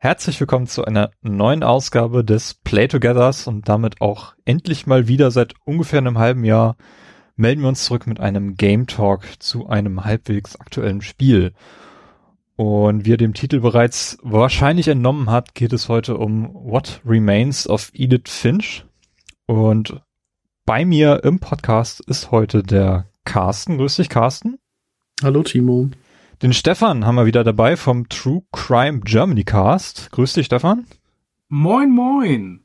Herzlich willkommen zu einer neuen Ausgabe des Play Togethers und damit auch endlich mal wieder seit ungefähr einem halben Jahr melden wir uns zurück mit einem Game Talk zu einem halbwegs aktuellen Spiel. Und wie ihr dem Titel bereits wahrscheinlich entnommen habt, geht es heute um What Remains of Edith Finch. Und bei mir im Podcast ist heute der Carsten. Grüß dich, Carsten. Hallo, Timo. Den Stefan haben wir wieder dabei vom True Crime Germany Cast. Grüß dich, Stefan. Moin, moin.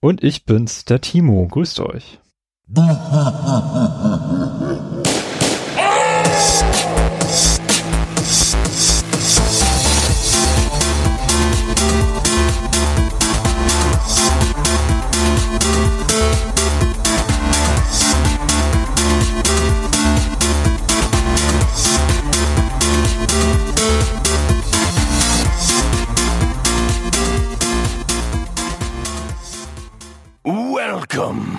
Und ich bin's, der Timo. Grüßt euch. Welcome.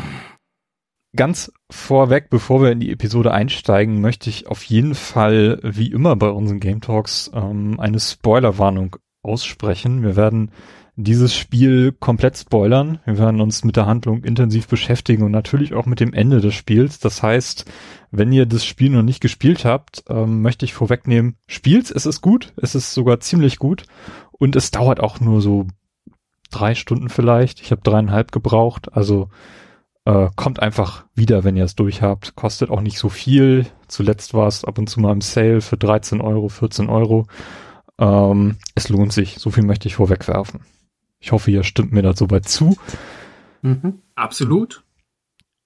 Ganz vorweg, bevor wir in die Episode einsteigen, möchte ich auf jeden Fall, wie immer bei unseren Game Talks, ähm, eine Spoilerwarnung aussprechen. Wir werden dieses Spiel komplett spoilern. Wir werden uns mit der Handlung intensiv beschäftigen und natürlich auch mit dem Ende des Spiels. Das heißt, wenn ihr das Spiel noch nicht gespielt habt, ähm, möchte ich vorwegnehmen, spielt's, es ist gut, es ist sogar ziemlich gut und es dauert auch nur so drei Stunden vielleicht. Ich habe dreieinhalb gebraucht. Also äh, kommt einfach wieder, wenn ihr es durch habt. Kostet auch nicht so viel. Zuletzt war es ab und zu mal im Sale für 13 Euro, 14 Euro. Ähm, es lohnt sich. So viel möchte ich vorwegwerfen. Ich hoffe, ihr stimmt mir da soweit zu. Mhm. Absolut.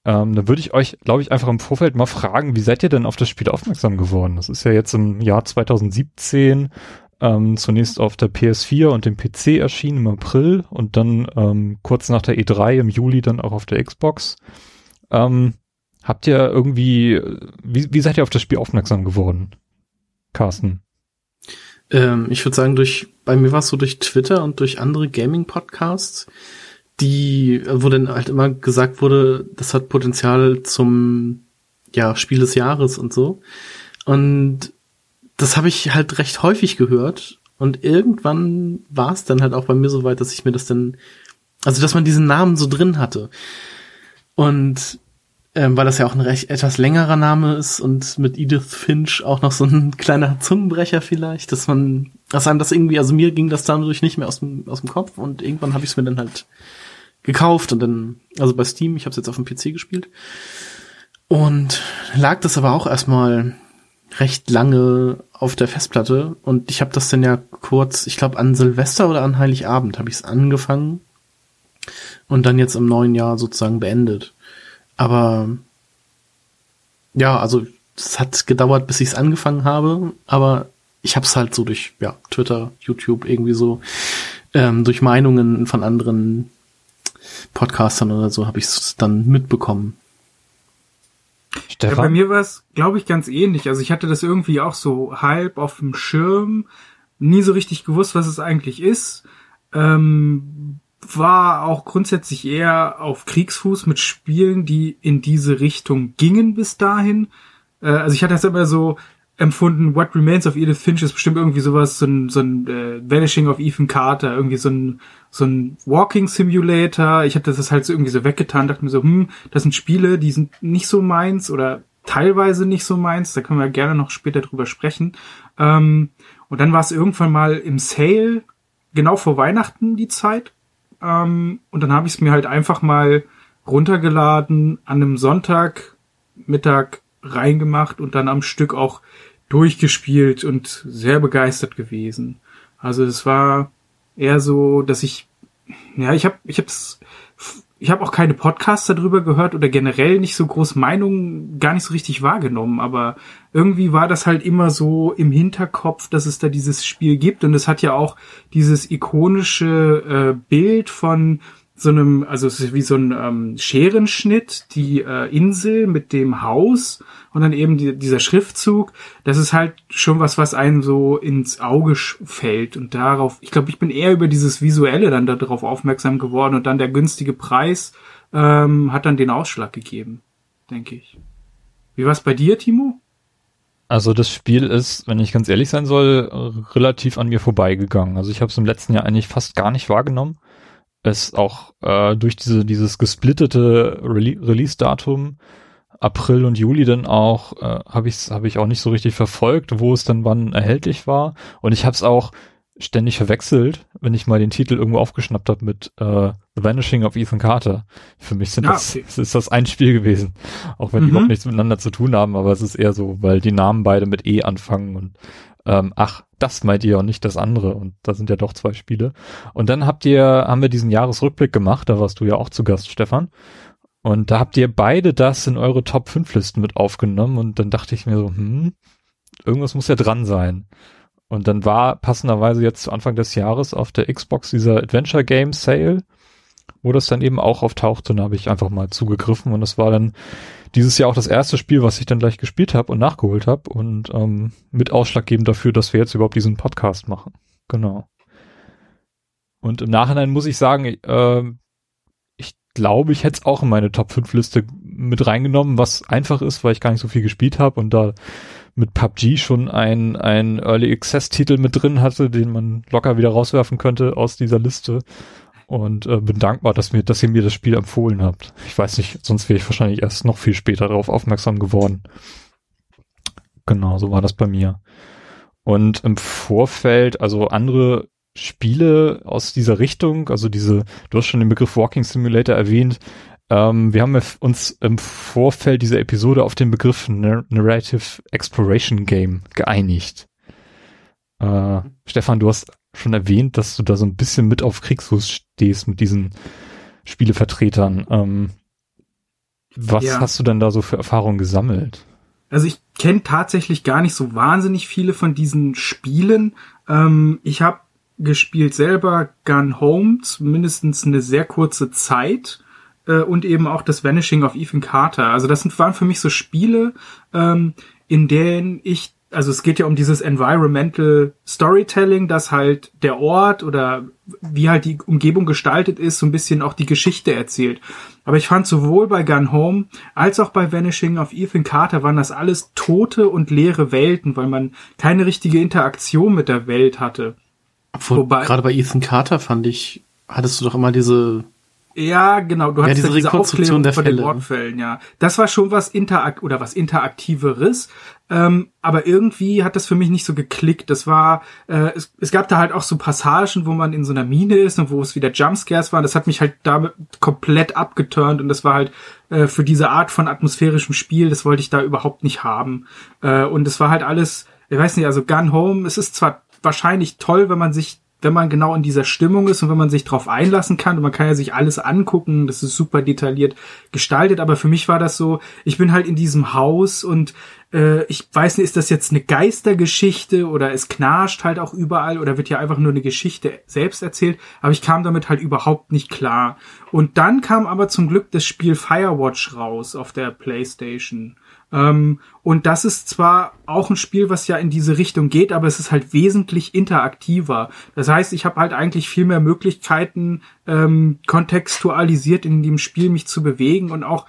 Ähm, dann würde ich euch, glaube ich, einfach im Vorfeld mal fragen, wie seid ihr denn auf das Spiel aufmerksam geworden? Das ist ja jetzt im Jahr 2017 ähm, zunächst auf der PS4 und dem PC erschienen im April und dann ähm, kurz nach der E3 im Juli dann auch auf der Xbox. Ähm, habt ihr irgendwie, wie, wie seid ihr auf das Spiel aufmerksam geworden, Carsten? Ähm, ich würde sagen, durch, bei mir war es so durch Twitter und durch andere Gaming-Podcasts, die, wo dann halt immer gesagt wurde, das hat Potenzial zum, ja, Spiel des Jahres und so. Und das habe ich halt recht häufig gehört und irgendwann war es dann halt auch bei mir so weit, dass ich mir das dann, also dass man diesen Namen so drin hatte. Und ähm, weil das ja auch ein recht etwas längerer Name ist und mit Edith Finch auch noch so ein kleiner Zungenbrecher vielleicht, dass man, dass einem das irgendwie, also mir ging das dadurch nicht mehr aus dem, aus dem Kopf und irgendwann habe ich es mir dann halt gekauft und dann, also bei Steam, ich habe es jetzt auf dem PC gespielt. Und lag das aber auch erstmal recht lange auf der Festplatte und ich habe das dann ja kurz, ich glaube an Silvester oder an Heiligabend habe ich es angefangen und dann jetzt im neuen Jahr sozusagen beendet. Aber ja, also es hat gedauert, bis ich es angefangen habe, aber ich habe es halt so durch ja, Twitter, YouTube irgendwie so ähm, durch Meinungen von anderen Podcastern oder so habe ich es dann mitbekommen. Stefan? Ja, bei mir war es, glaube ich, ganz ähnlich. Also ich hatte das irgendwie auch so halb auf dem Schirm, nie so richtig gewusst, was es eigentlich ist. Ähm, war auch grundsätzlich eher auf Kriegsfuß mit Spielen, die in diese Richtung gingen bis dahin. Äh, also ich hatte das immer so, empfunden, What Remains of Edith Finch ist bestimmt irgendwie sowas, so ein, so ein äh, Vanishing of Ethan Carter, irgendwie so ein, so ein Walking Simulator. Ich hatte das halt so irgendwie so weggetan, dachte mir so, hm, das sind Spiele, die sind nicht so meins oder teilweise nicht so meins, da können wir gerne noch später drüber sprechen. Ähm, und dann war es irgendwann mal im Sale, genau vor Weihnachten die Zeit. Ähm, und dann habe ich es mir halt einfach mal runtergeladen, an einem Sonntag Mittag reingemacht und dann am Stück auch durchgespielt und sehr begeistert gewesen. Also es war eher so, dass ich ja, ich habe ich hab's ich habe auch keine Podcasts darüber gehört oder generell nicht so groß Meinungen gar nicht so richtig wahrgenommen, aber irgendwie war das halt immer so im Hinterkopf, dass es da dieses Spiel gibt und es hat ja auch dieses ikonische äh, Bild von so einem, also es ist wie so ein ähm, Scherenschnitt, die äh, Insel mit dem Haus und dann eben die, dieser Schriftzug. Das ist halt schon was, was einem so ins Auge fällt und darauf, ich glaube, ich bin eher über dieses Visuelle dann darauf aufmerksam geworden und dann der günstige Preis ähm, hat dann den Ausschlag gegeben, denke ich. Wie war es bei dir, Timo? Also das Spiel ist, wenn ich ganz ehrlich sein soll, relativ an mir vorbeigegangen. Also ich habe es im letzten Jahr eigentlich fast gar nicht wahrgenommen. Es auch äh, durch diese dieses gesplittete Rele Release-Datum April und Juli dann auch äh, habe ich habe ich auch nicht so richtig verfolgt, wo es dann wann erhältlich war. Und ich habe es auch ständig verwechselt, wenn ich mal den Titel irgendwo aufgeschnappt habe mit äh, The Vanishing of Ethan Carter. Für mich sind ja, das, okay. ist das ein Spiel gewesen. Auch wenn mhm. die überhaupt nichts miteinander zu tun haben, aber es ist eher so, weil die Namen beide mit E anfangen und ähm, ach, das meint ihr und nicht das andere. Und da sind ja doch zwei Spiele. Und dann habt ihr, haben wir diesen Jahresrückblick gemacht, da warst du ja auch zu Gast, Stefan. Und da habt ihr beide das in eure Top 5 Listen mit aufgenommen und dann dachte ich mir so, hm, irgendwas muss ja dran sein. Und dann war passenderweise jetzt zu Anfang des Jahres auf der Xbox dieser Adventure Game Sale, wo das dann eben auch auftauchte. Und da habe ich einfach mal zugegriffen. Und das war dann dieses Jahr auch das erste Spiel, was ich dann gleich gespielt habe und nachgeholt habe. Und ähm, mit ausschlaggebend dafür, dass wir jetzt überhaupt diesen Podcast machen. Genau. Und im Nachhinein muss ich sagen, äh, ich glaube, ich hätte es auch in meine Top 5 Liste mit reingenommen, was einfach ist, weil ich gar nicht so viel gespielt habe und da mit PUBG schon ein, ein Early Access Titel mit drin hatte, den man locker wieder rauswerfen könnte aus dieser Liste. Und äh, bin dankbar, dass, mir, dass ihr mir das Spiel empfohlen habt. Ich weiß nicht, sonst wäre ich wahrscheinlich erst noch viel später darauf aufmerksam geworden. Genau, so war das bei mir. Und im Vorfeld, also andere Spiele aus dieser Richtung, also diese, du hast schon den Begriff Walking Simulator erwähnt, ähm, wir haben uns im Vorfeld dieser Episode auf den Begriff Narrative Exploration Game geeinigt. Äh, Stefan, du hast schon erwähnt, dass du da so ein bisschen mit auf Kriegsfuß stehst mit diesen Spielevertretern. Ähm, was ja. hast du denn da so für Erfahrungen gesammelt? Also ich kenne tatsächlich gar nicht so wahnsinnig viele von diesen Spielen. Ähm, ich habe gespielt selber Gun Home, mindestens eine sehr kurze Zeit äh, und eben auch das Vanishing of Ethan Carter. Also das sind, waren für mich so Spiele, ähm, in denen ich also es geht ja um dieses Environmental Storytelling, dass halt der Ort oder wie halt die Umgebung gestaltet ist, so ein bisschen auch die Geschichte erzählt. Aber ich fand sowohl bei Gun Home als auch bei Vanishing of Ethan Carter waren das alles tote und leere Welten, weil man keine richtige Interaktion mit der Welt hatte. Obwohl, Wobei, gerade bei Ethan Carter fand ich, hattest du doch immer diese ja, genau. Du ja, diese, diese Rekonstruktion der Fälle. Wortfällen, ja. Das war schon was interakt oder was interaktiveres. Ähm, aber irgendwie hat das für mich nicht so geklickt. Das war, äh, es, es gab da halt auch so Passagen, wo man in so einer Mine ist und wo es wieder Jumpscares waren. Das hat mich halt damit komplett abgeturnt und das war halt äh, für diese Art von atmosphärischem Spiel, das wollte ich da überhaupt nicht haben. Äh, und es war halt alles, ich weiß nicht, also Gun Home, es ist zwar wahrscheinlich toll, wenn man sich wenn man genau in dieser Stimmung ist und wenn man sich darauf einlassen kann und man kann ja sich alles angucken, das ist super detailliert gestaltet, aber für mich war das so, ich bin halt in diesem Haus und äh, ich weiß nicht, ist das jetzt eine Geistergeschichte oder es knascht halt auch überall oder wird ja einfach nur eine Geschichte selbst erzählt, aber ich kam damit halt überhaupt nicht klar. Und dann kam aber zum Glück das Spiel Firewatch raus auf der Playstation. Ähm, und das ist zwar auch ein Spiel, was ja in diese Richtung geht, aber es ist halt wesentlich interaktiver. Das heißt, ich habe halt eigentlich viel mehr Möglichkeiten, ähm, kontextualisiert in dem Spiel mich zu bewegen und auch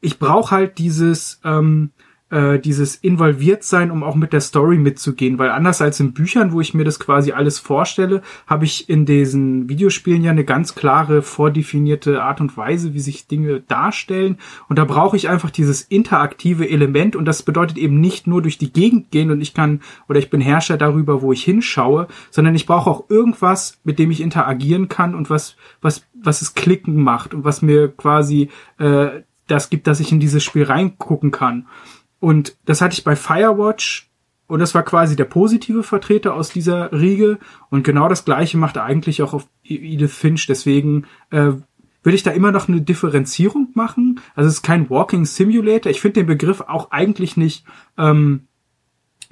ich brauche halt dieses ähm, äh, dieses involviert sein, um auch mit der Story mitzugehen, weil anders als in Büchern, wo ich mir das quasi alles vorstelle, habe ich in diesen Videospielen ja eine ganz klare, vordefinierte Art und Weise, wie sich Dinge darstellen. Und da brauche ich einfach dieses interaktive Element. Und das bedeutet eben nicht nur durch die Gegend gehen und ich kann oder ich bin Herrscher darüber, wo ich hinschaue, sondern ich brauche auch irgendwas, mit dem ich interagieren kann und was was was es klicken macht und was mir quasi äh, das gibt, dass ich in dieses Spiel reingucken kann. Und das hatte ich bei Firewatch und das war quasi der positive Vertreter aus dieser Riege. Und genau das gleiche macht eigentlich auch auf Edith Finch. Deswegen äh, würde ich da immer noch eine Differenzierung machen. Also es ist kein Walking Simulator. Ich finde den Begriff auch eigentlich nicht, ähm,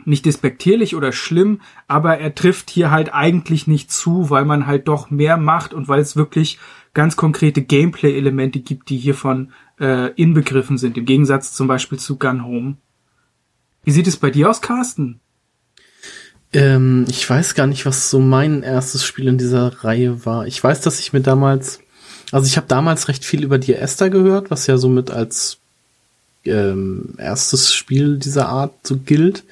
nicht despektierlich oder schlimm, aber er trifft hier halt eigentlich nicht zu, weil man halt doch mehr macht und weil es wirklich ganz konkrete Gameplay-Elemente gibt, die hiervon äh, inbegriffen sind, im Gegensatz zum Beispiel zu Gun Home. Wie sieht es bei dir aus, Carsten? Ähm, ich weiß gar nicht, was so mein erstes Spiel in dieser Reihe war. Ich weiß, dass ich mir damals, also ich habe damals recht viel über die Esther gehört, was ja somit als ähm, erstes Spiel dieser Art so gilt,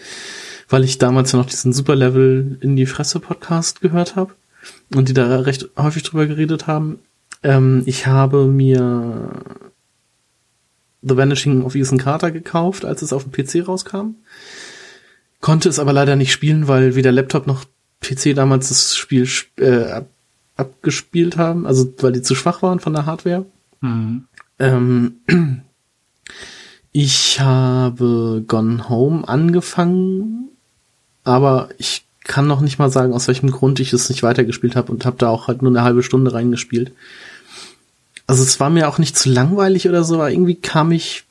weil ich damals ja noch diesen Superlevel in die Fresse Podcast gehört habe und die da recht häufig drüber geredet haben. Ähm, ich habe mir The Vanishing of Ethan Carter gekauft, als es auf dem PC rauskam. Konnte es aber leider nicht spielen, weil weder Laptop noch PC damals das Spiel äh, ab, abgespielt haben, also weil die zu schwach waren von der Hardware. Mhm. Ähm, ich habe Gone Home angefangen, aber ich kann noch nicht mal sagen, aus welchem Grund ich es nicht weitergespielt habe und habe da auch halt nur eine halbe Stunde reingespielt. Also es war mir auch nicht zu langweilig oder so, aber irgendwie kam ich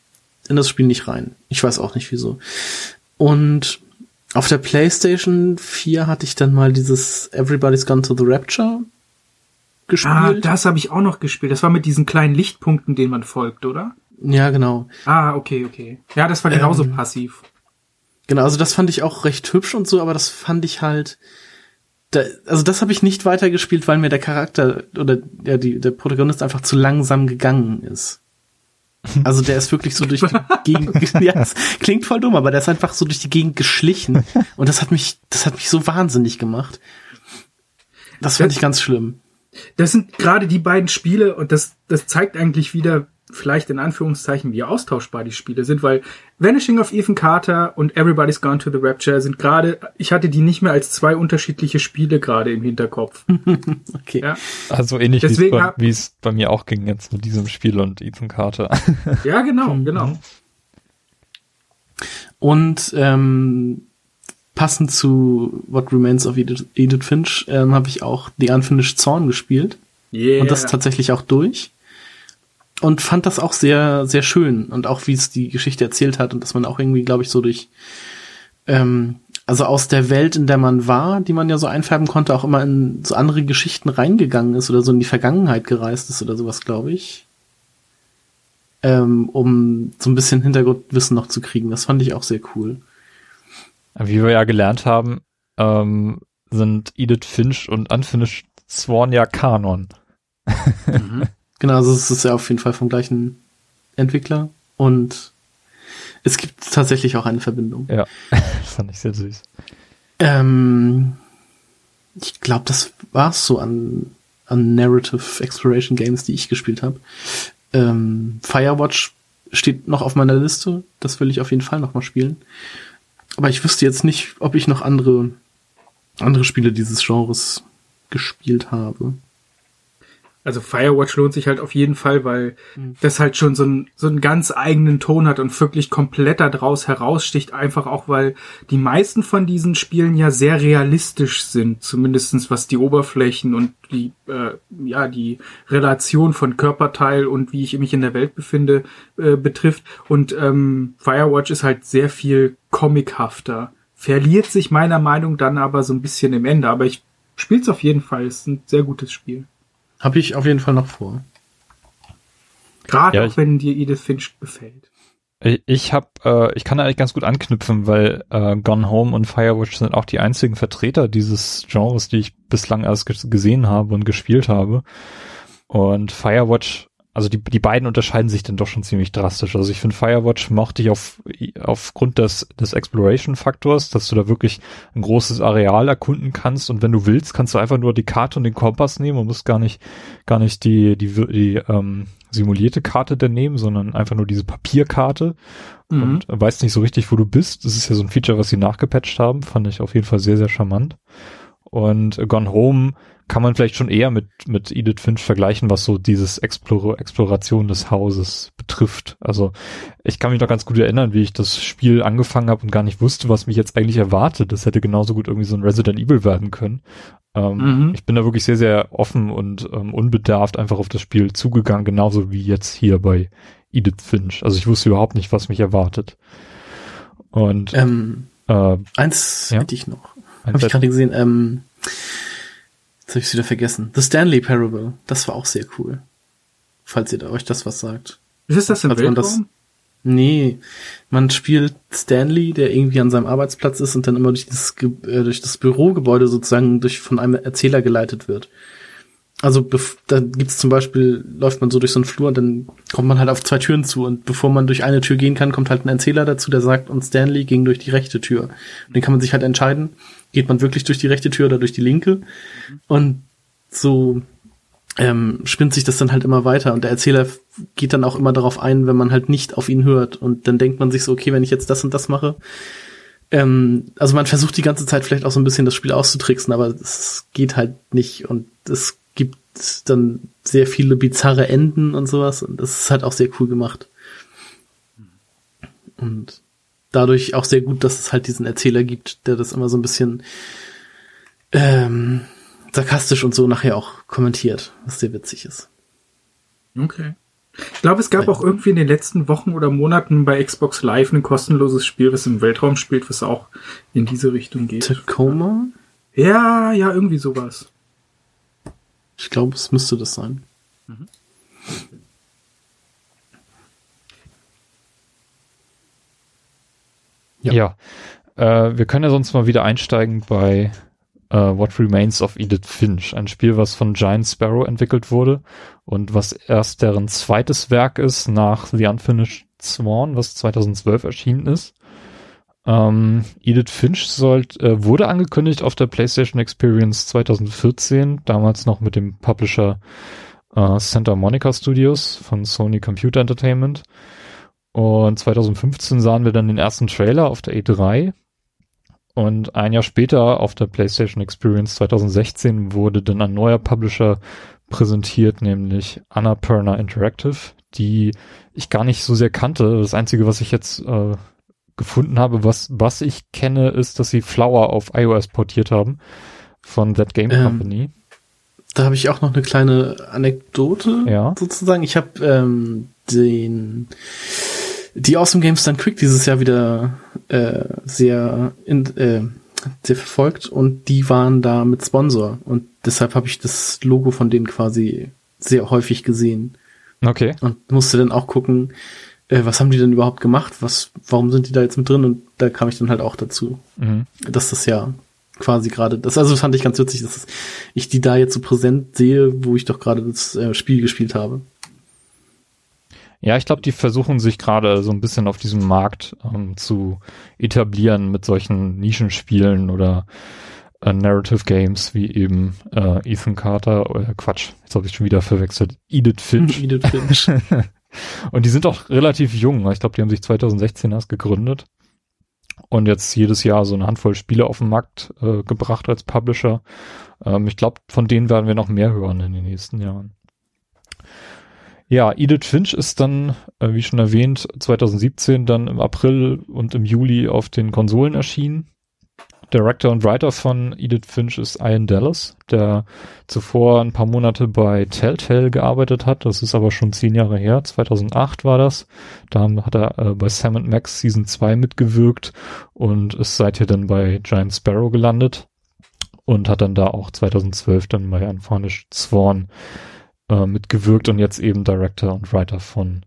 in das Spiel nicht rein. Ich weiß auch nicht wieso. Und auf der PlayStation 4 hatte ich dann mal dieses Everybody's Gone to the Rapture gespielt. Ah, das habe ich auch noch gespielt. Das war mit diesen kleinen Lichtpunkten, denen man folgt, oder? Ja, genau. Ah, okay, okay. Ja, das war genauso ähm, passiv. Genau, also das fand ich auch recht hübsch und so, aber das fand ich halt. Da, also das habe ich nicht weitergespielt, weil mir der Charakter oder ja, die, der Protagonist einfach zu langsam gegangen ist. Also der ist wirklich so durch die Gegend. ja, das klingt voll dumm, aber der ist einfach so durch die Gegend geschlichen. Und das hat mich, das hat mich so wahnsinnig gemacht. Das fand ich ganz schlimm. Das sind gerade die beiden Spiele und das, das zeigt eigentlich wieder, vielleicht in Anführungszeichen, wie austauschbar die Spiele sind, weil Vanishing of Ethan Carter und Everybody's Gone to the Rapture sind gerade, ich hatte die nicht mehr als zwei unterschiedliche Spiele gerade im Hinterkopf. okay. Ja? Also ähnlich wie es bei, bei, mir auch ging jetzt mit diesem Spiel und Ethan Carter. ja, genau, mhm. genau. Und ähm, passend zu What Remains of Edith, Edith Finch ähm, habe ich auch The Unfinished Zorn gespielt. Yeah. Und das tatsächlich auch durch und fand das auch sehr, sehr schön und auch wie es die Geschichte erzählt hat und dass man auch irgendwie, glaube ich, so durch, ähm, also aus der Welt, in der man war, die man ja so einfärben konnte, auch immer in so andere Geschichten reingegangen ist oder so in die Vergangenheit gereist ist oder sowas, glaube ich. Ähm, um so ein bisschen Hintergrundwissen noch zu kriegen. Das fand ich auch sehr cool. Wie wir ja gelernt haben, ähm, sind Edith Finch und Unfinished Sworn ja Kanon. Mhm. Genau, also es ist ja auf jeden Fall vom gleichen Entwickler und es gibt tatsächlich auch eine Verbindung. Ja, das fand ich sehr süß. Ähm, ich glaube, das war's so an, an Narrative Exploration Games, die ich gespielt habe. Ähm, Firewatch steht noch auf meiner Liste. Das will ich auf jeden Fall noch mal spielen. Aber ich wüsste jetzt nicht, ob ich noch andere, andere Spiele dieses Genres gespielt habe. Also Firewatch lohnt sich halt auf jeden Fall, weil mhm. das halt schon so, ein, so einen ganz eigenen Ton hat und wirklich komplett daraus heraussticht, einfach auch, weil die meisten von diesen Spielen ja sehr realistisch sind, zumindestens was die Oberflächen und die, äh, ja, die Relation von Körperteil und wie ich mich in der Welt befinde, äh, betrifft. Und ähm, Firewatch ist halt sehr viel comichafter. Verliert sich meiner Meinung dann aber so ein bisschen im Ende, aber ich spiel's auf jeden Fall, ist ein sehr gutes Spiel. Habe ich auf jeden Fall noch vor. Gerade ja, auch wenn dir Edith Finch gefällt. Ich habe, äh, ich kann eigentlich ganz gut anknüpfen, weil äh, Gone Home und Firewatch sind auch die einzigen Vertreter dieses Genres, die ich bislang erst gesehen habe und gespielt habe. Und Firewatch also die, die beiden unterscheiden sich dann doch schon ziemlich drastisch. Also ich finde Firewatch mochte ich auf, aufgrund des, des Exploration-Faktors, dass du da wirklich ein großes Areal erkunden kannst und wenn du willst, kannst du einfach nur die Karte und den Kompass nehmen und musst gar nicht, gar nicht die, die, die ähm, simulierte Karte dann nehmen, sondern einfach nur diese Papierkarte mhm. und weißt nicht so richtig, wo du bist. Das ist ja so ein Feature, was sie nachgepatcht haben. Fand ich auf jeden Fall sehr, sehr charmant. Und Gone Home kann man vielleicht schon eher mit, mit Edith Finch vergleichen, was so dieses Explor Exploration des Hauses betrifft. Also ich kann mich noch ganz gut erinnern, wie ich das Spiel angefangen habe und gar nicht wusste, was mich jetzt eigentlich erwartet. Das hätte genauso gut irgendwie so ein Resident Evil werden können. Ähm, mhm. Ich bin da wirklich sehr, sehr offen und ähm, unbedarft einfach auf das Spiel zugegangen, genauso wie jetzt hier bei Edith Finch. Also ich wusste überhaupt nicht, was mich erwartet. Und ähm, äh, eins ja? hätte ich noch. Habe ich gerade gesehen. Ähm, Jetzt habe ich wieder vergessen. The Stanley Parable. Das war auch sehr cool. Falls ihr euch das was sagt. Ist das im Falls Weltraum? Das, nee. Man spielt Stanley, der irgendwie an seinem Arbeitsplatz ist und dann immer durch das, äh, durch das Bürogebäude sozusagen durch von einem Erzähler geleitet wird. also da gibt's zum Beispiel, läuft man so durch so einen Flur und dann kommt man halt auf zwei Türen zu und bevor man durch eine Tür gehen kann, kommt halt ein Erzähler dazu, der sagt, und Stanley ging durch die rechte Tür. Und dann kann man sich halt entscheiden, geht man wirklich durch die rechte Tür oder durch die linke. Und so ähm, spinnt sich das dann halt immer weiter. Und der Erzähler geht dann auch immer darauf ein, wenn man halt nicht auf ihn hört. Und dann denkt man sich so, okay, wenn ich jetzt das und das mache, ähm, also man versucht die ganze Zeit vielleicht auch so ein bisschen das Spiel auszutricksen, aber es geht halt nicht. Und es gibt dann sehr viele bizarre Enden und sowas. Und das ist halt auch sehr cool gemacht. Und dadurch auch sehr gut, dass es halt diesen Erzähler gibt, der das immer so ein bisschen ähm, sarkastisch und so nachher auch kommentiert, was sehr witzig ist. Okay. Ich glaube, es gab auch irgendwie in den letzten Wochen oder Monaten bei Xbox Live ein kostenloses Spiel, was im Weltraum spielt, was auch in diese Richtung geht. Tacoma? Ja, ja, irgendwie sowas. Ich glaube, es müsste das sein. Mhm. Ja, ja. Äh, wir können ja sonst mal wieder einsteigen bei äh, What Remains of Edith Finch, ein Spiel, was von Giant Sparrow entwickelt wurde und was erst deren zweites Werk ist nach The Unfinished Sworn, was 2012 erschienen ist. Ähm, Edith Finch sollt, äh, wurde angekündigt auf der PlayStation Experience 2014, damals noch mit dem Publisher äh, Santa Monica Studios von Sony Computer Entertainment. Und 2015 sahen wir dann den ersten Trailer auf der E3. Und ein Jahr später auf der PlayStation Experience 2016 wurde dann ein neuer Publisher präsentiert, nämlich Annapurna Interactive, die ich gar nicht so sehr kannte. Das Einzige, was ich jetzt äh, gefunden habe, was, was ich kenne, ist, dass sie Flower auf iOS portiert haben von That Game ähm, Company. Da habe ich auch noch eine kleine Anekdote ja. sozusagen. Ich habe ähm, den die Awesome Games Done Quick dieses Jahr wieder äh, sehr in, äh, sehr verfolgt und die waren da mit Sponsor und deshalb habe ich das Logo von denen quasi sehr häufig gesehen. Okay. Und musste dann auch gucken, äh, was haben die denn überhaupt gemacht? Was, warum sind die da jetzt mit drin? Und da kam ich dann halt auch dazu, mhm. dass das ja quasi gerade, das also fand ich ganz witzig, dass ich die da jetzt so präsent sehe, wo ich doch gerade das äh, Spiel gespielt habe. Ja, ich glaube, die versuchen sich gerade so ein bisschen auf diesem Markt ähm, zu etablieren mit solchen Nischenspielen oder äh, Narrative Games wie eben äh, Ethan Carter oder Quatsch, jetzt habe ich schon wieder verwechselt, Edith Finch. Edith Finch. Und die sind auch relativ jung. Ich glaube, die haben sich 2016 erst gegründet und jetzt jedes Jahr so eine Handvoll Spiele auf den Markt äh, gebracht als Publisher. Ähm, ich glaube, von denen werden wir noch mehr hören in den nächsten Jahren. Ja, Edith Finch ist dann, äh, wie schon erwähnt, 2017 dann im April und im Juli auf den Konsolen erschienen. Director und Writer von Edith Finch ist Ian Dallas, der zuvor ein paar Monate bei Telltale gearbeitet hat. Das ist aber schon zehn Jahre her. 2008 war das. Da hat er äh, bei Sam Max Season 2 mitgewirkt und ist seither dann bei Giant Sparrow gelandet und hat dann da auch 2012 dann bei Unvarnished Sworn äh, mitgewirkt und jetzt eben Director und Writer von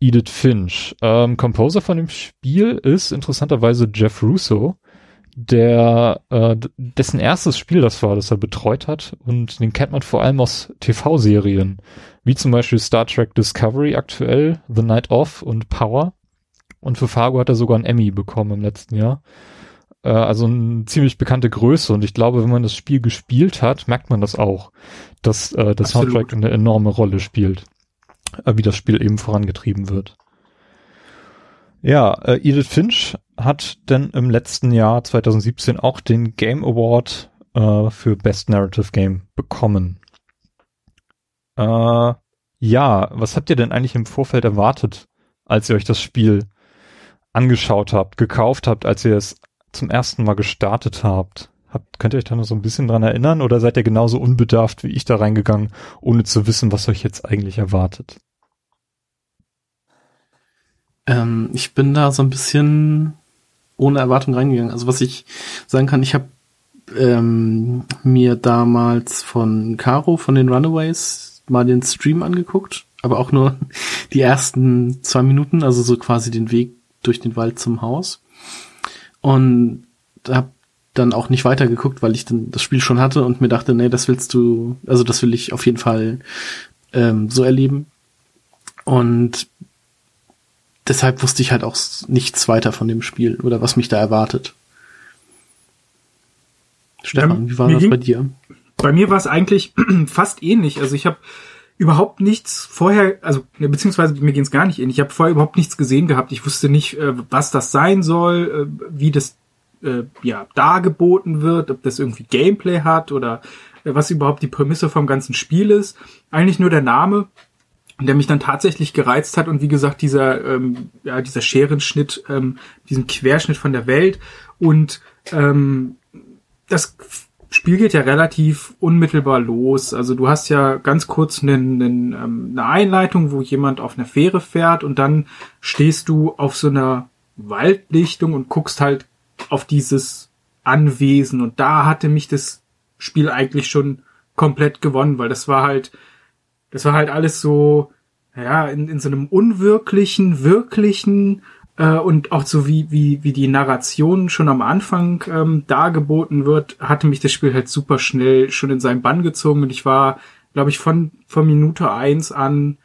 Edith Finch. Ähm, Composer von dem Spiel ist interessanterweise Jeff Russo der äh, dessen erstes Spiel das war, das er betreut hat und den kennt man vor allem aus TV-Serien, wie zum Beispiel Star Trek Discovery aktuell, The Night Off und Power. Und für Fargo hat er sogar einen Emmy bekommen im letzten Jahr. Äh, also eine ziemlich bekannte Größe und ich glaube, wenn man das Spiel gespielt hat, merkt man das auch, dass äh, Absolut. Soundtrack eine enorme Rolle spielt, äh, wie das Spiel eben vorangetrieben wird. Ja, äh, Edith Finch hat denn im letzten Jahr 2017 auch den Game Award äh, für Best Narrative Game bekommen. Äh, ja, was habt ihr denn eigentlich im Vorfeld erwartet, als ihr euch das Spiel angeschaut habt, gekauft habt, als ihr es zum ersten Mal gestartet habt? Habt, könnt ihr euch da noch so ein bisschen dran erinnern oder seid ihr genauso unbedarft wie ich da reingegangen, ohne zu wissen, was euch jetzt eigentlich erwartet? Ähm, ich bin da so ein bisschen ohne Erwartung reingegangen. Also was ich sagen kann, ich habe ähm, mir damals von Caro von den Runaways mal den Stream angeguckt, aber auch nur die ersten zwei Minuten, also so quasi den Weg durch den Wald zum Haus. Und hab dann auch nicht weitergeguckt, weil ich dann das Spiel schon hatte und mir dachte, nee, das willst du, also das will ich auf jeden Fall ähm, so erleben. Und deshalb wusste ich halt auch nichts weiter von dem Spiel oder was mich da erwartet. Stefan, ja, wie war das bei dir? Bei mir war es eigentlich fast ähnlich. Also ich habe überhaupt nichts vorher, also ne, beziehungsweise mir ging es gar nicht ähnlich. Ich habe vorher überhaupt nichts gesehen gehabt. Ich wusste nicht, äh, was das sein soll, äh, wie das äh, ja dargeboten wird, ob das irgendwie Gameplay hat oder äh, was überhaupt die Prämisse vom ganzen Spiel ist. Eigentlich nur der Name, der mich dann tatsächlich gereizt hat und wie gesagt dieser ähm, ja dieser Scherenschnitt, ähm, diesen Querschnitt von der Welt und ähm, das Spiel geht ja relativ unmittelbar los. Also du hast ja ganz kurz einen, einen, ähm, eine Einleitung, wo jemand auf einer Fähre fährt und dann stehst du auf so einer Waldlichtung und guckst halt auf dieses Anwesen und da hatte mich das Spiel eigentlich schon komplett gewonnen, weil das war halt, das war halt alles so, ja, in, in so einem unwirklichen, wirklichen äh, und auch so wie, wie, wie die Narration schon am Anfang ähm, dargeboten wird, hatte mich das Spiel halt super schnell schon in seinen Bann gezogen. Und ich war, glaube ich, von, von Minute eins an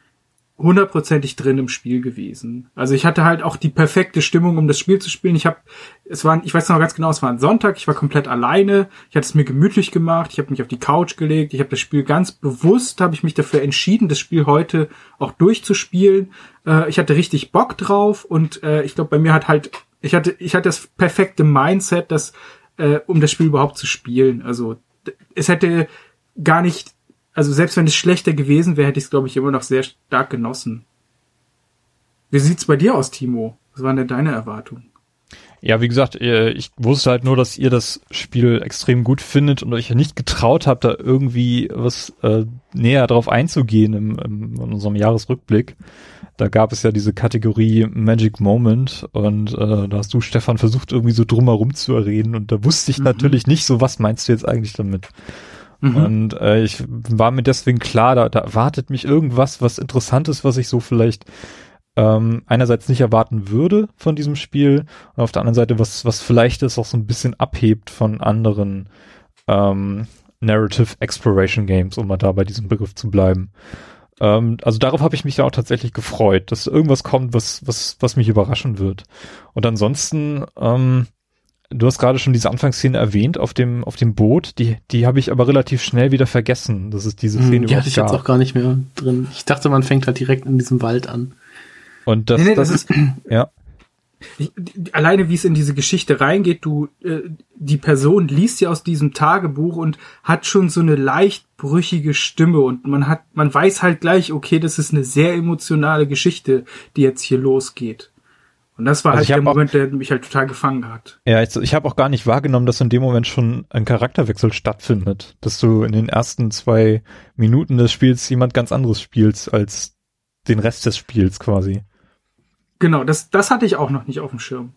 hundertprozentig drin im Spiel gewesen. Also ich hatte halt auch die perfekte Stimmung, um das Spiel zu spielen. Ich habe, es war, ich weiß noch ganz genau, es war ein Sonntag. Ich war komplett alleine. Ich hatte es mir gemütlich gemacht. Ich habe mich auf die Couch gelegt. Ich habe das Spiel ganz bewusst, habe ich mich dafür entschieden, das Spiel heute auch durchzuspielen. Äh, ich hatte richtig Bock drauf und äh, ich glaube, bei mir hat halt, ich hatte, ich hatte das perfekte Mindset, das, äh, um das Spiel überhaupt zu spielen. Also es hätte gar nicht also selbst wenn es schlechter gewesen wäre, hätte ich es, glaube ich, immer noch sehr stark genossen. Wie sieht's bei dir aus, Timo? Was waren denn deine Erwartungen? Ja, wie gesagt, ich wusste halt nur, dass ihr das Spiel extrem gut findet und euch nicht getraut habt, da irgendwie was äh, näher drauf einzugehen im, im, in unserem Jahresrückblick. Da gab es ja diese Kategorie Magic Moment und äh, da hast du, Stefan, versucht irgendwie so drumherum zu erreden und da wusste ich mhm. natürlich nicht so, was meinst du jetzt eigentlich damit? Mhm. Und äh, ich war mir deswegen klar, da, da erwartet mich irgendwas, was Interessantes, was ich so vielleicht ähm, einerseits nicht erwarten würde von diesem Spiel und auf der anderen Seite was, was vielleicht ist auch so ein bisschen abhebt von anderen ähm, Narrative Exploration Games, um mal da bei diesem Begriff zu bleiben. Ähm, also darauf habe ich mich ja auch tatsächlich gefreut, dass irgendwas kommt, was, was, was mich überraschen wird. Und ansonsten, ähm, Du hast gerade schon diese Anfangsszene erwähnt auf dem auf dem Boot. Die die habe ich aber relativ schnell wieder vergessen. Das ist diese hm, Szene. Die hatte ich gab. jetzt auch gar nicht mehr drin. Ich dachte, man fängt halt direkt in diesem Wald an. Und das, nee, nee, das, das ist ja. Ich, alleine wie es in diese Geschichte reingeht, du äh, die Person liest ja aus diesem Tagebuch und hat schon so eine leicht brüchige Stimme und man hat man weiß halt gleich, okay, das ist eine sehr emotionale Geschichte, die jetzt hier losgeht. Und das war also halt der Moment, der mich halt total gefangen hat. Ja, ich, ich habe auch gar nicht wahrgenommen, dass in dem Moment schon ein Charakterwechsel stattfindet. Dass du in den ersten zwei Minuten des Spiels jemand ganz anderes spielst als den Rest des Spiels quasi. Genau, das, das hatte ich auch noch nicht auf dem Schirm.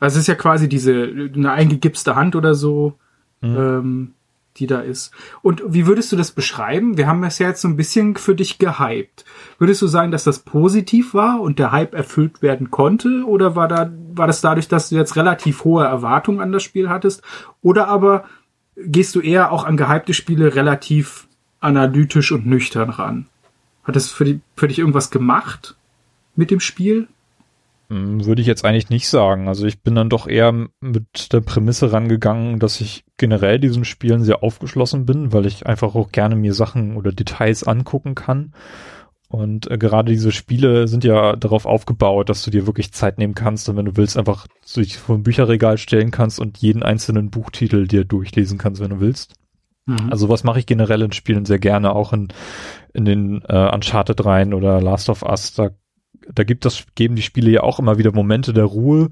Also es ist ja quasi diese, eine eingegipste Hand oder so. Mhm. Ähm, die da ist. Und wie würdest du das beschreiben? Wir haben es ja jetzt so ein bisschen für dich gehypt. Würdest du sagen, dass das positiv war und der Hype erfüllt werden konnte? Oder war da, war das dadurch, dass du jetzt relativ hohe Erwartungen an das Spiel hattest? Oder aber gehst du eher auch an gehypte Spiele relativ analytisch und nüchtern ran? Hat das für, die, für dich irgendwas gemacht mit dem Spiel? Hm, würde ich jetzt eigentlich nicht sagen. Also ich bin dann doch eher mit der Prämisse rangegangen, dass ich generell diesen Spielen sehr aufgeschlossen bin, weil ich einfach auch gerne mir Sachen oder Details angucken kann. Und äh, gerade diese Spiele sind ja darauf aufgebaut, dass du dir wirklich Zeit nehmen kannst und wenn du willst, einfach dich vor ein Bücherregal stellen kannst und jeden einzelnen Buchtitel dir durchlesen kannst, wenn du willst. Mhm. Also was mache ich generell in Spielen sehr gerne, auch in, in den äh, Uncharted rein oder Last of Us, da da gibt das, geben die Spiele ja auch immer wieder Momente der Ruhe.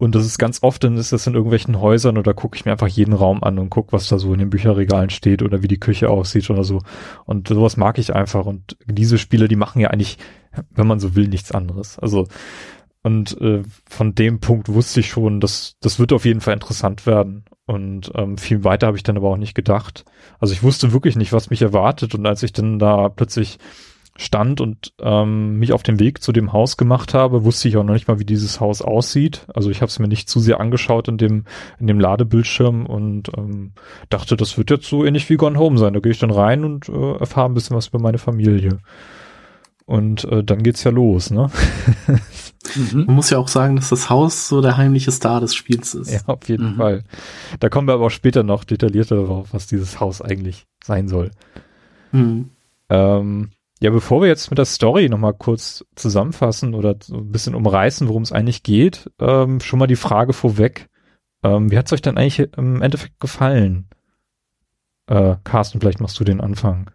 Und das ist ganz oft, dann ist das in irgendwelchen Häusern oder gucke ich mir einfach jeden Raum an und gucke, was da so in den Bücherregalen steht oder wie die Küche aussieht oder so. Und sowas mag ich einfach. Und diese Spiele, die machen ja eigentlich, wenn man so will, nichts anderes. Also, und äh, von dem Punkt wusste ich schon, dass das wird auf jeden Fall interessant werden. Und ähm, viel weiter habe ich dann aber auch nicht gedacht. Also ich wusste wirklich nicht, was mich erwartet. Und als ich dann da plötzlich stand und ähm, mich auf den Weg zu dem Haus gemacht habe, wusste ich auch noch nicht mal, wie dieses Haus aussieht. Also ich habe es mir nicht zu sehr angeschaut in dem in dem Ladebildschirm und ähm, dachte, das wird jetzt so ähnlich wie Gone Home sein. Da gehe ich dann rein und äh, erfahre ein bisschen was über meine Familie. Und äh, dann geht's ja los, ne? Mhm. Man muss ja auch sagen, dass das Haus so der heimliche Star des Spiels ist. Ja, auf jeden mhm. Fall. Da kommen wir aber auch später noch detaillierter darauf, was dieses Haus eigentlich sein soll. Mhm. Ähm, ja, bevor wir jetzt mit der Story nochmal kurz zusammenfassen oder so ein bisschen umreißen, worum es eigentlich geht, ähm, schon mal die Frage vorweg. Ähm, wie hat's euch denn eigentlich im Endeffekt gefallen? Äh, Carsten, vielleicht machst du den Anfang.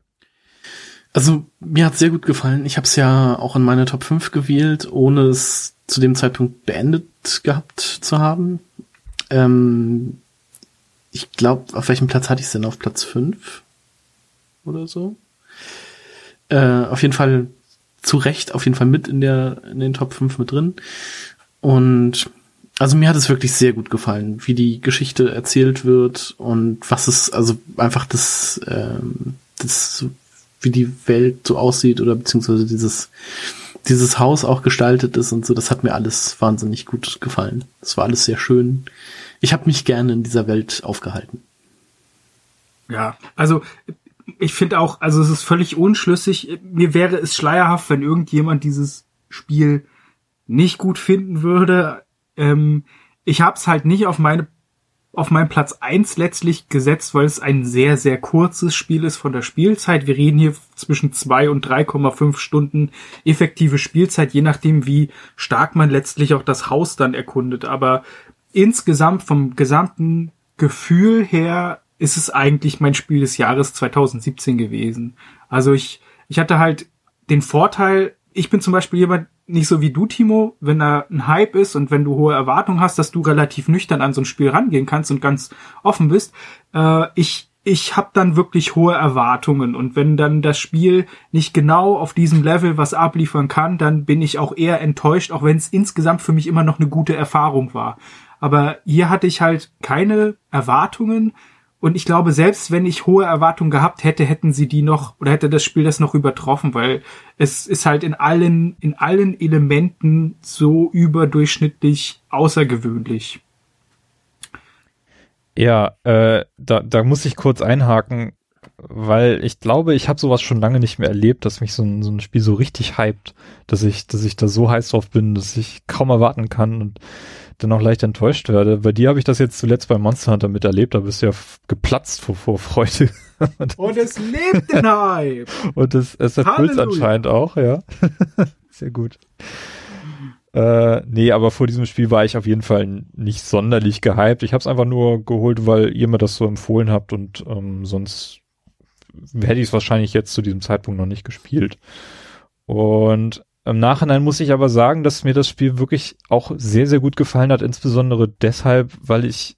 Also mir hat sehr gut gefallen. Ich habe es ja auch in meine Top 5 gewählt, ohne es zu dem Zeitpunkt beendet gehabt zu haben. Ähm, ich glaube, auf welchem Platz hatte ich es denn? Auf Platz 5 oder so? Äh, auf jeden Fall zu Recht, auf jeden Fall mit in der in den Top 5 mit drin. Und also mir hat es wirklich sehr gut gefallen, wie die Geschichte erzählt wird und was es, also einfach das, ähm, das wie die Welt so aussieht oder beziehungsweise dieses, dieses Haus auch gestaltet ist und so, das hat mir alles wahnsinnig gut gefallen. Das war alles sehr schön. Ich habe mich gerne in dieser Welt aufgehalten. Ja, also ich finde auch, also es ist völlig unschlüssig. Mir wäre es schleierhaft, wenn irgendjemand dieses Spiel nicht gut finden würde. Ähm, ich habe es halt nicht auf meine auf meinen Platz eins letztlich gesetzt, weil es ein sehr, sehr kurzes Spiel ist von der Spielzeit. Wir reden hier zwischen zwei und 3,5 Stunden effektive Spielzeit, je nachdem, wie stark man letztlich auch das Haus dann erkundet. Aber insgesamt vom gesamten Gefühl her ist es eigentlich mein Spiel des Jahres 2017 gewesen. Also ich, ich hatte halt den Vorteil, ich bin zum Beispiel jemand, nicht so wie du, Timo, wenn da ein Hype ist und wenn du hohe Erwartungen hast, dass du relativ nüchtern an so ein Spiel rangehen kannst und ganz offen bist. Äh, ich ich habe dann wirklich hohe Erwartungen und wenn dann das Spiel nicht genau auf diesem Level was abliefern kann, dann bin ich auch eher enttäuscht, auch wenn es insgesamt für mich immer noch eine gute Erfahrung war. Aber hier hatte ich halt keine Erwartungen, und ich glaube, selbst wenn ich hohe Erwartungen gehabt hätte, hätten sie die noch oder hätte das Spiel das noch übertroffen, weil es ist halt in allen, in allen Elementen so überdurchschnittlich außergewöhnlich. Ja, äh, da, da muss ich kurz einhaken, weil ich glaube, ich habe sowas schon lange nicht mehr erlebt, dass mich so ein, so ein Spiel so richtig hypt, dass ich, dass ich da so heiß drauf bin, dass ich kaum erwarten kann und dann auch leicht enttäuscht werde. Bei dir habe ich das jetzt zuletzt bei Monster Hunter miterlebt, da bist du ja geplatzt vor Vorfreude. Und es lebt den Hype! Und es, es erfüllt anscheinend auch, ja. Sehr gut. Äh, nee, aber vor diesem Spiel war ich auf jeden Fall nicht sonderlich gehypt. Ich habe es einfach nur geholt, weil ihr mir das so empfohlen habt und ähm, sonst hätte ich es wahrscheinlich jetzt zu diesem Zeitpunkt noch nicht gespielt. Und im Nachhinein muss ich aber sagen, dass mir das Spiel wirklich auch sehr, sehr gut gefallen hat, insbesondere deshalb, weil ich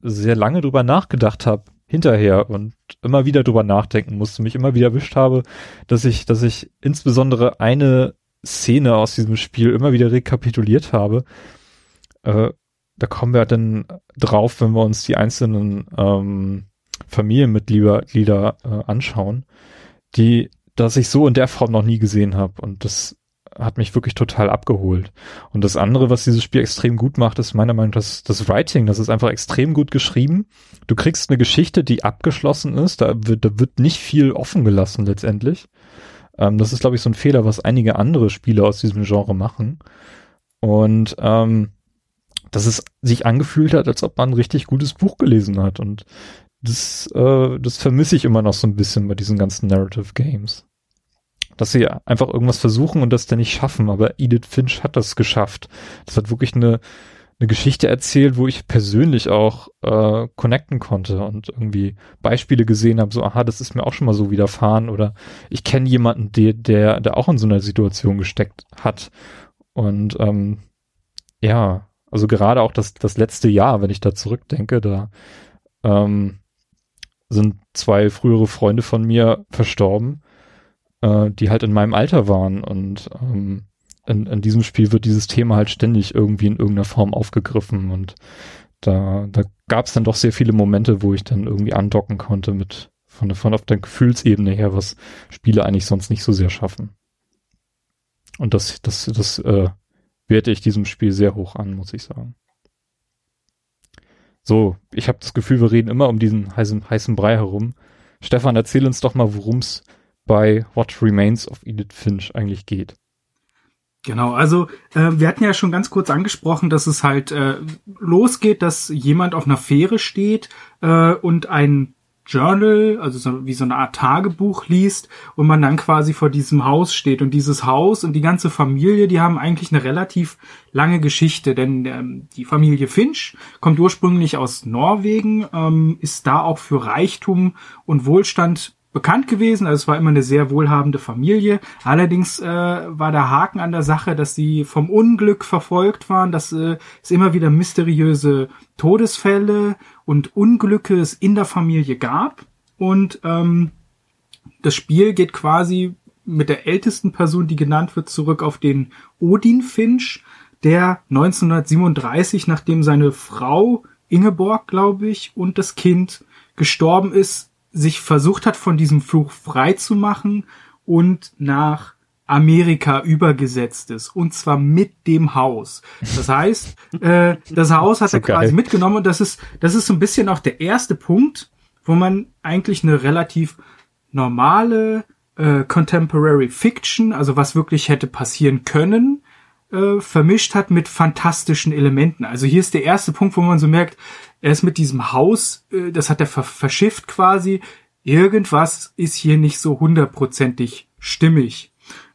sehr lange drüber nachgedacht habe hinterher und immer wieder drüber nachdenken musste, mich immer wieder erwischt habe, dass ich, dass ich insbesondere eine Szene aus diesem Spiel immer wieder rekapituliert habe. Äh, da kommen wir dann drauf, wenn wir uns die einzelnen ähm, Familienmitglieder äh, anschauen, die, dass ich so in der Form noch nie gesehen habe. Und das hat mich wirklich total abgeholt. Und das andere, was dieses Spiel extrem gut macht, ist meiner Meinung nach das, das Writing. Das ist einfach extrem gut geschrieben. Du kriegst eine Geschichte, die abgeschlossen ist. Da wird, da wird nicht viel offen gelassen letztendlich. Ähm, das ist, glaube ich, so ein Fehler, was einige andere Spiele aus diesem Genre machen. Und ähm, dass es sich angefühlt hat, als ob man ein richtig gutes Buch gelesen hat. Und das, äh, das vermisse ich immer noch so ein bisschen bei diesen ganzen Narrative Games dass sie einfach irgendwas versuchen und das dann nicht schaffen. Aber Edith Finch hat das geschafft. Das hat wirklich eine, eine Geschichte erzählt, wo ich persönlich auch äh, connecten konnte und irgendwie Beispiele gesehen habe, so, aha, das ist mir auch schon mal so widerfahren oder ich kenne jemanden, der, der, der auch in so einer Situation gesteckt hat. Und ähm, ja, also gerade auch das, das letzte Jahr, wenn ich da zurückdenke, da ähm, sind zwei frühere Freunde von mir verstorben äh, die halt in meinem Alter waren. Und ähm, in, in diesem Spiel wird dieses Thema halt ständig irgendwie in irgendeiner Form aufgegriffen. Und da, da gab es dann doch sehr viele Momente, wo ich dann irgendwie andocken konnte mit von, von auf der Gefühlsebene her, was Spiele eigentlich sonst nicht so sehr schaffen. Und das, das, das äh, werte ich diesem Spiel sehr hoch an, muss ich sagen. So, ich habe das Gefühl, wir reden immer um diesen heißen, heißen Brei herum. Stefan, erzähl uns doch mal, worum es bei What Remains of Edith Finch eigentlich geht. Genau, also äh, wir hatten ja schon ganz kurz angesprochen, dass es halt äh, losgeht, dass jemand auf einer Fähre steht äh, und ein Journal, also so, wie so eine Art Tagebuch liest und man dann quasi vor diesem Haus steht. Und dieses Haus und die ganze Familie, die haben eigentlich eine relativ lange Geschichte, denn ähm, die Familie Finch kommt ursprünglich aus Norwegen, ähm, ist da auch für Reichtum und Wohlstand bekannt gewesen. Also es war immer eine sehr wohlhabende Familie. Allerdings äh, war der Haken an der Sache, dass sie vom Unglück verfolgt waren, dass äh, es immer wieder mysteriöse Todesfälle und Unglücke es in der Familie gab. Und ähm, das Spiel geht quasi mit der ältesten Person, die genannt wird, zurück auf den Odin Finch, der 1937, nachdem seine Frau Ingeborg, glaube ich, und das Kind gestorben ist, sich versucht hat, von diesem Fluch frei zu machen und nach Amerika übergesetzt ist. Und zwar mit dem Haus. Das heißt, äh, das Haus hat so er quasi geil. mitgenommen und das ist, das ist so ein bisschen auch der erste Punkt, wo man eigentlich eine relativ normale äh, Contemporary Fiction, also was wirklich hätte passieren können, äh, vermischt hat mit fantastischen Elementen. Also hier ist der erste Punkt, wo man so merkt, er ist mit diesem Haus, äh, das hat er ver verschifft quasi. Irgendwas ist hier nicht so hundertprozentig stimmig.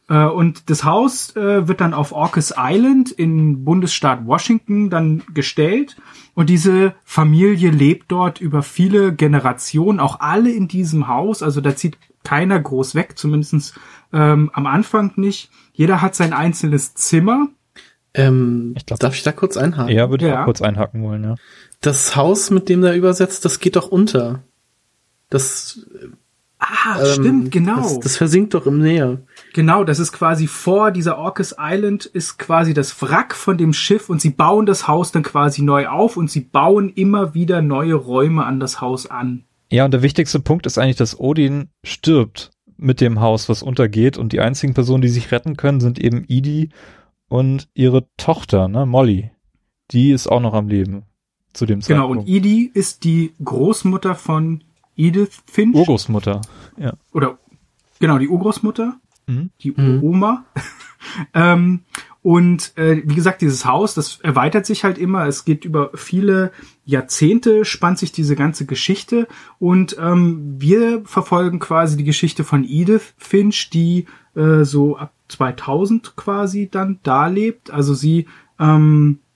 Äh, und das Haus äh, wird dann auf Orcas Island in Bundesstaat Washington dann gestellt. Und diese Familie lebt dort über viele Generationen, auch alle in diesem Haus. Also da zieht keiner groß weg, zumindestens ähm, am Anfang nicht. Jeder hat sein einzelnes Zimmer. Ähm, ich glaub, darf ich da kurz einhaken? Ja, würde ich ja. auch kurz einhaken wollen, ja. Das Haus, mit dem da übersetzt, das geht doch unter. Das. Ah, ähm, stimmt, genau. Das, das, versinkt doch im Meer. Genau, das ist quasi vor dieser Orcas Island ist quasi das Wrack von dem Schiff und sie bauen das Haus dann quasi neu auf und sie bauen immer wieder neue Räume an das Haus an. Ja, und der wichtigste Punkt ist eigentlich, dass Odin stirbt mit dem Haus, was untergeht. Und die einzigen Personen, die sich retten können, sind eben Edie und ihre Tochter, ne, Molly. Die ist auch noch am Leben zu dem Zeitpunkt. Genau, und Edie ist die Großmutter von Edith Finch. Urgroßmutter, ja. Oder, genau, die Urgroßmutter. Mhm. Die Oma. ähm, und äh, wie gesagt, dieses Haus, das erweitert sich halt immer. Es geht über viele Jahrzehnte, spannt sich diese ganze Geschichte. Und ähm, wir verfolgen quasi die Geschichte von Edith Finch, die äh, so ab 2000 quasi dann da lebt. Also sie, ähm, äh,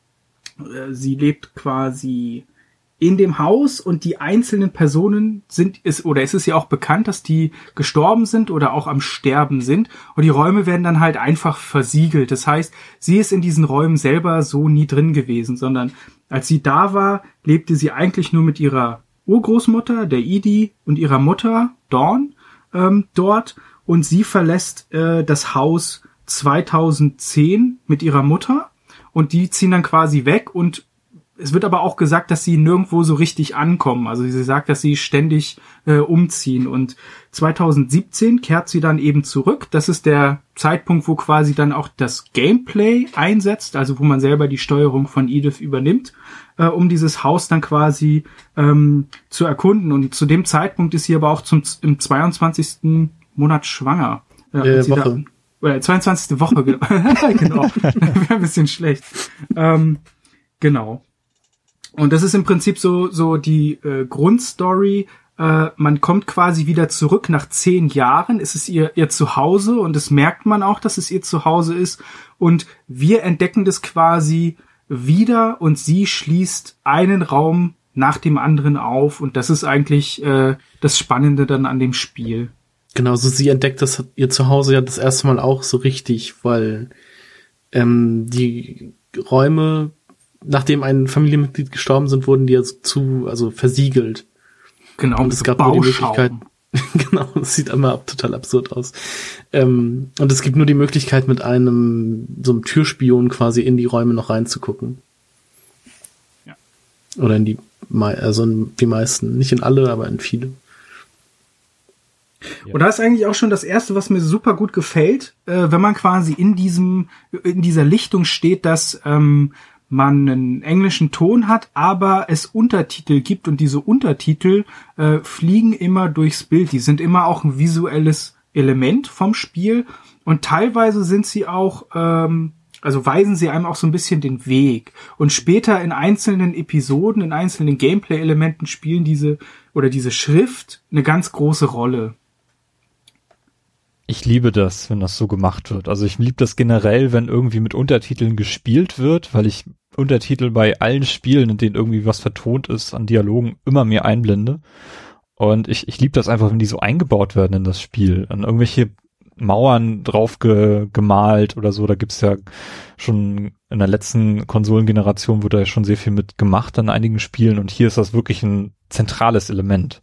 sie lebt quasi in dem Haus und die einzelnen Personen sind es oder es ist ja auch bekannt, dass die gestorben sind oder auch am Sterben sind. Und die Räume werden dann halt einfach versiegelt. Das heißt, sie ist in diesen Räumen selber so nie drin gewesen, sondern als sie da war, lebte sie eigentlich nur mit ihrer Urgroßmutter, der Idi und ihrer Mutter Dawn ähm, dort. Und sie verlässt äh, das Haus 2010 mit ihrer Mutter und die ziehen dann quasi weg und es wird aber auch gesagt, dass sie nirgendwo so richtig ankommen. Also sie sagt, dass sie ständig äh, umziehen. Und 2017 kehrt sie dann eben zurück. Das ist der Zeitpunkt, wo quasi dann auch das Gameplay einsetzt, also wo man selber die Steuerung von Edith übernimmt, äh, um dieses Haus dann quasi ähm, zu erkunden. Und zu dem Zeitpunkt ist sie aber auch zum im 22. Monat schwanger. Äh, äh Woche. Oder 22. Woche, genau. genau. Wäre ein bisschen schlecht. Ähm, genau. Und das ist im Prinzip so, so die äh, Grundstory. Äh, man kommt quasi wieder zurück nach zehn Jahren. Es ist ihr, ihr Zuhause und das merkt man auch, dass es ihr Zuhause ist. Und wir entdecken das quasi wieder und sie schließt einen Raum nach dem anderen auf. Und das ist eigentlich äh, das Spannende dann an dem Spiel. Genau, so sie entdeckt das ihr Zuhause ja das erste Mal auch so richtig, weil ähm, die Räume nachdem ein Familienmitglied gestorben sind, wurden die also zu, also versiegelt. Genau. Und es gab nur die Möglichkeit, genau, das sieht immer total absurd aus. Ähm, und es gibt nur die Möglichkeit, mit einem, so einem Türspion quasi in die Räume noch reinzugucken. Ja. Oder in die, also in die meisten. Nicht in alle, aber in viele. Und da ist eigentlich auch schon das erste, was mir super gut gefällt, äh, wenn man quasi in diesem, in dieser Lichtung steht, dass ähm, man einen englischen Ton hat, aber es Untertitel gibt und diese Untertitel äh, fliegen immer durchs Bild. Die sind immer auch ein visuelles Element vom Spiel und teilweise sind sie auch, ähm, also weisen sie einem auch so ein bisschen den Weg. Und später in einzelnen Episoden, in einzelnen Gameplay-Elementen spielen diese oder diese Schrift eine ganz große Rolle. Ich liebe das, wenn das so gemacht wird. Also ich liebe das generell, wenn irgendwie mit Untertiteln gespielt wird, weil ich Untertitel bei allen Spielen, in denen irgendwie was vertont ist, an Dialogen immer mehr einblende. Und ich, ich liebe das einfach, wenn die so eingebaut werden in das Spiel. An irgendwelche Mauern drauf ge, gemalt oder so. Da gibt's ja schon in der letzten Konsolengeneration wurde ja schon sehr viel mit gemacht an einigen Spielen und hier ist das wirklich ein zentrales Element.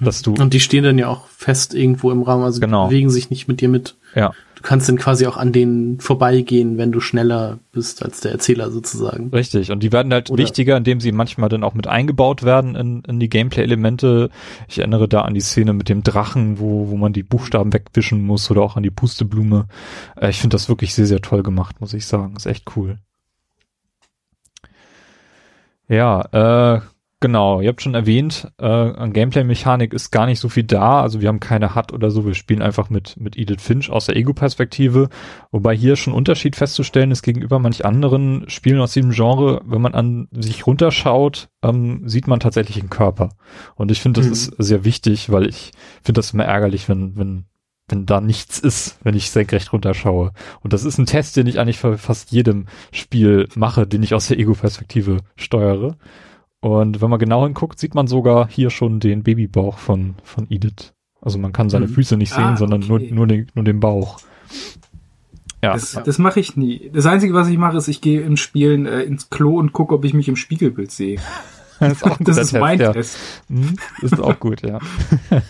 Dass du und die stehen dann ja auch fest irgendwo im Raum, also genau. bewegen sich nicht mit dir mit. Ja. Du kannst dann quasi auch an denen vorbeigehen, wenn du schneller bist als der Erzähler sozusagen. Richtig. Und die werden halt Oder wichtiger, indem sie manchmal dann auch mit eingebaut werden in, in die Gameplay-Elemente. Ich erinnere da an die Szene mit dem Drachen, wo, wo man die Buchstaben wegwischen muss oder auch an die Pusteblume. Äh, ich finde das wirklich sehr, sehr toll gemacht, muss ich sagen. Ist echt cool. Ja, äh, Genau, ihr habt schon erwähnt, äh, an Gameplay-Mechanik ist gar nicht so viel da. Also wir haben keine HUD oder so, wir spielen einfach mit, mit Edith Finch aus der Ego-Perspektive. Wobei hier schon Unterschied festzustellen ist gegenüber manch anderen Spielen aus diesem Genre. Wenn man an sich runterschaut, ähm, sieht man tatsächlich einen Körper. Und ich finde, das mhm. ist sehr wichtig, weil ich finde das immer ärgerlich, wenn, wenn wenn da nichts ist, wenn ich senkrecht runterschaue. Und das ist ein Test, den ich eigentlich für fast jedem Spiel mache, den ich aus der Ego-Perspektive steuere. Und wenn man genau hinguckt, sieht man sogar hier schon den Babybauch von, von Edith. Also man kann seine mhm. Füße nicht sehen, ah, sondern nur, nur, den, nur den Bauch. Ja. Das, das mache ich nie. Das Einzige, was ich mache, ist, ich gehe im Spielen äh, ins Klo und gucke, ob ich mich im Spiegelbild sehe. das ist, auch das ist Test, mein ja. Test. Mhm, das ist auch gut, ja.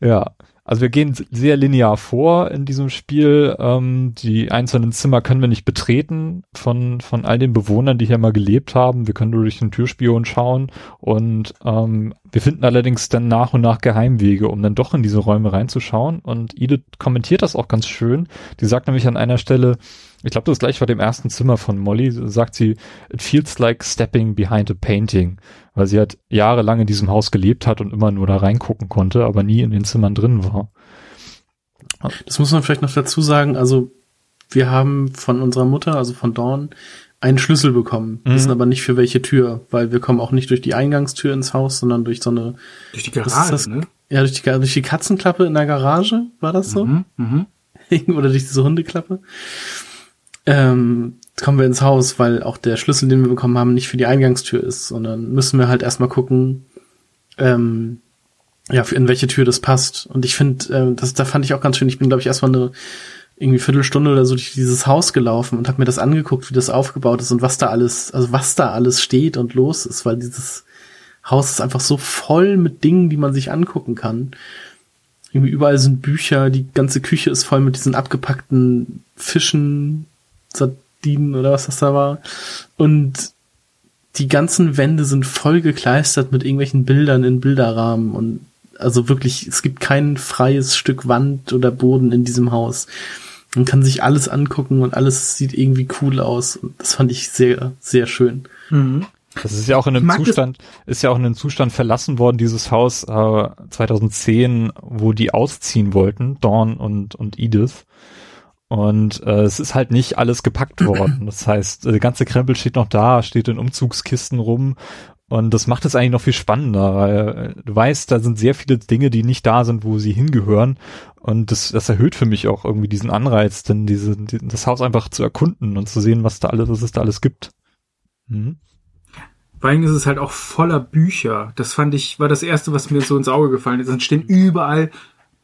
ja. Also wir gehen sehr linear vor in diesem Spiel. Ähm, die einzelnen Zimmer können wir nicht betreten von, von all den Bewohnern, die hier mal gelebt haben. Wir können nur durch den Türspion schauen und ähm, wir finden allerdings dann nach und nach Geheimwege, um dann doch in diese Räume reinzuschauen. Und Edith kommentiert das auch ganz schön. Die sagt nämlich an einer Stelle, ich glaube, das ist gleich bei dem ersten Zimmer von Molly, sagt sie, it feels like stepping behind a painting, weil sie halt jahrelang in diesem Haus gelebt hat und immer nur da reingucken konnte, aber nie in den Zimmern drin war. Das muss man vielleicht noch dazu sagen, also wir haben von unserer Mutter, also von Dawn, einen Schlüssel bekommen, mhm. wissen aber nicht für welche Tür, weil wir kommen auch nicht durch die Eingangstür ins Haus, sondern durch so eine durch die Garage, ne? Ja, durch die, durch die Katzenklappe in der Garage, war das so? Mhm, mh. Oder durch diese Hundeklappe ähm, kommen wir ins Haus, weil auch der Schlüssel, den wir bekommen haben, nicht für die Eingangstür ist, sondern müssen wir halt erstmal gucken, ähm, ja, in welche Tür das passt. Und ich finde, äh, das, da fand ich auch ganz schön. Ich bin, glaube ich, erstmal eine irgendwie Viertelstunde oder so durch dieses Haus gelaufen und habe mir das angeguckt, wie das aufgebaut ist und was da alles, also was da alles steht und los ist, weil dieses Haus ist einfach so voll mit Dingen, die man sich angucken kann. Irgendwie überall sind Bücher, die ganze Küche ist voll mit diesen abgepackten Fischen, Sardinen oder was das da war. Und die ganzen Wände sind voll gekleistert mit irgendwelchen Bildern in Bilderrahmen und also wirklich, es gibt kein freies Stück Wand oder Boden in diesem Haus. Man kann sich alles angucken und alles sieht irgendwie cool aus. Und das fand ich sehr, sehr schön. Mhm. Das ist ja auch in einem Zustand, ist ja auch in einem Zustand verlassen worden, dieses Haus äh, 2010, wo die ausziehen wollten, Dawn und, und Edith. Und äh, es ist halt nicht alles gepackt worden. Das heißt, der ganze Krempel steht noch da, steht in Umzugskisten rum. Und das macht es eigentlich noch viel spannender, weil äh, du weißt, da sind sehr viele Dinge, die nicht da sind, wo sie hingehören. Und das, das erhöht für mich auch irgendwie diesen Anreiz, denn diese, die, das Haus einfach zu erkunden und zu sehen, was da alles, was es da alles gibt. Mhm. Vor allem ist es halt auch voller Bücher. Das fand ich, war das erste, was mir so ins Auge gefallen ist. Dann stehen überall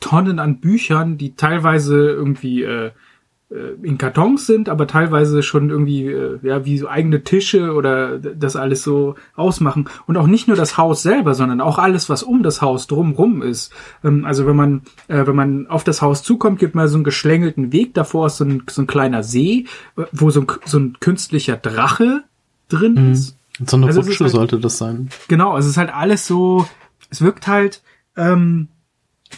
Tonnen an Büchern, die teilweise irgendwie äh, in Kartons sind, aber teilweise schon irgendwie äh, ja wie so eigene Tische oder das alles so ausmachen und auch nicht nur das Haus selber, sondern auch alles, was um das Haus drumrum ist. Ähm, also wenn man äh, wenn man auf das Haus zukommt, gibt man so einen geschlängelten Weg. Davor ist so ein, so ein kleiner See, äh, wo so ein, so ein künstlicher Drache drin mhm. ist. So eine also Rutsche halt, sollte das sein. Genau, also es ist halt alles so. Es wirkt halt ähm,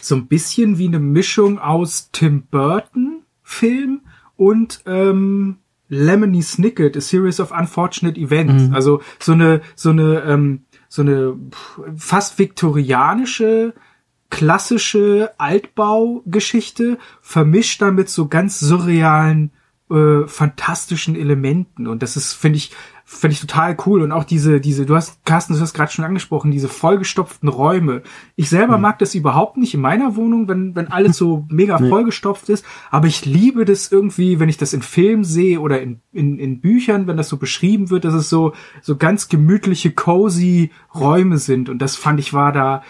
so ein bisschen wie eine Mischung aus Tim Burton Film und ähm, Lemony Snicket, A Series of Unfortunate Events. Mhm. Also so eine so eine ähm, so eine fast viktorianische klassische Altbaugeschichte vermischt dann mit so ganz surrealen äh, fantastischen Elementen und das ist finde ich finde ich total cool und auch diese diese du hast Carsten du hast gerade schon angesprochen diese vollgestopften Räume ich selber mhm. mag das überhaupt nicht in meiner Wohnung wenn wenn alles so mega nee. vollgestopft ist aber ich liebe das irgendwie wenn ich das in Filmen sehe oder in, in in Büchern wenn das so beschrieben wird dass es so so ganz gemütliche cozy Räume sind und das fand ich war da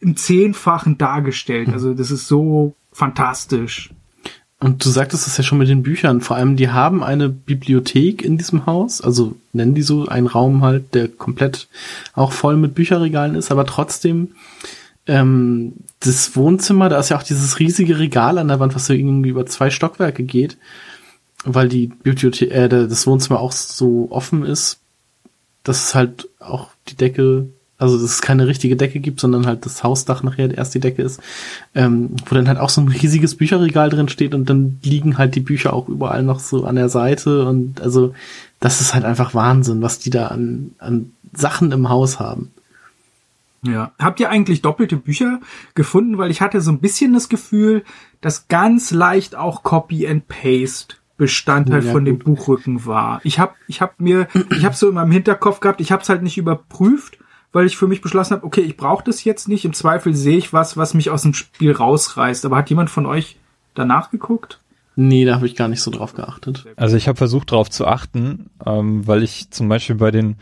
im zehnfachen dargestellt hm. also das ist so fantastisch und du sagtest es ja schon mit den Büchern. Vor allem, die haben eine Bibliothek in diesem Haus. Also nennen die so einen Raum halt, der komplett auch voll mit Bücherregalen ist. Aber trotzdem, ähm, das Wohnzimmer, da ist ja auch dieses riesige Regal an der Wand, was so irgendwie über zwei Stockwerke geht. Weil die Bibliothek, äh, das Wohnzimmer auch so offen ist, dass halt auch die Decke also dass es keine richtige Decke gibt, sondern halt das Hausdach nachher erst die Decke ist, ähm, wo dann halt auch so ein riesiges Bücherregal drin steht und dann liegen halt die Bücher auch überall noch so an der Seite und also das ist halt einfach Wahnsinn, was die da an, an Sachen im Haus haben. Ja. Habt ihr eigentlich doppelte Bücher gefunden? Weil ich hatte so ein bisschen das Gefühl, dass ganz leicht auch Copy and Paste Bestandteil ja, von dem Buchrücken war. Ich habe ich hab mir, ich habe so in meinem Hinterkopf gehabt, ich habe es halt nicht überprüft weil ich für mich beschlossen habe, okay, ich brauche das jetzt nicht. Im Zweifel sehe ich was, was mich aus dem Spiel rausreißt. Aber hat jemand von euch danach geguckt? Nee, da habe ich gar nicht so drauf geachtet. Also ich habe versucht drauf zu achten, ähm, weil ich zum Beispiel bei den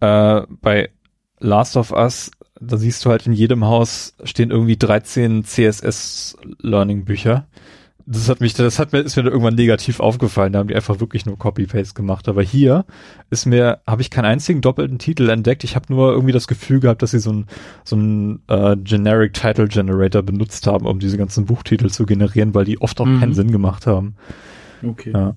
äh, bei Last of Us, da siehst du halt in jedem Haus stehen irgendwie 13 CSS Learning Bücher das hat mich, das hat mir, ist mir irgendwann negativ aufgefallen. Da haben die einfach wirklich nur Copy-Paste gemacht. Aber hier ist mir, habe ich keinen einzigen doppelten Titel entdeckt. Ich habe nur irgendwie das Gefühl gehabt, dass sie so ein so ein äh, Generic Title Generator benutzt haben, um diese ganzen Buchtitel zu generieren, weil die oft auch mhm. keinen Sinn gemacht haben. Okay. Ja.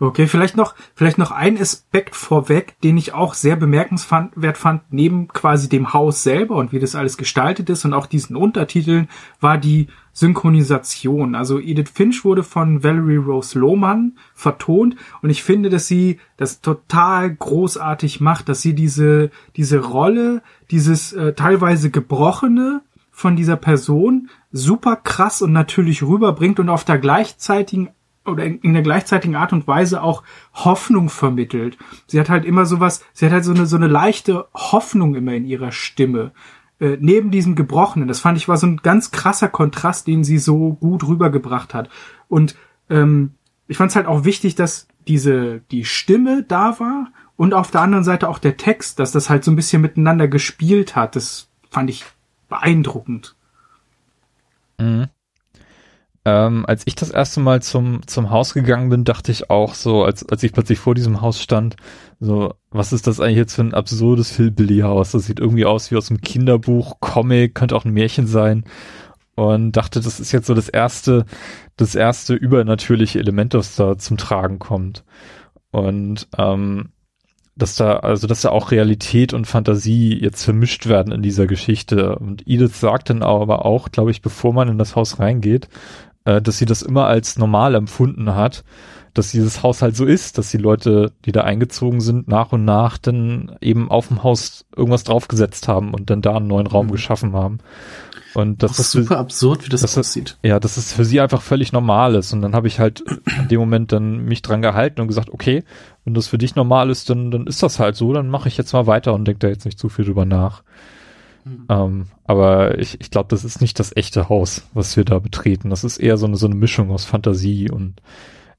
Okay, vielleicht noch, vielleicht noch ein Aspekt vorweg, den ich auch sehr bemerkenswert fand, neben quasi dem Haus selber und wie das alles gestaltet ist und auch diesen Untertiteln, war die Synchronisation. Also Edith Finch wurde von Valerie Rose Lohmann vertont und ich finde, dass sie das total großartig macht, dass sie diese, diese Rolle, dieses äh, teilweise gebrochene von dieser Person super krass und natürlich rüberbringt und auf der gleichzeitigen oder in, der gleichzeitigen Art und Weise auch Hoffnung vermittelt. Sie hat halt immer sowas, sie hat halt so eine, so eine leichte Hoffnung immer in ihrer Stimme. Äh, neben diesem Gebrochenen. Das fand ich war so ein ganz krasser Kontrast, den sie so gut rübergebracht hat. Und ähm, ich fand es halt auch wichtig, dass diese die Stimme da war und auf der anderen Seite auch der Text, dass das halt so ein bisschen miteinander gespielt hat. Das fand ich beeindruckend. Mhm. Ähm, als ich das erste Mal zum, zum Haus gegangen bin, dachte ich auch so, als, als ich plötzlich vor diesem Haus stand, so, was ist das eigentlich jetzt für ein absurdes Hillbilly-Haus? Das sieht irgendwie aus wie aus einem Kinderbuch, Comic, könnte auch ein Märchen sein. Und dachte, das ist jetzt so das erste, das erste übernatürliche Element, das da zum Tragen kommt. Und ähm, dass da, also dass da auch Realität und Fantasie jetzt vermischt werden in dieser Geschichte. Und Edith sagt dann aber auch, glaube ich, bevor man in das Haus reingeht, äh, dass sie das immer als normal empfunden hat, dass dieses Haus halt so ist, dass die Leute, die da eingezogen sind, nach und nach dann eben auf dem Haus irgendwas draufgesetzt haben und dann da einen neuen Raum mhm. geschaffen haben. Und das, ist super für, absurd, wie das, das aussieht. ja, das ist für sie einfach völlig normal ist. Und dann habe ich halt in dem Moment dann mich dran gehalten und gesagt, okay, wenn das für dich normal ist, dann, dann ist das halt so, dann mache ich jetzt mal weiter und denke da jetzt nicht zu viel drüber nach. Mhm. Ähm, aber ich, ich glaube, das ist nicht das echte Haus, was wir da betreten. Das ist eher so eine, so eine Mischung aus Fantasie und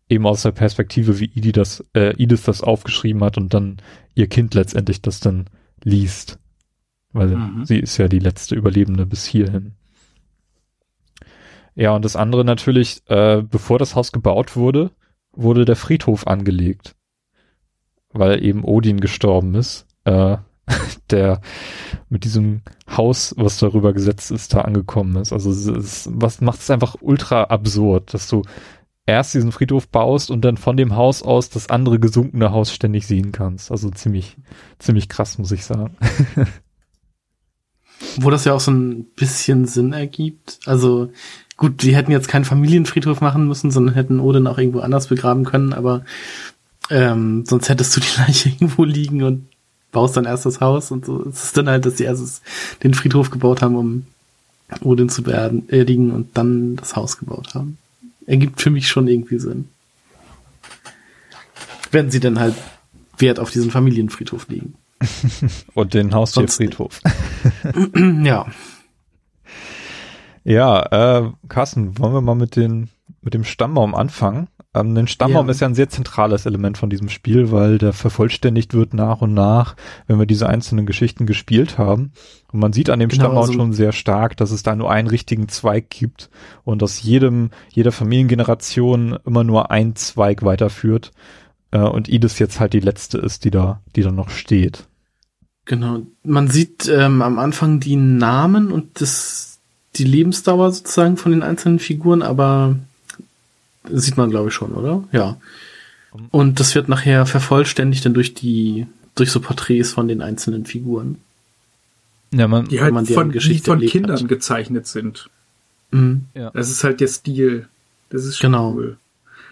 eben aus der Perspektive, wie Edith das, äh, Edith das aufgeschrieben hat und dann ihr Kind letztendlich das dann liest. Weil mhm. sie ist ja die letzte Überlebende bis hierhin. Ja, und das andere natürlich, äh, bevor das Haus gebaut wurde, wurde der Friedhof angelegt. Weil eben Odin gestorben ist. Äh, der mit diesem Haus, was darüber gesetzt ist, da angekommen ist. Also es ist, was macht es einfach ultra absurd, dass du erst diesen Friedhof baust und dann von dem Haus aus das andere gesunkene Haus ständig sehen kannst. Also ziemlich, ziemlich krass, muss ich sagen. Wo das ja auch so ein bisschen Sinn ergibt. Also gut, die hätten jetzt keinen Familienfriedhof machen müssen, sondern hätten Odin auch irgendwo anders begraben können, aber ähm, sonst hättest du die Leiche irgendwo liegen und baust dann erst das Haus und so. Es ist dann halt, dass die erst den Friedhof gebaut haben, um Odin zu beerdigen und dann das Haus gebaut haben. Ergibt für mich schon irgendwie Sinn. Werden sie dann halt Wert auf diesen Familienfriedhof legen. und den Haustierfriedhof. ja. Ja, äh, Carsten, wollen wir mal mit den mit dem Stammbaum anfangen? Ähm, ein Stammbaum ja. ist ja ein sehr zentrales Element von diesem Spiel, weil der vervollständigt wird nach und nach, wenn wir diese einzelnen Geschichten gespielt haben. Und man sieht an dem genau, Stammbaum also schon sehr stark, dass es da nur einen richtigen Zweig gibt und aus jedem, jeder Familiengeneration immer nur ein Zweig weiterführt. Äh, und Idis jetzt halt die letzte ist, die da, die da noch steht. Genau. Man sieht ähm, am Anfang die Namen und das, die Lebensdauer sozusagen von den einzelnen Figuren, aber Sieht man, glaube ich, schon, oder? Ja. Und das wird nachher vervollständigt dann durch die, durch so Porträts von den einzelnen Figuren. Ja, man, die halt man von, die von Kindern hat. gezeichnet sind. Mhm. Ja. Das ist halt der Stil. Das ist schon genau. cool.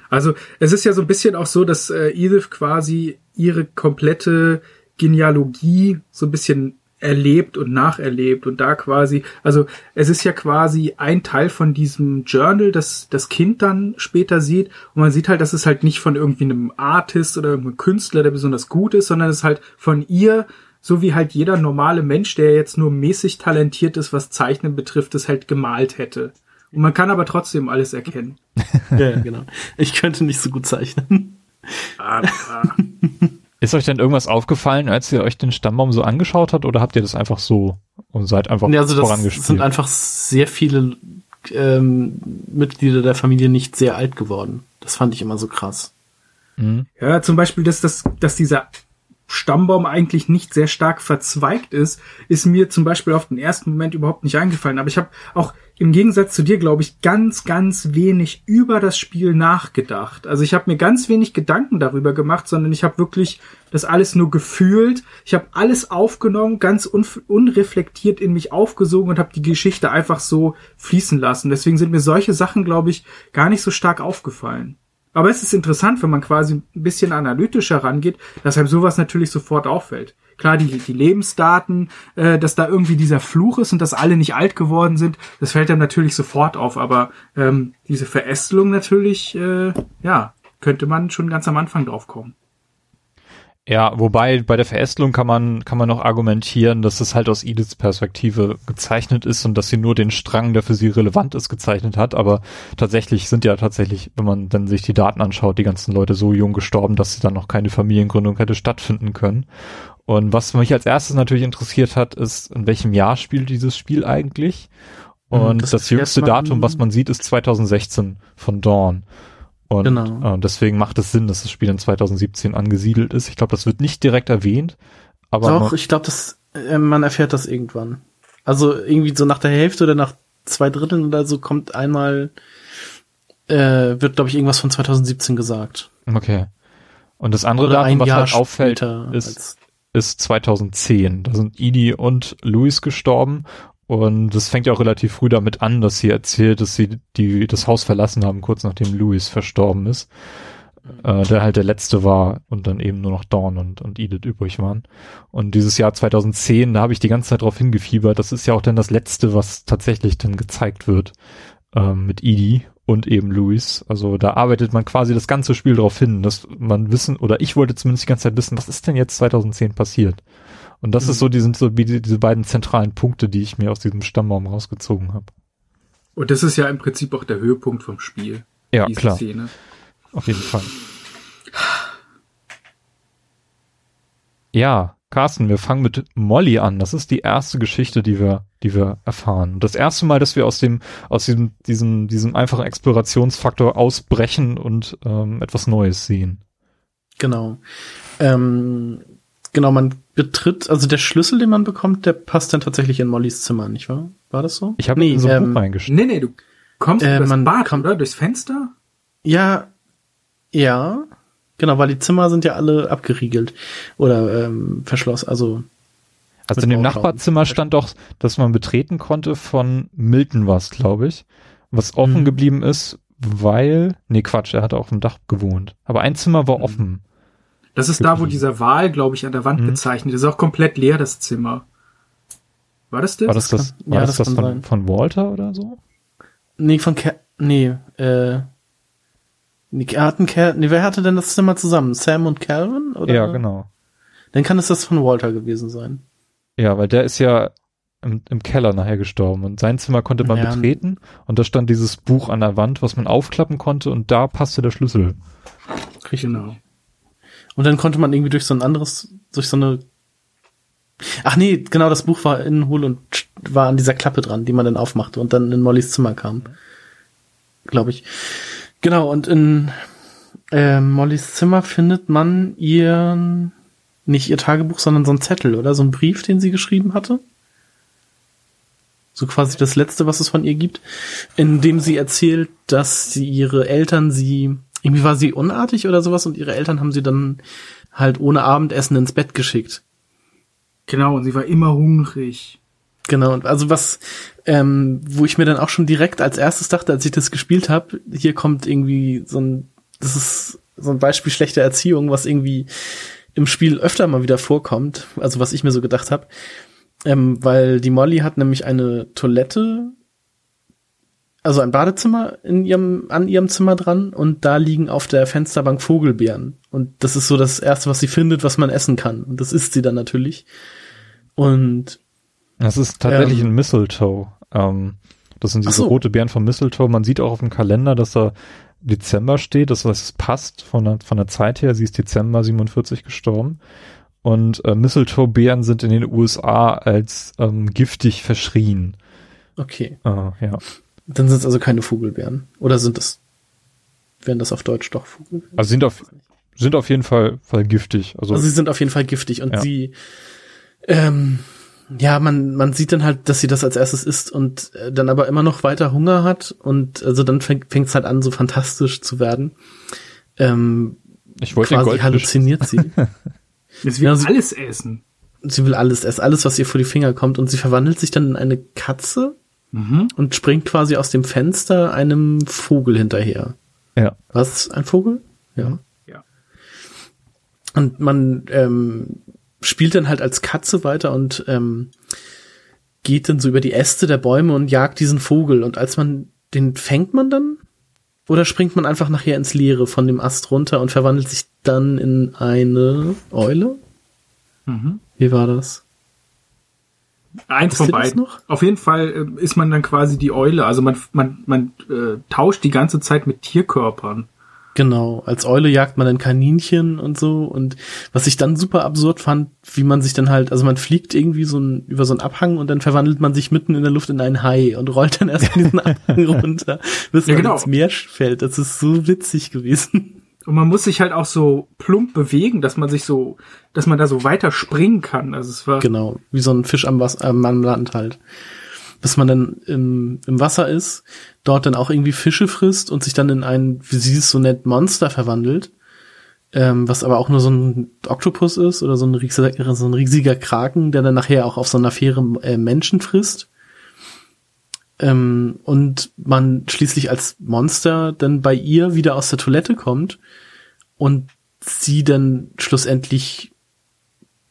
Also, es ist ja so ein bisschen auch so, dass äh, Edith quasi ihre komplette Genealogie so ein bisschen erlebt und nacherlebt und da quasi, also es ist ja quasi ein Teil von diesem Journal, das das Kind dann später sieht und man sieht halt, dass es halt nicht von irgendwie einem Artist oder irgendeinem Künstler, der besonders gut ist, sondern es ist halt von ihr, so wie halt jeder normale Mensch, der jetzt nur mäßig talentiert ist, was Zeichnen betrifft, es halt gemalt hätte. Und man kann aber trotzdem alles erkennen. ja, genau. Ich könnte nicht so gut zeichnen. Ah, ah. Ist euch denn irgendwas aufgefallen, als ihr euch den Stammbaum so angeschaut habt, oder habt ihr das einfach so und seid einfach ja, also das sind einfach sehr viele ähm, Mitglieder der Familie nicht sehr alt geworden. Das fand ich immer so krass. Mhm. Ja, zum Beispiel, dass, dass, dass dieser Stammbaum eigentlich nicht sehr stark verzweigt ist, ist mir zum Beispiel auf den ersten Moment überhaupt nicht eingefallen. Aber ich habe auch im Gegensatz zu dir, glaube ich, ganz, ganz wenig über das Spiel nachgedacht. Also ich habe mir ganz wenig Gedanken darüber gemacht, sondern ich habe wirklich das alles nur gefühlt. Ich habe alles aufgenommen, ganz un unreflektiert in mich aufgesogen und habe die Geschichte einfach so fließen lassen. Deswegen sind mir solche Sachen, glaube ich, gar nicht so stark aufgefallen. Aber es ist interessant, wenn man quasi ein bisschen analytischer rangeht, dass einem sowas natürlich sofort auffällt. Klar, die, die Lebensdaten, äh, dass da irgendwie dieser Fluch ist und dass alle nicht alt geworden sind, das fällt einem natürlich sofort auf. Aber ähm, diese Verästelung natürlich, äh, ja, könnte man schon ganz am Anfang drauf kommen. Ja, wobei bei der Verästelung kann man, kann man noch argumentieren, dass es halt aus Ediths Perspektive gezeichnet ist und dass sie nur den Strang, der für sie relevant ist, gezeichnet hat. Aber tatsächlich sind ja tatsächlich, wenn man dann sich die Daten anschaut, die ganzen Leute so jung gestorben, dass sie dann noch keine Familiengründung hätte stattfinden können. Und was mich als erstes natürlich interessiert hat, ist, in welchem Jahr spielt dieses Spiel eigentlich? Mhm, und das, das jüngste Datum, was man sieht, ist 2016 von Dawn. Und genau. äh, deswegen macht es Sinn, dass das Spiel in 2017 angesiedelt ist. Ich glaube, das wird nicht direkt erwähnt. Aber Doch, ich glaube, äh, man erfährt das irgendwann. Also irgendwie so nach der Hälfte oder nach zwei Dritteln oder so kommt einmal, äh, wird, glaube ich, irgendwas von 2017 gesagt. Okay. Und das andere Datum, was halt auffällt, ist, ist 2010. Da sind Edie und Louis gestorben und es fängt ja auch relativ früh damit an, dass sie erzählt, dass sie die, das Haus verlassen haben, kurz nachdem Louis verstorben ist. Äh, der halt der letzte war und dann eben nur noch Dawn und, und Edith übrig waren. Und dieses Jahr 2010, da habe ich die ganze Zeit drauf hingefiebert. Das ist ja auch dann das letzte, was tatsächlich dann gezeigt wird ähm, mit Edie und eben Louis. Also da arbeitet man quasi das ganze Spiel darauf hin, dass man wissen, oder ich wollte zumindest die ganze Zeit wissen, was ist denn jetzt 2010 passiert? Und das mhm. ist so, die sind so wie diese beiden zentralen Punkte, die ich mir aus diesem Stammbaum rausgezogen habe. Und das ist ja im Prinzip auch der Höhepunkt vom Spiel. Ja, klar. Szene. Auf jeden Fall. Ja, Carsten, wir fangen mit Molly an. Das ist die erste Geschichte, die wir, die wir erfahren. Das erste Mal, dass wir aus dem, aus diesem, diesem, diesem einfachen Explorationsfaktor ausbrechen und ähm, etwas Neues sehen. Genau. Ähm, genau, man betritt, also der Schlüssel, den man bekommt, der passt dann tatsächlich in Mollys Zimmer, nicht wahr? War das so? Ich habe nee, so ein ähm, Buch reingeschrieben. Nee, nee, du kommst äh, man Bad, kommt, oder? Durchs Fenster? Ja, ja. Genau, weil die Zimmer sind ja alle abgeriegelt oder ähm, verschlossen, also Also in dem Nachbarzimmer stand doch, dass man betreten konnte von Milton was, glaube ich. Was offen hm. geblieben ist, weil, nee Quatsch, er hatte auf dem Dach gewohnt. Aber ein Zimmer war hm. offen. Das ist da, wo dieser Wal, glaube ich, an der Wand hm. bezeichnet ist. Auch komplett leer, das Zimmer. War das das? War das das, war ja, das, das, das von, von, Walter oder so? Nee, von Ke nee, äh, nee, hatten Cal nee, wer hatte denn das Zimmer zusammen? Sam und Calvin? Oder? Ja, genau. Dann kann es das von Walter gewesen sein. Ja, weil der ist ja im, im Keller nachher gestorben und sein Zimmer konnte man ja. betreten und da stand dieses Buch an der Wand, was man aufklappen konnte und da passte der Schlüssel. Richtig. Genau. Und dann konnte man irgendwie durch so ein anderes, durch so eine Ach nee, genau, das Buch war in Hohl und war an dieser Klappe dran, die man dann aufmachte und dann in Mollys Zimmer kam. Glaube ich. Genau, und in äh, Mollys Zimmer findet man ihren, nicht ihr Tagebuch, sondern so ein Zettel, oder? So ein Brief, den sie geschrieben hatte. So quasi das letzte, was es von ihr gibt, in dem sie erzählt, dass sie ihre Eltern sie, irgendwie war sie unartig oder sowas und ihre Eltern haben sie dann halt ohne Abendessen ins Bett geschickt. Genau, und sie war immer hungrig. Genau, also was, ähm, wo ich mir dann auch schon direkt als erstes dachte, als ich das gespielt habe, hier kommt irgendwie so ein, das ist so ein Beispiel schlechter Erziehung, was irgendwie im Spiel öfter mal wieder vorkommt, also was ich mir so gedacht habe, ähm, weil die Molly hat nämlich eine Toilette, also ein Badezimmer in ihrem, an ihrem Zimmer dran und da liegen auf der Fensterbank Vogelbeeren und das ist so das erste, was sie findet, was man essen kann und das isst sie dann natürlich und das ist tatsächlich ähm, ein Mistletoe. Ähm, das sind diese so. rote Beeren von Mistletoe. Man sieht auch auf dem Kalender, dass da Dezember steht. Das heißt, es passt von der, von der Zeit her. Sie ist Dezember 47 gestorben. Und äh, Mistletoe-Beeren sind in den USA als ähm, giftig verschrien. Okay. Äh, ja. Dann sind es also keine Vogelbeeren. Oder sind es, wären das auf Deutsch doch Vogelbeeren? Also sind auf, sind auf jeden Fall, Fall giftig. Also, also sie sind auf jeden Fall giftig und ja. sie ähm, ja, man, man sieht dann halt, dass sie das als erstes isst und äh, dann aber immer noch weiter Hunger hat und also dann fängt es halt an, so fantastisch zu werden. Ähm, ich wollte quasi halluziniert sie. Jetzt will ja, sie, alles essen. Sie will alles essen, alles, was ihr vor die Finger kommt und sie verwandelt sich dann in eine Katze mhm. und springt quasi aus dem Fenster einem Vogel hinterher. Ja. Was? Ein Vogel? Ja. Ja. Und man ähm, spielt dann halt als Katze weiter und ähm, geht dann so über die Äste der Bäume und jagt diesen Vogel. Und als man den fängt man dann? Oder springt man einfach nachher ins Leere von dem Ast runter und verwandelt sich dann in eine Eule? Mhm. Wie war das? Eins von beiden. Noch? Auf jeden Fall äh, ist man dann quasi die Eule. Also man, man, man äh, tauscht die ganze Zeit mit Tierkörpern. Genau, als Eule jagt man ein Kaninchen und so und was ich dann super absurd fand, wie man sich dann halt, also man fliegt irgendwie so ein, über so einen Abhang und dann verwandelt man sich mitten in der Luft in einen Hai und rollt dann erst diesen Abhang runter, bis ja, man genau. ins Meer fällt. Das ist so witzig gewesen. Und man muss sich halt auch so plump bewegen, dass man sich so, dass man da so weiter springen kann. Also es war genau wie so ein Fisch am, Wasser, am Land halt bis man dann im, im Wasser ist, dort dann auch irgendwie Fische frisst und sich dann in ein, wie sie es so nennt, Monster verwandelt. Ähm, was aber auch nur so ein Oktopus ist oder so ein, riesiger, so ein riesiger Kraken, der dann nachher auch auf so einer Fähre äh, Menschen frisst. Ähm, und man schließlich als Monster dann bei ihr wieder aus der Toilette kommt und sie dann schlussendlich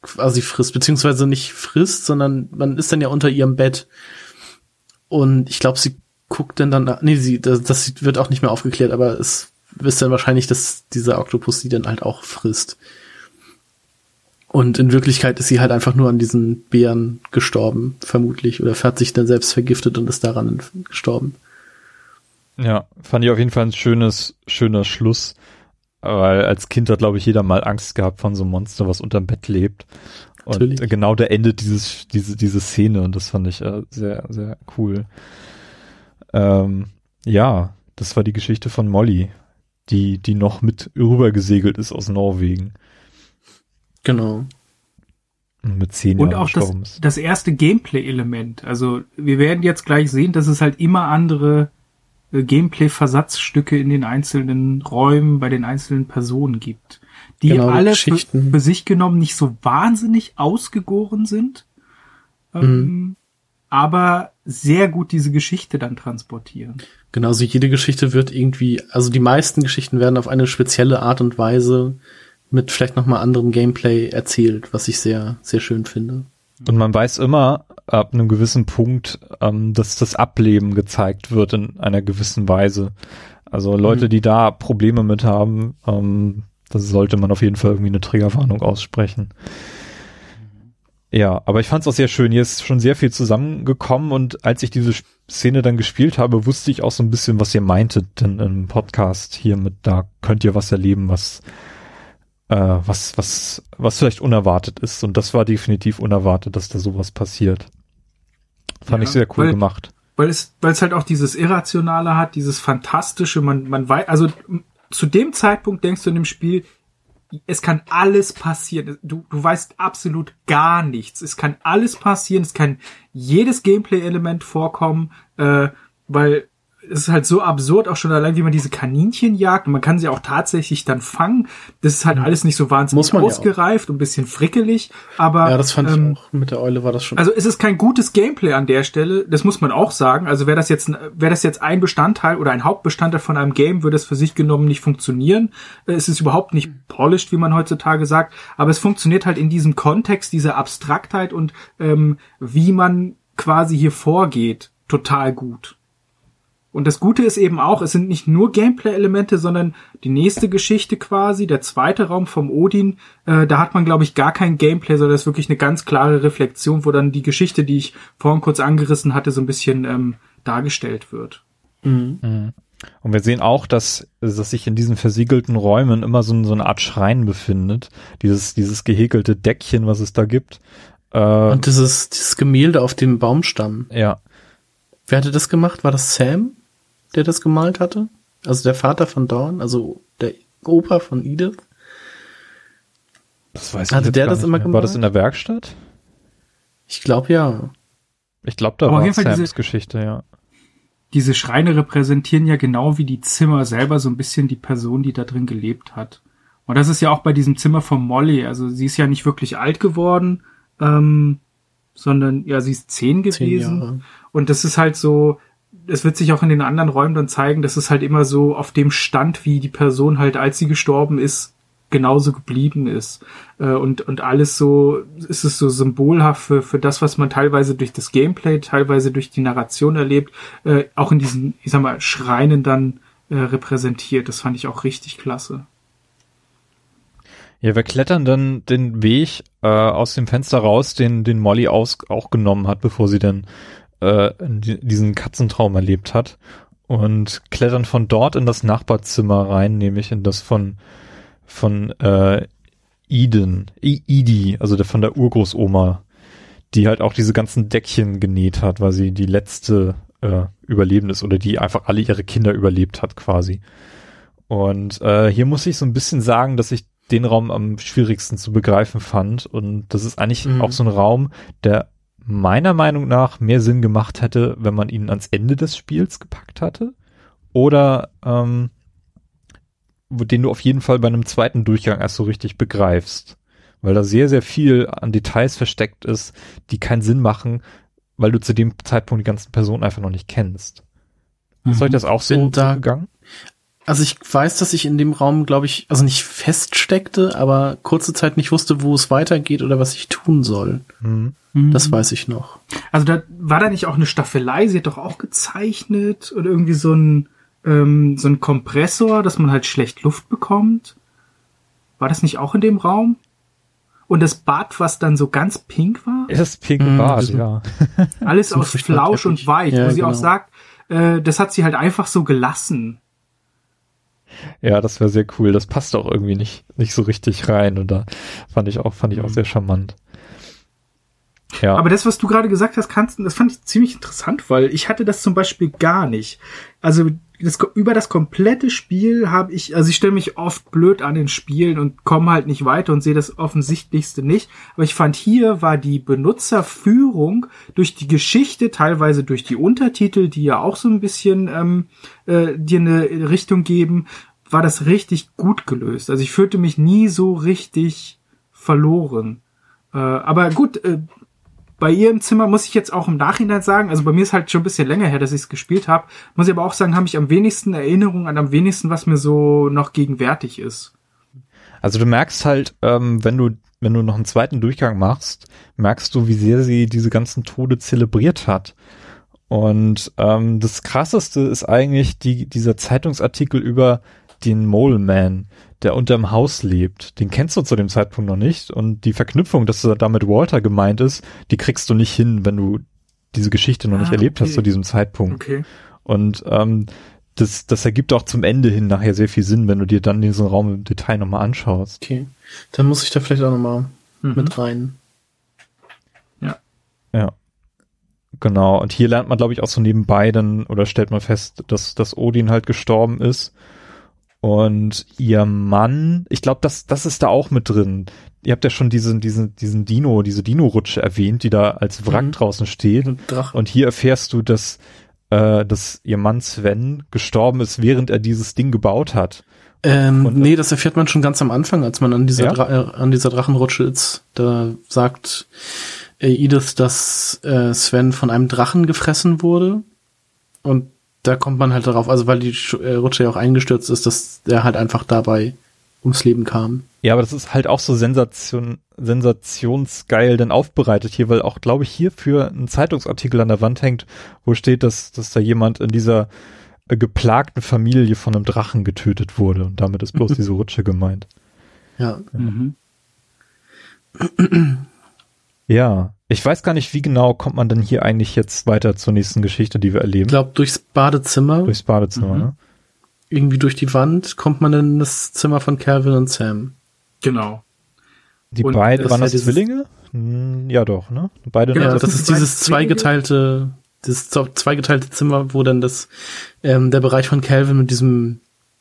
quasi frisst, beziehungsweise nicht frisst, sondern man ist dann ja unter ihrem Bett und ich glaube, sie guckt dann dann, nee, sie, das, das wird auch nicht mehr aufgeklärt, aber es ist dann wahrscheinlich, dass dieser Oktopus sie dann halt auch frisst. Und in Wirklichkeit ist sie halt einfach nur an diesen Bären gestorben, vermutlich, oder hat sich dann selbst vergiftet und ist daran gestorben. Ja, fand ich auf jeden Fall ein schönes, schöner Schluss, weil als Kind hat, glaube ich, jeder mal Angst gehabt von so einem Monster, was unterm Bett lebt. Und genau da endet dieses, diese, diese Szene und das fand ich äh, sehr, sehr cool. Ähm, ja, das war die Geschichte von Molly, die, die noch mit rübergesegelt ist aus Norwegen. Genau. Und mit zehn Und Jahren auch das, das erste Gameplay-Element. Also wir werden jetzt gleich sehen, dass es halt immer andere äh, Gameplay-Versatzstücke in den einzelnen Räumen bei den einzelnen Personen gibt die genau, alle für, für, sich genommen nicht so wahnsinnig ausgegoren sind. ähm, mhm. aber sehr gut diese Geschichte dann transportieren. Genau, also jede Geschichte wird irgendwie, also die meisten Geschichten werden auf eine spezielle Art und Weise mit vielleicht nochmal anderem Gameplay erzählt, was ich sehr, sehr schön finde. Und man weiß immer ab einem gewissen Punkt, ähm, dass das Ableben gezeigt wird in einer gewissen Weise. Also Leute, mhm. die da Probleme mit haben, ähm, das sollte man auf jeden Fall irgendwie eine Triggerwarnung aussprechen. Ja, aber ich fand es auch sehr schön. Hier ist schon sehr viel zusammengekommen und als ich diese Szene dann gespielt habe, wusste ich auch so ein bisschen, was ihr meintet denn im Podcast hier mit, da könnt ihr was erleben, was äh, was was was vielleicht unerwartet ist und das war definitiv unerwartet, dass da sowas passiert. Fand ja, ich sehr cool weil, gemacht. Weil es weil es halt auch dieses irrationale hat, dieses fantastische, man man weiß also zu dem Zeitpunkt denkst du in dem Spiel, es kann alles passieren. Du, du weißt absolut gar nichts. Es kann alles passieren. Es kann jedes Gameplay-Element vorkommen, äh, weil es ist halt so absurd, auch schon allein, wie man diese Kaninchen jagt und man kann sie auch tatsächlich dann fangen. Das ist halt alles nicht so wahnsinnig ausgereift ja und ein bisschen frickelig, aber. Ja, das fand ähm, ich auch. Mit der Eule war das schon. Also es ist kein gutes Gameplay an der Stelle, das muss man auch sagen. Also wäre das jetzt, wäre das jetzt ein Bestandteil oder ein Hauptbestandteil von einem Game, würde es für sich genommen nicht funktionieren. Es ist überhaupt nicht polished, wie man heutzutage sagt, aber es funktioniert halt in diesem Kontext, dieser Abstraktheit und ähm, wie man quasi hier vorgeht, total gut. Und das Gute ist eben auch, es sind nicht nur Gameplay-Elemente, sondern die nächste Geschichte quasi, der zweite Raum vom Odin, äh, da hat man, glaube ich, gar kein Gameplay, sondern das ist wirklich eine ganz klare Reflexion, wo dann die Geschichte, die ich vorhin kurz angerissen hatte, so ein bisschen ähm, dargestellt wird. Mhm. mhm. Und wir sehen auch, dass, dass sich in diesen versiegelten Räumen immer so, so eine Art Schrein befindet. Dieses, dieses gehäkelte Deckchen, was es da gibt. Äh, Und dieses, dieses Gemälde auf dem Baumstamm. Ja. Wer hatte das gemacht? War das Sam? Der das gemalt hatte? Also der Vater von Dawn, also der Opa von Edith? Das weiß ich Hatte der das immer mehr. gemalt? War das in der Werkstatt? Ich glaube ja. Ich glaube, da Aber war Sams diese, Geschichte, ja. Diese Schreine repräsentieren ja genau wie die Zimmer selber so ein bisschen die Person, die da drin gelebt hat. Und das ist ja auch bei diesem Zimmer von Molly. Also sie ist ja nicht wirklich alt geworden, ähm, sondern ja, sie ist zehn gewesen. Zehn und das ist halt so, es wird sich auch in den anderen Räumen dann zeigen, dass es halt immer so auf dem Stand, wie die Person halt, als sie gestorben ist, genauso geblieben ist. Äh, und, und alles so, ist es so symbolhaft für, für das, was man teilweise durch das Gameplay, teilweise durch die Narration erlebt, äh, auch in diesen, ich sag mal, Schreinen dann äh, repräsentiert. Das fand ich auch richtig klasse. Ja, wir klettern dann den Weg äh, aus dem Fenster raus, den, den Molly aus, auch genommen hat, bevor sie dann äh, diesen Katzentraum erlebt hat und klettern von dort in das Nachbarzimmer rein, nämlich in das von von äh, Eden, I Idi, also der von der Urgroßoma, die halt auch diese ganzen Deckchen genäht hat, weil sie die letzte äh, Überlebende ist oder die einfach alle ihre Kinder überlebt hat quasi. Und äh, hier muss ich so ein bisschen sagen, dass ich den Raum am schwierigsten zu begreifen fand. Und das ist eigentlich mhm. auch so ein Raum, der meiner Meinung nach mehr Sinn gemacht hätte, wenn man ihn ans Ende des Spiels gepackt hatte. Oder ähm, den du auf jeden Fall bei einem zweiten Durchgang erst so richtig begreifst. Weil da sehr, sehr viel an Details versteckt ist, die keinen Sinn machen, weil du zu dem Zeitpunkt die ganzen Personen einfach noch nicht kennst. Ist mhm. euch das auch so da gegangen? Also ich weiß, dass ich in dem Raum, glaube ich, also nicht feststeckte, aber kurze Zeit nicht wusste, wo es weitergeht oder was ich tun soll. Mhm. Das weiß ich noch. Also da war da nicht auch eine Staffelei, sie hat doch auch gezeichnet oder irgendwie so ein ähm, so ein Kompressor, dass man halt schlecht Luft bekommt. War das nicht auch in dem Raum? Und das Bad, was dann so ganz pink war? Das pinke mhm, Bad, ja. Alles aus Flausch und Weich, ja, wo sie genau. auch sagt, äh, das hat sie halt einfach so gelassen. Ja, das wäre sehr cool. Das passt auch irgendwie nicht, nicht so richtig rein. Und da fand ich auch, fand ich auch mhm. sehr charmant. Ja. Aber das, was du gerade gesagt hast, kannst, das fand ich ziemlich interessant, weil ich hatte das zum Beispiel gar nicht. Also das, über das komplette Spiel habe ich, also ich stelle mich oft blöd an den Spielen und komme halt nicht weiter und sehe das Offensichtlichste nicht. Aber ich fand hier war die Benutzerführung durch die Geschichte, teilweise durch die Untertitel, die ja auch so ein bisschen ähm, äh, dir eine Richtung geben, war das richtig gut gelöst. Also ich fühlte mich nie so richtig verloren. Äh, aber gut, äh, bei ihr im Zimmer muss ich jetzt auch im Nachhinein sagen, also bei mir ist halt schon ein bisschen länger her, dass ich es gespielt habe, muss ich aber auch sagen, habe ich am wenigsten Erinnerungen an am wenigsten, was mir so noch gegenwärtig ist. Also du merkst halt, ähm, wenn du wenn du noch einen zweiten Durchgang machst, merkst du, wie sehr sie diese ganzen Tode zelebriert hat. Und ähm, das Krasseste ist eigentlich die, dieser Zeitungsartikel über den Mole Man, der unterm Haus lebt. Den kennst du zu dem Zeitpunkt noch nicht. Und die Verknüpfung, dass da mit Walter gemeint ist, die kriegst du nicht hin, wenn du diese Geschichte noch ah, nicht erlebt okay. hast zu diesem Zeitpunkt. Okay. Und ähm, das, das ergibt auch zum Ende hin nachher sehr viel Sinn, wenn du dir dann diesen Raum im Detail nochmal anschaust. Okay. Dann muss ich da vielleicht auch nochmal mhm. mit rein. Ja. Ja. Genau. Und hier lernt man, glaube ich, auch so nebenbei dann, oder stellt man fest, dass, dass Odin halt gestorben ist und ihr Mann, ich glaube, das, das ist da auch mit drin. Ihr habt ja schon diesen, diesen, diesen Dino, diese Dino-Rutsche erwähnt, die da als Wrack mhm. draußen steht. Und hier erfährst du, dass, äh, dass ihr Mann Sven gestorben ist, während er dieses Ding gebaut hat. Ähm, und, nee, das erfährt man schon ganz am Anfang, als man an dieser, ja? Dra äh, an dieser Drachenrutsche ist. Da sagt äh, Edith, dass äh, Sven von einem Drachen gefressen wurde. Und da kommt man halt darauf, also weil die äh, Rutsche ja auch eingestürzt ist, dass der halt einfach dabei ums Leben kam. Ja, aber das ist halt auch so Sensation, sensationsgeil dann aufbereitet hier, weil auch, glaube ich, hier für einen Zeitungsartikel an der Wand hängt, wo steht, dass, dass da jemand in dieser äh, geplagten Familie von einem Drachen getötet wurde und damit ist bloß diese Rutsche gemeint. Ja. Ja. Mhm. ja. Ich weiß gar nicht, wie genau kommt man denn hier eigentlich jetzt weiter zur nächsten Geschichte, die wir erleben. Ich glaube, durchs Badezimmer. Durchs Badezimmer, mhm. ne? Irgendwie durch die Wand kommt man in das Zimmer von Calvin und Sam. Genau. Die und beiden, waren das Zwillinge? Hm, ja doch, ne? Beide. Genau, das, das ist dieses zweigeteilte, dieses zweigeteilte Zimmer, wo dann das, ähm, der Bereich von Calvin mit diesem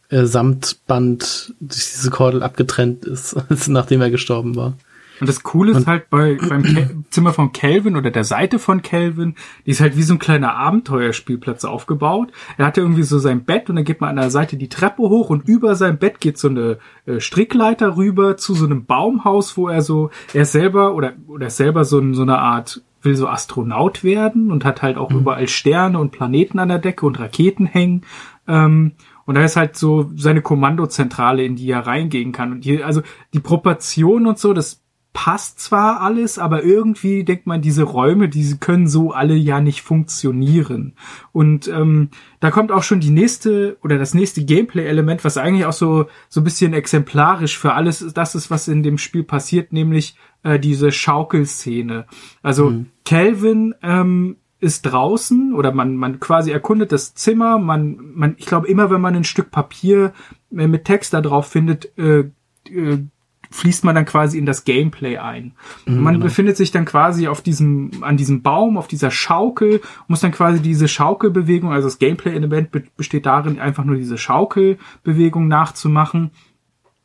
äh, Samtband durch diese Kordel abgetrennt ist, nachdem er gestorben war. Und das Coole ist halt bei, beim Ke Zimmer von Calvin oder der Seite von Calvin, die ist halt wie so ein kleiner Abenteuerspielplatz aufgebaut. Er hatte irgendwie so sein Bett und dann geht man an der Seite die Treppe hoch und über sein Bett geht so eine äh, Strickleiter rüber zu so einem Baumhaus, wo er so, er selber oder, oder selber so, so eine Art will so Astronaut werden und hat halt auch mhm. überall Sterne und Planeten an der Decke und Raketen hängen. Ähm, und da ist halt so seine Kommandozentrale, in die er reingehen kann. Und hier, also die Proportion und so, das passt zwar alles, aber irgendwie denkt man, diese Räume, diese können so alle ja nicht funktionieren. Und ähm, da kommt auch schon die nächste oder das nächste Gameplay-Element, was eigentlich auch so so ein bisschen exemplarisch für alles das ist, was in dem Spiel passiert, nämlich äh, diese Schaukelszene. Also mhm. Calvin ähm, ist draußen oder man man quasi erkundet das Zimmer. Man man ich glaube immer, wenn man ein Stück Papier äh, mit Text da drauf findet, äh, äh, fließt man dann quasi in das Gameplay ein. Mhm, man genau. befindet sich dann quasi auf diesem, an diesem Baum, auf dieser Schaukel, muss dann quasi diese Schaukelbewegung, also das Gameplay-Element besteht darin, einfach nur diese Schaukelbewegung nachzumachen.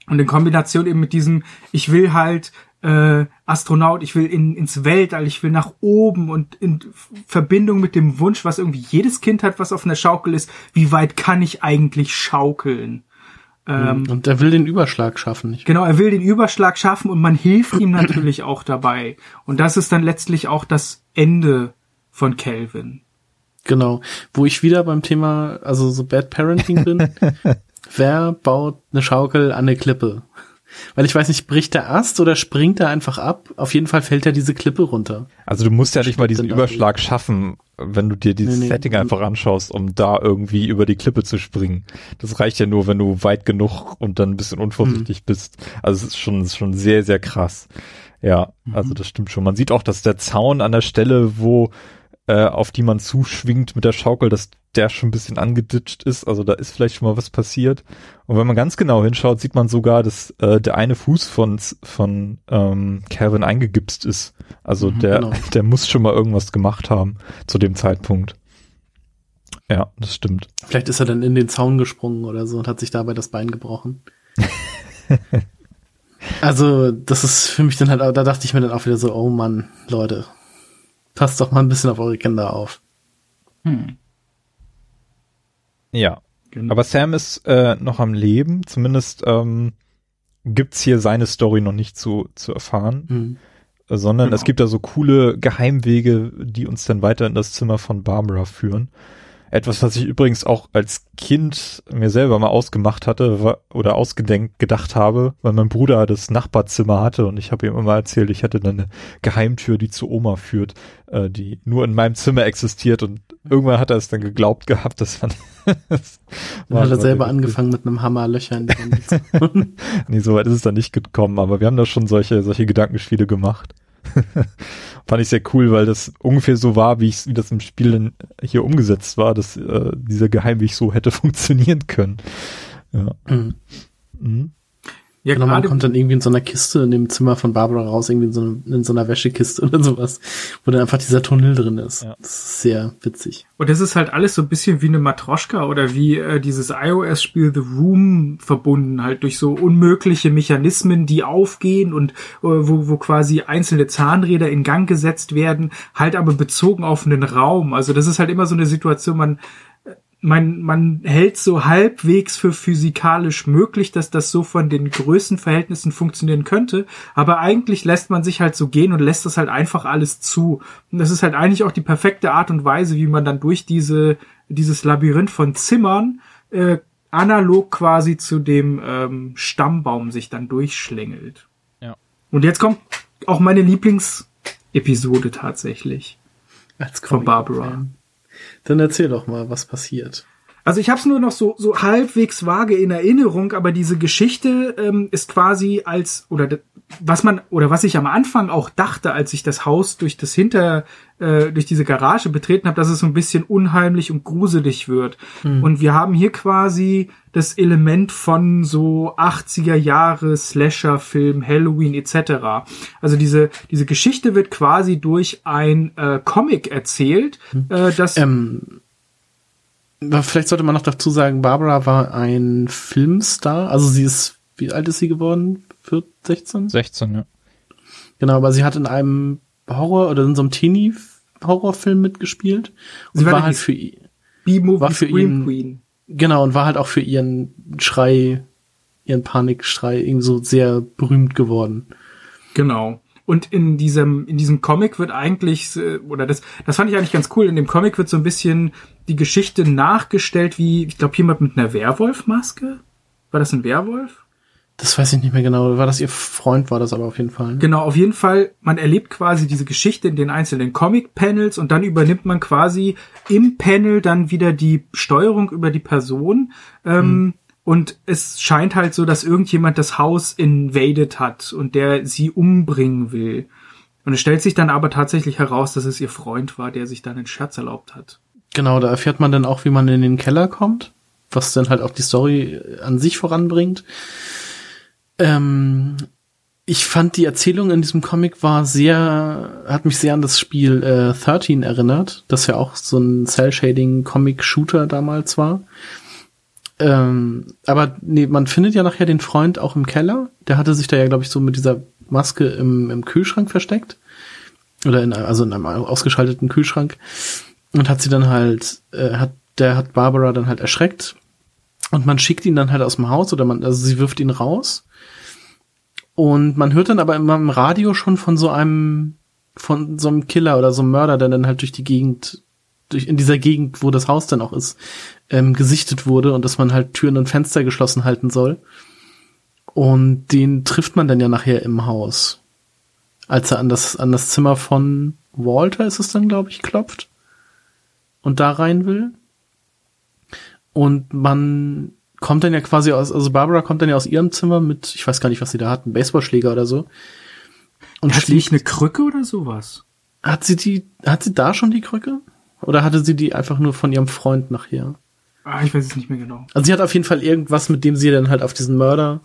Und in Kombination eben mit diesem, ich will halt äh, Astronaut, ich will in, ins Weltall, ich will nach oben und in Verbindung mit dem Wunsch, was irgendwie jedes Kind hat, was auf einer Schaukel ist, wie weit kann ich eigentlich schaukeln? Ähm, und er will den Überschlag schaffen. Nicht? Genau, er will den Überschlag schaffen und man hilft ihm natürlich auch dabei. Und das ist dann letztlich auch das Ende von Calvin. Genau, wo ich wieder beim Thema, also so Bad Parenting bin. Wer baut eine Schaukel an eine Klippe? Weil ich weiß nicht, bricht der Ast oder springt er einfach ab? Auf jeden Fall fällt er diese Klippe runter. Also du musst ja nicht mal diesen Überschlag schaffen, wenn du dir dieses nee, nee, Setting einfach anschaust, um da irgendwie über die Klippe zu springen. Das reicht ja nur, wenn du weit genug und dann ein bisschen unvorsichtig mhm. bist. Also es ist schon, ist schon sehr, sehr krass. Ja, mhm. also das stimmt schon. Man sieht auch, dass der Zaun an der Stelle, wo äh, auf die man zuschwingt mit der Schaukel, dass der schon ein bisschen angeditscht ist. Also da ist vielleicht schon mal was passiert. Und wenn man ganz genau hinschaut, sieht man sogar, dass äh, der eine Fuß von, von ähm, Calvin eingegipst ist. Also mhm, der, genau. der muss schon mal irgendwas gemacht haben zu dem Zeitpunkt. Ja, das stimmt. Vielleicht ist er dann in den Zaun gesprungen oder so und hat sich dabei das Bein gebrochen. also, das ist für mich dann halt, da dachte ich mir dann auch wieder so, oh Mann, Leute, passt doch mal ein bisschen auf eure Kinder auf. Hm. Ja. Genau. Aber Sam ist äh, noch am Leben, zumindest ähm, gibt's hier seine Story noch nicht zu, zu erfahren. Mhm. sondern genau. es gibt da so coole Geheimwege, die uns dann weiter in das Zimmer von Barbara führen. Etwas, was ich übrigens auch als Kind mir selber mal ausgemacht hatte war, oder ausgedenkt gedacht habe, weil mein Bruder das Nachbarzimmer hatte und ich habe ihm immer erzählt, ich hatte dann eine Geheimtür, die zu Oma führt, äh, die nur in meinem Zimmer existiert und irgendwann hat er es dann geglaubt gehabt, das fand das Dann hat er selber angefangen mit einem Hammer Löcher in die Wand Nee, so weit ist es dann nicht gekommen, aber wir haben da schon solche, solche Gedankenspiele gemacht. Fand ich sehr cool, weil das ungefähr so war, wie ich wie das im Spiel dann hier umgesetzt war, dass äh, dieser Geheimweg so hätte funktionieren können. Ja. Mhm. Mhm. Ja, genau, man kommt dann irgendwie in so einer Kiste in dem Zimmer von Barbara raus, irgendwie in so, einer, in so einer Wäschekiste oder sowas, wo dann einfach dieser Tunnel drin ist. Ja. Das ist sehr witzig. Und das ist halt alles so ein bisschen wie eine Matroschka oder wie äh, dieses iOS-Spiel The Room verbunden, halt durch so unmögliche Mechanismen, die aufgehen und äh, wo, wo quasi einzelne Zahnräder in Gang gesetzt werden, halt aber bezogen auf einen Raum. Also das ist halt immer so eine Situation, man man, man hält so halbwegs für physikalisch möglich, dass das so von den Größenverhältnissen funktionieren könnte, aber eigentlich lässt man sich halt so gehen und lässt das halt einfach alles zu. Und das ist halt eigentlich auch die perfekte Art und Weise, wie man dann durch diese, dieses Labyrinth von Zimmern äh, analog quasi zu dem ähm, Stammbaum sich dann durchschlängelt. Ja. Und jetzt kommt auch meine Lieblingsepisode tatsächlich. Als von Barbara. Fan. Dann erzähl doch mal, was passiert. Also ich habe es nur noch so so halbwegs vage in Erinnerung, aber diese Geschichte ähm, ist quasi als oder was man oder was ich am Anfang auch dachte, als ich das Haus durch das hinter äh, durch diese Garage betreten habe, dass es so ein bisschen unheimlich und gruselig wird. Hm. Und wir haben hier quasi das Element von so 80er Jahre Slasher Film, Halloween etc. Also diese diese Geschichte wird quasi durch ein äh, Comic erzählt, hm. äh, das ähm Vielleicht sollte man noch dazu sagen, Barbara war ein Filmstar. Also sie ist, wie alt ist sie geworden? 14, 16? 16, ja. Genau, aber sie hat in einem Horror oder in so einem Teenie-Horrorfilm mitgespielt. Und sie war, war halt für B-Movie war für ihn, Queen. Genau, und war halt auch für ihren Schrei, ihren Panikschrei irgendwie so sehr berühmt geworden. Genau. Und in diesem, in diesem Comic wird eigentlich, äh, oder das, das fand ich eigentlich ganz cool, in dem Comic wird so ein bisschen die Geschichte nachgestellt, wie, ich glaube, jemand mit einer Werwolfmaske. War das ein Werwolf? Das weiß ich nicht mehr genau. War das ihr Freund, war das aber auf jeden Fall. Ne? Genau, auf jeden Fall. Man erlebt quasi diese Geschichte in den einzelnen Comic-Panels und dann übernimmt man quasi im Panel dann wieder die Steuerung über die Person. Ähm, mhm. Und es scheint halt so, dass irgendjemand das Haus invaded hat und der sie umbringen will. Und es stellt sich dann aber tatsächlich heraus, dass es ihr Freund war, der sich dann einen Scherz erlaubt hat. Genau, da erfährt man dann auch, wie man in den Keller kommt, was dann halt auch die Story an sich voranbringt. Ähm, ich fand die Erzählung in diesem Comic war sehr, hat mich sehr an das Spiel äh, 13 erinnert, das ja auch so ein Cell-Shading-Comic-Shooter damals war. Ähm, aber nee, man findet ja nachher den Freund auch im Keller. Der hatte sich da ja, glaube ich, so mit dieser Maske im, im Kühlschrank versteckt. Oder in, also in einem ausgeschalteten Kühlschrank. Und hat sie dann halt, äh, hat, der hat Barbara dann halt erschreckt. Und man schickt ihn dann halt aus dem Haus oder man, also sie wirft ihn raus. Und man hört dann aber immer im Radio schon von so einem, von so einem Killer oder so einem Mörder, der dann halt durch die Gegend, durch, in dieser Gegend, wo das Haus dann auch ist, ähm, gesichtet wurde und dass man halt Türen und Fenster geschlossen halten soll. Und den trifft man dann ja nachher im Haus. Als er an das, an das Zimmer von Walter ist es dann, glaube ich, klopft. Und da rein will. Und man kommt dann ja quasi aus, also Barbara kommt dann ja aus ihrem Zimmer mit, ich weiß gar nicht, was sie da hat, ein Baseballschläger oder so. Und hat sie nicht eine Krücke oder sowas? Hat sie die, hat sie da schon die Krücke? Oder hatte sie die einfach nur von ihrem Freund nachher? Ah, ich weiß es nicht mehr genau. Also sie hat auf jeden Fall irgendwas, mit dem sie dann halt auf diesen Mörder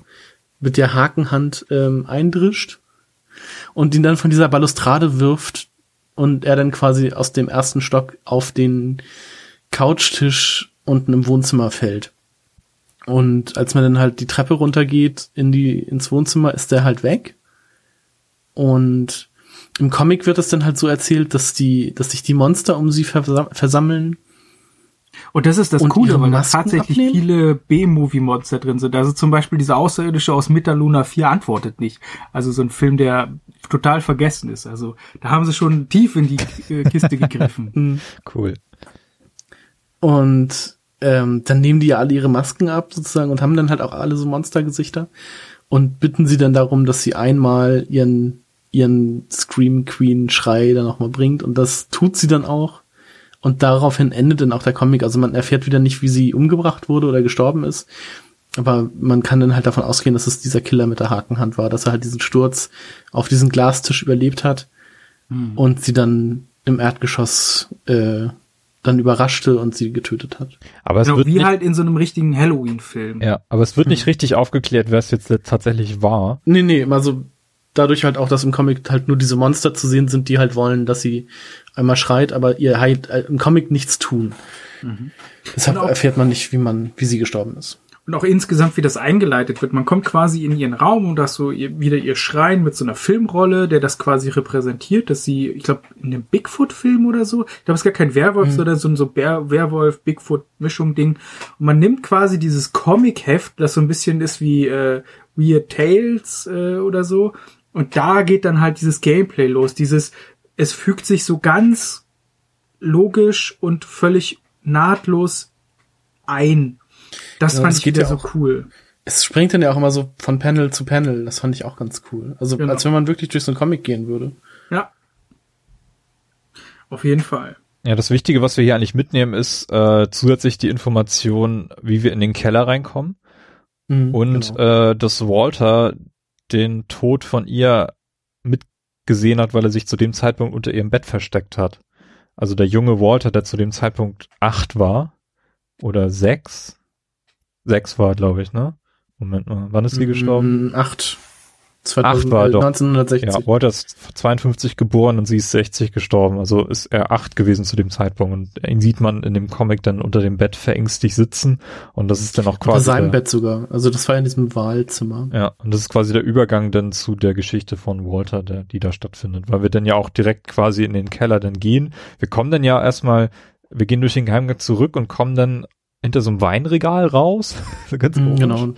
mit der Hakenhand ähm, eindrischt und ihn dann von dieser Balustrade wirft und er dann quasi aus dem ersten Stock auf den Couchtisch unten im Wohnzimmer fällt. Und als man dann halt die Treppe runtergeht in die, ins Wohnzimmer, ist der halt weg. Und im Comic wird es dann halt so erzählt, dass die, dass sich die Monster um sie versammeln Und das ist das und Coole, weil da tatsächlich abnehmen? viele B-Movie-Mods drin sind. Also zum Beispiel dieser Außerirdische aus Metaluna 4 antwortet nicht. Also so ein Film, der total vergessen ist. Also da haben sie schon tief in die äh, Kiste gegriffen. Mhm. cool. Und ähm, dann nehmen die ja alle ihre Masken ab sozusagen und haben dann halt auch alle so Monstergesichter und bitten sie dann darum, dass sie einmal ihren ihren Scream Queen Schrei dann nochmal bringt und das tut sie dann auch und daraufhin endet dann auch der Comic. Also man erfährt wieder nicht, wie sie umgebracht wurde oder gestorben ist. Aber man kann dann halt davon ausgehen, dass es dieser Killer mit der Hakenhand war, dass er halt diesen Sturz auf diesen Glastisch überlebt hat hm. und sie dann im Erdgeschoss äh, dann überraschte und sie getötet hat. Aber es genau, wird wie nicht, halt in so einem richtigen Halloween-Film. Ja, aber es wird hm. nicht richtig aufgeklärt, wer es jetzt tatsächlich war. Nee, nee, also dadurch halt auch, dass im Comic halt nur diese Monster zu sehen sind, die halt wollen, dass sie einmal schreit, aber ihr halt äh, im Comic nichts tun. Mhm. Deshalb auch, erfährt man nicht, wie man, wie sie gestorben ist. Und auch insgesamt, wie das eingeleitet wird. Man kommt quasi in ihren Raum und das so ihr, wieder ihr Schreien mit so einer Filmrolle, der das quasi repräsentiert, dass sie, ich glaube, in einem Bigfoot-Film oder so, ich glaube, es ist gar kein Werwolf, mhm. sondern so ein so Werwolf-Bigfoot-Mischung-Ding. Und man nimmt quasi dieses Comic-Heft, das so ein bisschen ist wie äh, Weird Tales äh, oder so, und da geht dann halt dieses Gameplay los, dieses, es fügt sich so ganz logisch und völlig nahtlos ein. Das ja, fand das ich wieder ja so cool. Es springt dann ja auch immer so von Panel zu Panel. Das fand ich auch ganz cool. Also genau. als wenn man wirklich durch so einen Comic gehen würde. Ja. Auf jeden Fall. Ja, das Wichtige, was wir hier eigentlich mitnehmen, ist äh, zusätzlich die Information, wie wir in den Keller reinkommen. Mhm, und genau. äh, dass Walter den Tod von ihr mitgesehen hat, weil er sich zu dem Zeitpunkt unter ihrem Bett versteckt hat. Also der junge Walter, der zu dem Zeitpunkt acht war oder sechs, sechs war, glaube ich, ne? Moment mal, wann ist sie gestorben? Acht. 2000, war doch. 1960. Ja, Walter ist 52 geboren und sie ist 60 gestorben. Also ist er acht gewesen zu dem Zeitpunkt. Und ihn sieht man in dem Comic dann unter dem Bett verängstigt sitzen. Und das ist dann auch quasi. Unter seinem Bett sogar. Also das war in diesem Wahlzimmer. Ja, und das ist quasi der Übergang dann zu der Geschichte von Walter, der, die da stattfindet. Weil wir dann ja auch direkt quasi in den Keller dann gehen. Wir kommen dann ja erstmal, wir gehen durch den Geheimgang zurück und kommen dann hinter so einem Weinregal raus. Ganz mhm, genau.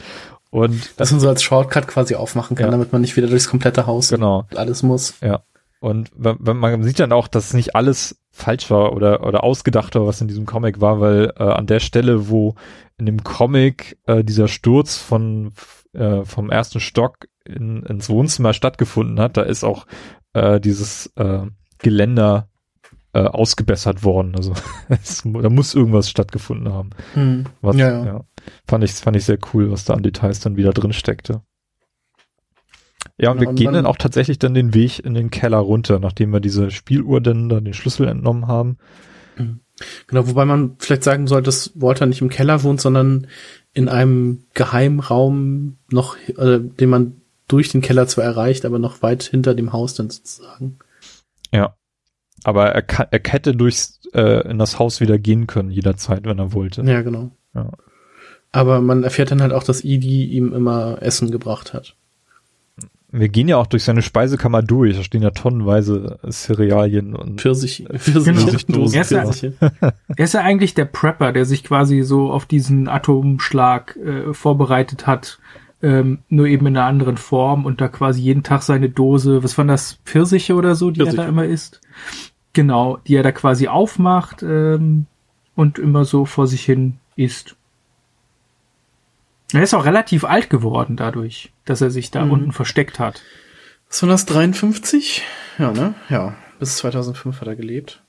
Und dass man so als Shortcut quasi aufmachen kann, ja. damit man nicht wieder durchs komplette Haus genau. alles muss. Ja. Und wenn, man sieht dann auch, dass nicht alles falsch war oder oder ausgedacht war, was in diesem Comic war, weil äh, an der Stelle, wo in dem Comic äh, dieser Sturz von äh, vom ersten Stock in, ins Wohnzimmer stattgefunden hat, da ist auch äh, dieses äh, Geländer äh, ausgebessert worden. Also es, da muss irgendwas stattgefunden haben. Hm. Was, ja, ja. ja, Fand ich, fand ich sehr cool, was da an Details dann wieder drin steckte. Ja, und wir und gehen dann, auch tatsächlich dann den Weg in den Keller runter, nachdem wir diese Spieluhr dann da den Schlüssel entnommen haben. Hm. Genau, wobei man vielleicht sagen soll, dass Walter nicht im Keller wohnt, sondern in einem Geheimraum noch, äh, den man durch den Keller zwar erreicht, aber noch weit hinter dem Haus dann sozusagen. Ja. Aber er, kann, er hätte durchs äh, in das Haus wieder gehen können jederzeit, wenn er wollte. Ja, genau. Ja. Aber man erfährt dann halt auch, dass Edie ihm immer Essen gebracht hat. Wir gehen ja auch durch seine Speisekammer durch. Da stehen ja tonnenweise Cerealien und Pfirsich, genau. er, ist ja, er ist ja eigentlich der Prepper, der sich quasi so auf diesen Atomschlag äh, vorbereitet hat, ähm, nur eben in einer anderen Form und da quasi jeden Tag seine Dose, was waren das, Pfirsiche oder so, die Pfirsiche. er da immer isst? Genau, die er da quasi aufmacht ähm, und immer so vor sich hin isst. Er ist auch relativ alt geworden dadurch, dass er sich da mhm. unten versteckt hat. Was war das, 53? Ja, ne? Ja, bis 2005 hat er gelebt.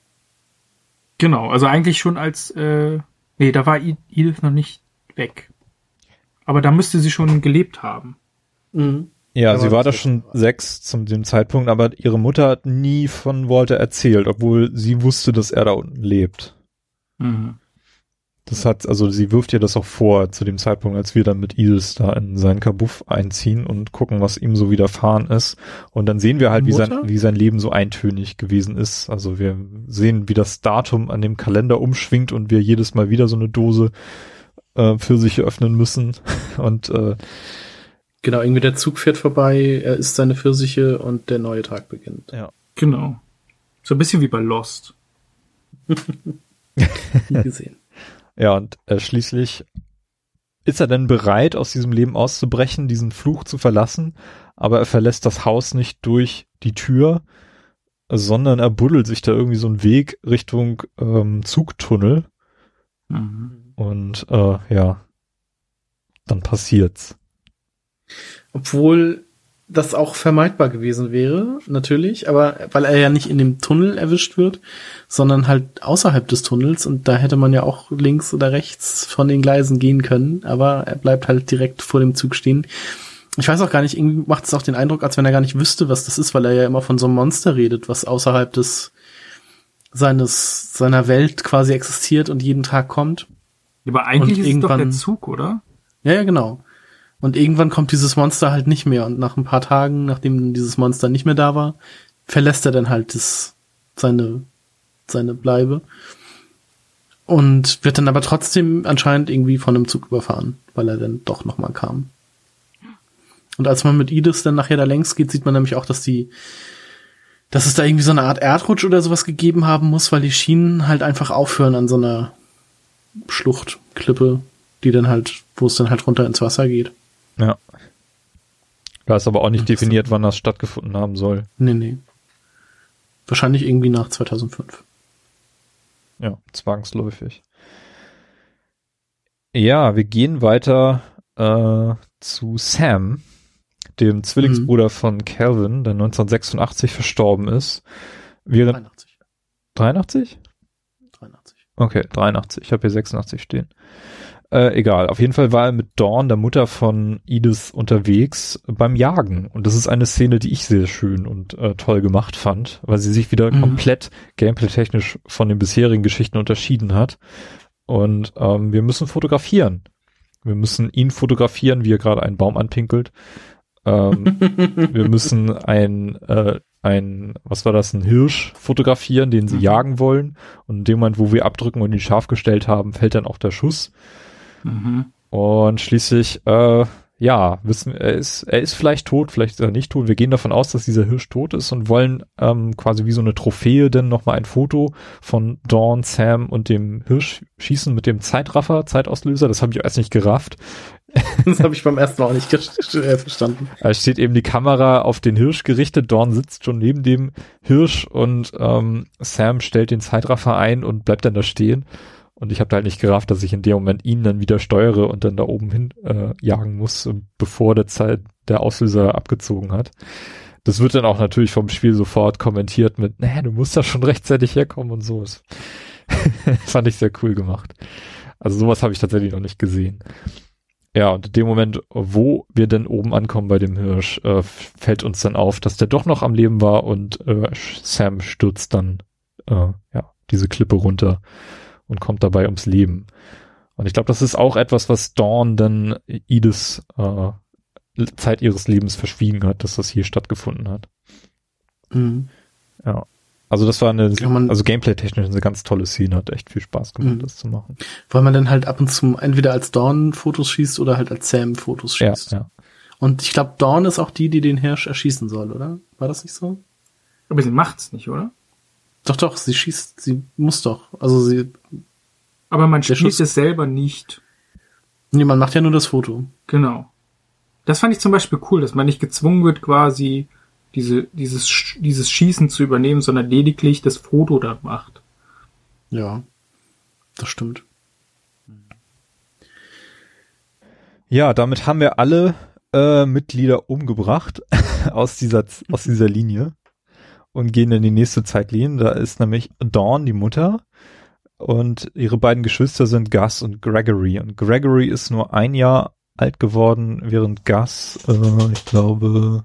Genau, also eigentlich schon als, äh, nee, da war Edith noch nicht weg. Aber da müsste sie schon gelebt haben. Mhm. Ja, sie war da schon sechs zum dem Zeitpunkt, aber ihre Mutter hat nie von Walter erzählt, obwohl sie wusste, dass er da unten lebt. Mhm. Das hat, also sie wirft ihr das auch vor zu dem Zeitpunkt, als wir dann mit Edith da in seinen Kabuff einziehen und gucken, was ihm so widerfahren ist. Und dann sehen wir halt, wie sein, wie sein Leben so eintönig gewesen ist. Also wir sehen, wie das Datum an dem Kalender umschwingt und wir jedes Mal wieder so eine Dose äh, für sich öffnen müssen. Und äh, genau, irgendwie der Zug fährt vorbei, er isst seine Pfirsiche und der neue Tag beginnt. Ja. Genau. So ein bisschen wie bei Lost. Nie gesehen. Ja, und äh, schließlich ist er denn bereit, aus diesem Leben auszubrechen, diesen Fluch zu verlassen, aber er verlässt das Haus nicht durch die Tür, sondern er buddelt sich da irgendwie so einen Weg Richtung ähm, Zugtunnel. Mhm. Und äh, ja, dann passiert's. Obwohl das auch vermeidbar gewesen wäre, natürlich, aber weil er ja nicht in dem Tunnel erwischt wird, sondern halt außerhalb des Tunnels und da hätte man ja auch links oder rechts von den Gleisen gehen können, aber er bleibt halt direkt vor dem Zug stehen. Ich weiß auch gar nicht, irgendwie macht es auch den Eindruck, als wenn er gar nicht wüsste, was das ist, weil er ja immer von so einem Monster redet, was außerhalb des seines seiner Welt quasi existiert und jeden Tag kommt. Aber eigentlich und ist es doch der Zug, oder? Ja, ja, genau. Und irgendwann kommt dieses Monster halt nicht mehr. Und nach ein paar Tagen, nachdem dieses Monster nicht mehr da war, verlässt er dann halt das, seine, seine Bleibe. Und wird dann aber trotzdem anscheinend irgendwie von einem Zug überfahren, weil er dann doch nochmal kam. Und als man mit Edith dann nachher da längs geht, sieht man nämlich auch, dass die, dass es da irgendwie so eine Art Erdrutsch oder sowas gegeben haben muss, weil die Schienen halt einfach aufhören an so einer Schluchtklippe, die dann halt, wo es dann halt runter ins Wasser geht. Ja. Da ist aber auch nicht definiert, wann das stattgefunden haben soll. Nee, nee. Wahrscheinlich irgendwie nach 2005. Ja, zwangsläufig. Ja, wir gehen weiter äh, zu Sam, dem Zwillingsbruder mhm. von Calvin, der 1986 verstorben ist. Während 83. 83? 83. Okay, 83. Ich habe hier 86 stehen. Äh, egal, auf jeden Fall war er mit Dawn, der Mutter von Edith, unterwegs beim Jagen. Und das ist eine Szene, die ich sehr schön und äh, toll gemacht fand, weil sie sich wieder mhm. komplett gameplay-technisch von den bisherigen Geschichten unterschieden hat. Und ähm, wir müssen fotografieren. Wir müssen ihn fotografieren, wie er gerade einen Baum anpinkelt. Ähm, wir müssen ein, äh, ein, was war das, ein Hirsch fotografieren, den sie mhm. jagen wollen. Und in dem Moment, wo wir abdrücken und ihn scharf gestellt haben, fällt dann auch der Schuss. Mhm. Und schließlich, äh, ja, wissen, er ist, er ist vielleicht tot, vielleicht ist er nicht tot. Wir gehen davon aus, dass dieser Hirsch tot ist und wollen ähm, quasi wie so eine Trophäe denn nochmal ein Foto von Dawn, Sam und dem Hirsch schießen mit dem Zeitraffer, Zeitauslöser. Das habe ich erst nicht gerafft. Das habe ich beim ersten Mal auch nicht äh, verstanden. Da steht eben die Kamera auf den Hirsch gerichtet. Dawn sitzt schon neben dem Hirsch und ähm, Sam stellt den Zeitraffer ein und bleibt dann da stehen. Und ich habe da halt nicht gerafft, dass ich in dem Moment ihn dann wieder steuere und dann da oben hin äh, jagen muss, bevor der Zeit der Auslöser abgezogen hat. Das wird dann auch natürlich vom Spiel sofort kommentiert mit, naja, du musst da schon rechtzeitig herkommen und so. Das fand ich sehr cool gemacht. Also sowas habe ich tatsächlich noch nicht gesehen. Ja, und in dem Moment, wo wir denn oben ankommen bei dem Hirsch, äh, fällt uns dann auf, dass der doch noch am Leben war und äh, Sam stürzt dann äh, ja diese Klippe runter und kommt dabei ums Leben. Und ich glaube, das ist auch etwas, was Dawn dann Edith äh, Zeit ihres Lebens verschwiegen hat, dass das hier stattgefunden hat. Mhm. Ja. Also das war eine, man, also gameplay-technisch eine ganz tolle Szene, hat echt viel Spaß gemacht, mhm. das zu machen. Weil man dann halt ab und zu entweder als Dawn Fotos schießt oder halt als Sam Fotos schießt. Ja, ja. Und ich glaube, Dawn ist auch die, die den Hirsch erschießen soll, oder? War das nicht so? Aber sie macht's nicht, oder? Doch, doch, sie schießt, sie muss doch. Also sie. Aber man schießt es selber nicht. Nee, man macht ja nur das Foto. Genau. Das fand ich zum Beispiel cool, dass man nicht gezwungen wird, quasi diese, dieses, dieses Schießen zu übernehmen, sondern lediglich das Foto da macht. Ja, das stimmt. Ja, damit haben wir alle äh, Mitglieder umgebracht aus dieser, aus dieser Linie und gehen in die nächste Zeitlinie. Da ist nämlich Dawn, die Mutter, und ihre beiden Geschwister sind Gus und Gregory. Und Gregory ist nur ein Jahr alt geworden, während Gus, äh, ich glaube,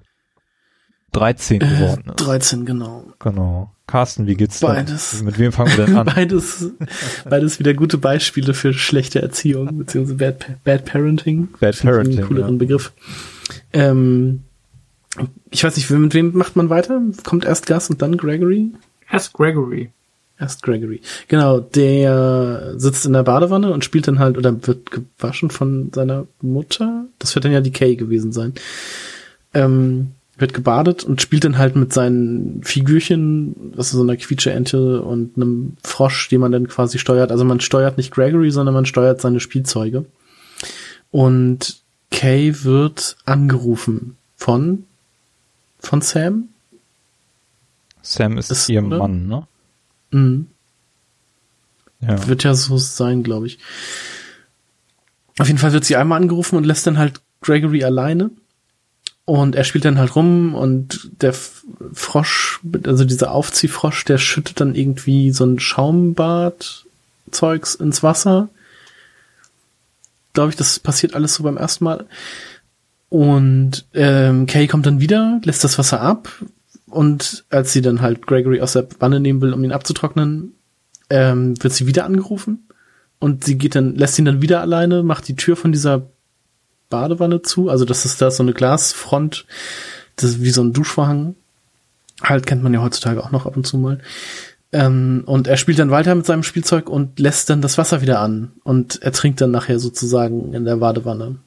13 äh, geworden ist. 13, genau. Genau. Carsten, wie geht's beides. Da? Mit wem fangen wir denn an? beides, beides wieder gute Beispiele für schlechte Erziehung, beziehungsweise Bad, Bad Parenting. Bad Parenting. Einen cooleren ja. Begriff. Ähm, ich weiß nicht, mit wem macht man weiter? Kommt erst Gus und dann Gregory? Erst Gregory. Erst Gregory. Genau, der sitzt in der Badewanne und spielt dann halt oder wird gewaschen von seiner Mutter. Das wird dann ja die Kay gewesen sein. Ähm, wird gebadet und spielt dann halt mit seinen Figürchen, das ist so eine Quietsche-Ente und einem Frosch, den man dann quasi steuert. Also man steuert nicht Gregory, sondern man steuert seine Spielzeuge. Und Kay wird angerufen von von Sam. Sam ist, ist ihr oder? Mann, ne? Mhm. Ja. Wird ja so sein, glaube ich. Auf jeden Fall wird sie einmal angerufen und lässt dann halt Gregory alleine. Und er spielt dann halt rum und der Frosch, also dieser Aufziehfrosch, der schüttet dann irgendwie so ein Schaumbad-Zeugs ins Wasser. Glaube ich, das passiert alles so beim ersten Mal. Und ähm, Kay kommt dann wieder, lässt das Wasser ab. Und als sie dann halt Gregory aus der Wanne nehmen will, um ihn abzutrocknen, ähm, wird sie wieder angerufen. Und sie geht dann, lässt ihn dann wieder alleine, macht die Tür von dieser Badewanne zu. Also das ist da so eine Glasfront, das ist wie so ein Duschvorhang. Halt kennt man ja heutzutage auch noch ab und zu mal. Ähm, und er spielt dann weiter mit seinem Spielzeug und lässt dann das Wasser wieder an. Und er trinkt dann nachher sozusagen in der Badewanne.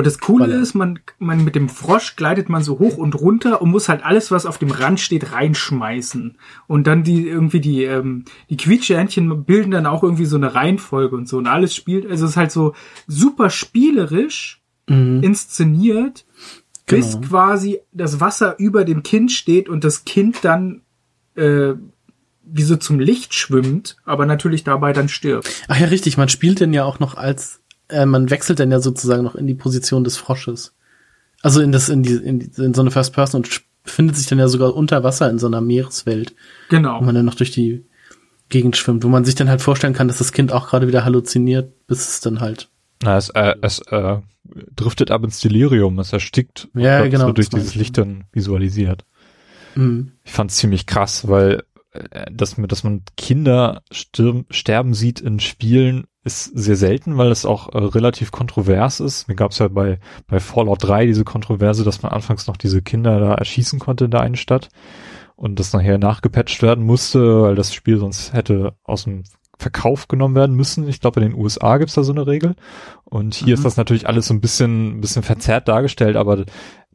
Und das Coole Weil, ist, man, man mit dem Frosch gleitet man so hoch und runter und muss halt alles, was auf dem Rand steht, reinschmeißen. Und dann die irgendwie die ähm, die Quietschehändchen bilden dann auch irgendwie so eine Reihenfolge und so und alles spielt. Also es ist halt so super spielerisch mhm. inszeniert, genau. bis quasi das Wasser über dem Kind steht und das Kind dann äh, wie so zum Licht schwimmt, aber natürlich dabei dann stirbt. Ach ja, richtig, man spielt denn ja auch noch als, äh, man wechselt dann ja sozusagen noch in die Position des Frosches. Also in das, in die, in, die, in so eine First Person und findet sich dann ja sogar unter Wasser in so einer Meereswelt. Genau. Wo man dann noch durch die Gegend schwimmt, wo man sich dann halt vorstellen kann, dass das Kind auch gerade wieder halluziniert, bis es dann halt. Na, es, äh, es äh, driftet ab ins Delirium, es erstickt. Ja, genau. So durch dieses Licht dann visualisiert. Mhm. Ich fand's ziemlich krass, weil dass, dass man Kinder stirb, sterben sieht in Spielen ist sehr selten, weil es auch äh, relativ kontrovers ist. Mir gab's ja bei, bei Fallout 3 diese Kontroverse, dass man anfangs noch diese Kinder da erschießen konnte in der einen Stadt und das nachher nachgepatcht werden musste, weil das Spiel sonst hätte aus dem Verkauf genommen werden müssen. Ich glaube, in den USA gibt's da so eine Regel. Und hier mhm. ist das natürlich alles so ein bisschen, ein bisschen verzerrt dargestellt, aber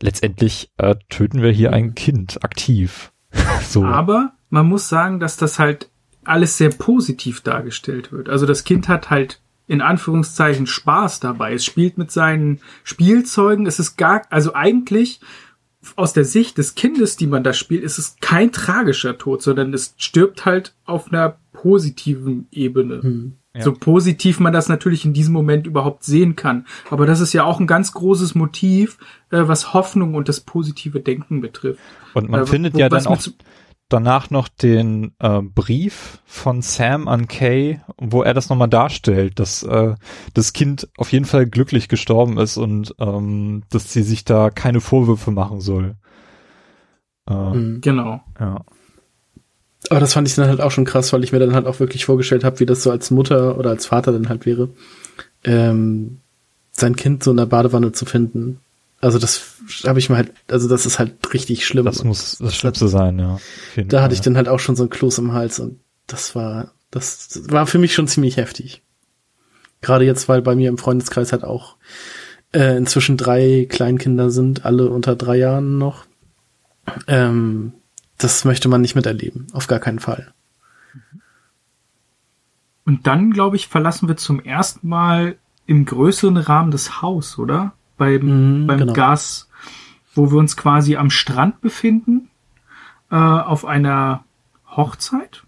letztendlich äh, töten wir hier ein Kind aktiv. so. Aber man muss sagen, dass das halt alles sehr positiv dargestellt wird. Also das Kind hat halt in Anführungszeichen Spaß dabei. Es spielt mit seinen Spielzeugen. Es ist gar, also eigentlich aus der Sicht des Kindes, die man da spielt, ist es kein tragischer Tod, sondern es stirbt halt auf einer positiven Ebene. Hm, ja. So positiv man das natürlich in diesem Moment überhaupt sehen kann. Aber das ist ja auch ein ganz großes Motiv, äh, was Hoffnung und das positive Denken betrifft. Und man äh, findet ja dann auch danach noch den äh, Brief von Sam an Kay, wo er das nochmal darstellt, dass äh, das Kind auf jeden Fall glücklich gestorben ist und ähm, dass sie sich da keine Vorwürfe machen soll. Äh, genau. Ja. Aber das fand ich dann halt auch schon krass, weil ich mir dann halt auch wirklich vorgestellt habe, wie das so als Mutter oder als Vater dann halt wäre, ähm, sein Kind so in der Badewanne zu finden. Also das habe ich mir halt, also das ist halt richtig schlimm. Das muss das Schlimmste sein, ja. Da hatte ich dann halt auch schon so ein Kloß im Hals und das war, das war für mich schon ziemlich heftig. Gerade jetzt, weil bei mir im Freundeskreis halt auch äh, inzwischen drei Kleinkinder sind, alle unter drei Jahren noch. Ähm, das möchte man nicht miterleben, auf gar keinen Fall. Und dann, glaube ich, verlassen wir zum ersten Mal im größeren Rahmen das Haus, oder? Beim, mhm, beim genau. Gas, wo wir uns quasi am Strand befinden, äh, auf einer Hochzeit.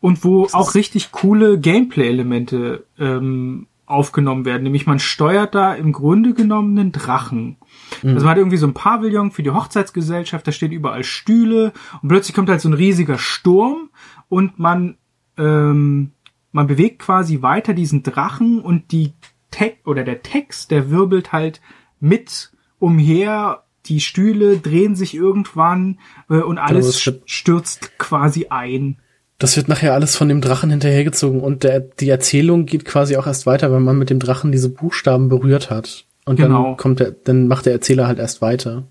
Und wo auch richtig coole Gameplay-Elemente ähm, aufgenommen werden. Nämlich man steuert da im Grunde genommen einen Drachen. Mhm. Also man hat irgendwie so ein Pavillon für die Hochzeitsgesellschaft, da stehen überall Stühle und plötzlich kommt halt so ein riesiger Sturm und man, ähm, man bewegt quasi weiter diesen Drachen und die Text oder der Text, der wirbelt halt mit umher die Stühle drehen sich irgendwann äh, und alles stürzt quasi ein. Das wird nachher alles von dem Drachen hinterhergezogen und der, die Erzählung geht quasi auch erst weiter, wenn man mit dem Drachen diese Buchstaben berührt hat. Und genau. dann kommt der, dann macht der Erzähler halt erst weiter.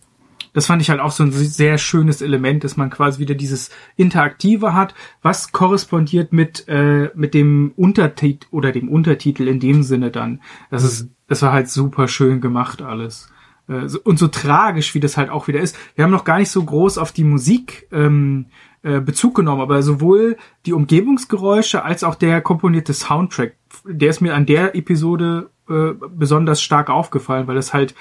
Das fand ich halt auch so ein sehr schönes Element, dass man quasi wieder dieses Interaktive hat, was korrespondiert mit, äh, mit dem Untertitel oder dem Untertitel in dem Sinne dann. Das mhm. ist, das war halt super schön gemacht alles. Äh, und so tragisch, wie das halt auch wieder ist. Wir haben noch gar nicht so groß auf die Musik ähm, äh, Bezug genommen, aber sowohl die Umgebungsgeräusche als auch der komponierte Soundtrack, der ist mir an der Episode äh, besonders stark aufgefallen, weil es halt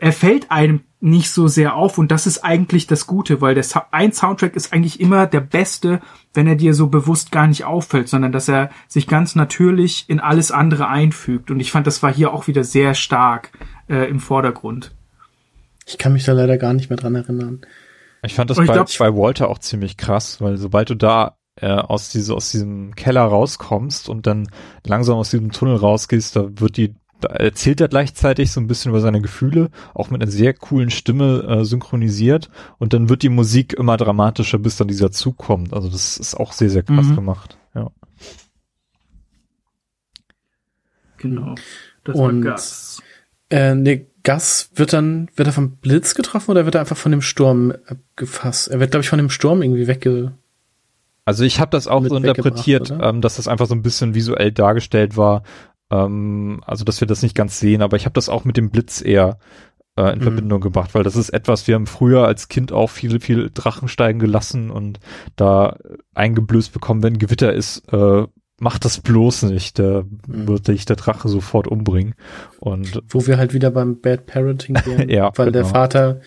er fällt einem nicht so sehr auf und das ist eigentlich das Gute, weil der so ein Soundtrack ist eigentlich immer der beste, wenn er dir so bewusst gar nicht auffällt, sondern dass er sich ganz natürlich in alles andere einfügt und ich fand, das war hier auch wieder sehr stark äh, im Vordergrund. Ich kann mich da leider gar nicht mehr dran erinnern. Ich fand das bei, glaub, bei Walter auch ziemlich krass, weil sobald du da äh, aus, diese, aus diesem Keller rauskommst und dann langsam aus diesem Tunnel rausgehst, da wird die da erzählt er gleichzeitig so ein bisschen über seine Gefühle, auch mit einer sehr coolen Stimme äh, synchronisiert und dann wird die Musik immer dramatischer, bis dann dieser Zug kommt. Also das ist auch sehr, sehr krass mhm. gemacht. Ja. Genau. Das und war Gas. Äh, nee, Gas wird dann, wird er vom Blitz getroffen oder wird er einfach von dem Sturm gefasst? Er wird, glaube ich, von dem Sturm irgendwie wegge. Also ich habe das auch so interpretiert, ähm, dass das einfach so ein bisschen visuell dargestellt war. Ähm, also dass wir das nicht ganz sehen, aber ich habe das auch mit dem Blitz eher äh, in mhm. Verbindung gebracht, weil das ist etwas, wir haben früher als Kind auch viele, viele Drachen steigen gelassen und da eingeblößt bekommen, wenn Gewitter ist, äh, macht das bloß nicht, da mhm. wird dich der Drache sofort umbringen. Und wo wir halt wieder beim Bad Parenting wären, ja, weil genau. der Vater,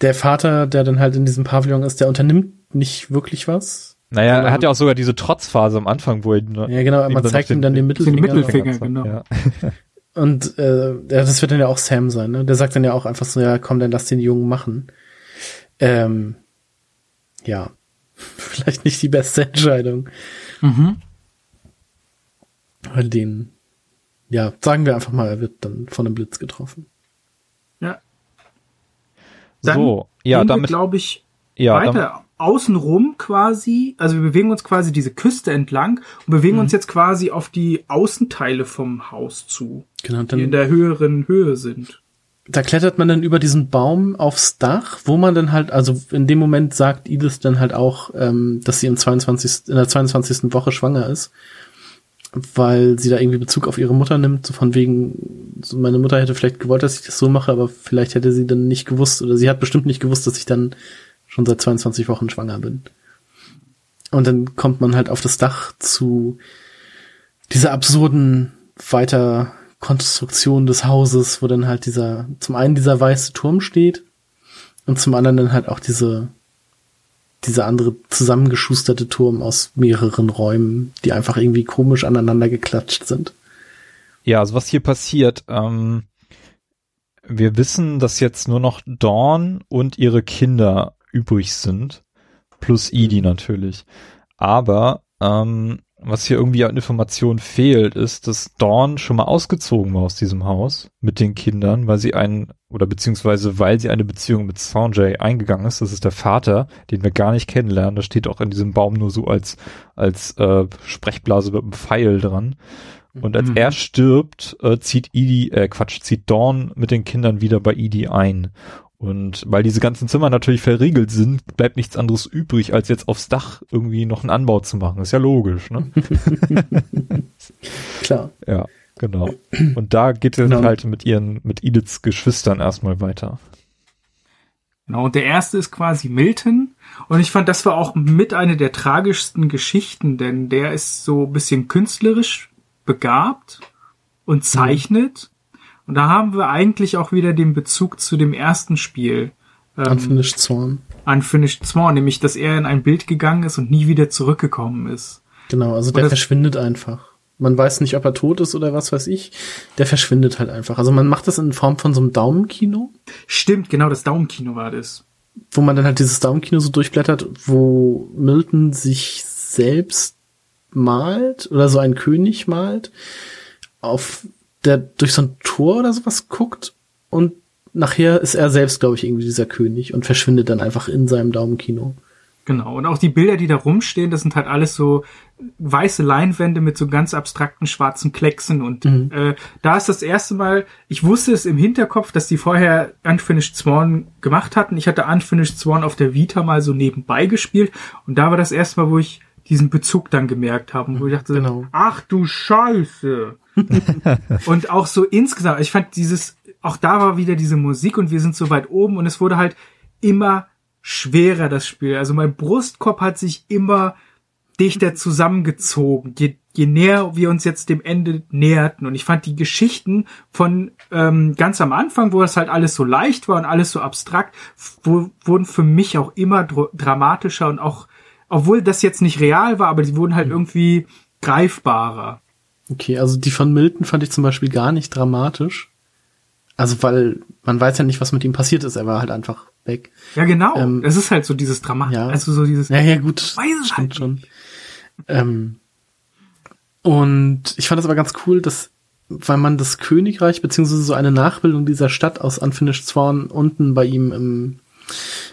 der Vater, der dann halt in diesem Pavillon ist, der unternimmt nicht wirklich was. Naja, er hat ja auch sogar diese Trotzphase am Anfang, wo er ja genau, man zeigt ihm dann den Mittelfinger. Den Mittelfinger, genau. Ja. Und äh, das wird dann ja auch Sam sein, ne? Der sagt dann ja auch einfach so, ja, komm, dann lass den Jungen machen. Ähm, ja, vielleicht nicht die beste Entscheidung. Mhm den, ja, sagen wir einfach mal, er wird dann von einem Blitz getroffen. Ja. Dann so, ja, damit glaube ich ja, weiter damit, außenrum quasi, also wir bewegen uns quasi diese Küste entlang und bewegen uns mhm. jetzt quasi auf die Außenteile vom Haus zu, genau, dann, die in der höheren Höhe sind. Da klettert man dann über diesen Baum aufs Dach, wo man dann halt, also in dem Moment sagt Edith dann halt auch, ähm, dass sie im 22. in der 22. Woche schwanger ist weil sie da irgendwie Bezug auf ihre Mutter nimmt, so von wegen, so meine Mutter hätte vielleicht gewollt, dass ich das so mache, aber vielleicht hätte sie dann nicht gewusst, oder sie hat bestimmt nicht gewusst, dass ich dann schon seit 22 Wochen schwanger bin. Und dann kommt man halt auf das Dach zu dieser absurden Weiterkonstruktion des Hauses, wo dann halt dieser, zum einen dieser weiße Turm steht und zum anderen dann halt auch diese dieser andere zusammengeschusterte Turm aus mehreren Räumen, die einfach irgendwie komisch aneinander geklatscht sind. Ja, also was hier passiert, ähm, wir wissen, dass jetzt nur noch Dawn und ihre Kinder übrig sind, plus Edie natürlich. Aber ähm, was hier irgendwie an Informationen fehlt, ist, dass Dawn schon mal ausgezogen war aus diesem Haus mit den Kindern, weil sie einen, oder beziehungsweise weil sie eine Beziehung mit Sanjay eingegangen ist. Das ist der Vater, den wir gar nicht kennenlernen. Das steht auch in diesem Baum nur so als, als äh, Sprechblase mit einem Pfeil dran. Und als mhm. er stirbt, äh, zieht Edie, äh, Quatsch, zieht Dawn mit den Kindern wieder bei Edie ein. Und weil diese ganzen Zimmer natürlich verriegelt sind, bleibt nichts anderes übrig, als jetzt aufs Dach irgendwie noch einen Anbau zu machen. Ist ja logisch, ne? Klar. Ja, genau. Und da geht es genau. halt mit ihren, mit Ediths Geschwistern erstmal weiter. Genau, und der erste ist quasi Milton. Und ich fand, das war auch mit einer der tragischsten Geschichten, denn der ist so ein bisschen künstlerisch begabt und zeichnet. Und da haben wir eigentlich auch wieder den Bezug zu dem ersten Spiel. Ähm, Unfinished Swan. Unfinished Swan, nämlich, dass er in ein Bild gegangen ist und nie wieder zurückgekommen ist. Genau, also der verschwindet einfach. Man weiß nicht, ob er tot ist oder was weiß ich. Der verschwindet halt einfach. Also man macht das in Form von so einem Daumenkino. Stimmt, genau, das Daumenkino war das. Wo man dann halt dieses Daumenkino so durchblättert, wo Milton sich selbst malt oder so einen König malt auf der durch so ein Tor oder sowas guckt und nachher ist er selbst, glaube ich, irgendwie dieser König und verschwindet dann einfach in seinem Daumenkino. Genau. Und auch die Bilder, die da rumstehen, das sind halt alles so weiße Leinwände mit so ganz abstrakten schwarzen Klecksen. Und mhm. äh, da ist das erste Mal, ich wusste es im Hinterkopf, dass die vorher Unfinished Swan gemacht hatten. Ich hatte Unfinished Swan auf der Vita mal so nebenbei gespielt. Und da war das erste Mal, wo ich diesen Bezug dann gemerkt habe, wo ich dachte, genau. ach du Scheiße. und auch so insgesamt, ich fand dieses auch da war wieder diese Musik und wir sind so weit oben und es wurde halt immer schwerer, das Spiel. Also mein Brustkorb hat sich immer dichter zusammengezogen, je, je näher wir uns jetzt dem Ende näherten. Und ich fand die Geschichten von ähm, ganz am Anfang, wo das halt alles so leicht war und alles so abstrakt, wo, wurden für mich auch immer dramatischer und auch, obwohl das jetzt nicht real war, aber die wurden halt irgendwie greifbarer. Okay, also die von Milton fand ich zum Beispiel gar nicht dramatisch. Also weil man weiß ja nicht, was mit ihm passiert ist. Er war halt einfach weg. Ja, genau. Ähm, es ist halt so dieses Drama. Ja. Also so dieses. Ja, ja, gut. Weiß es halt schon. Ähm, und ich fand das aber ganz cool, dass, weil man das Königreich, beziehungsweise so eine Nachbildung dieser Stadt aus Unfinished Sworn unten bei ihm im,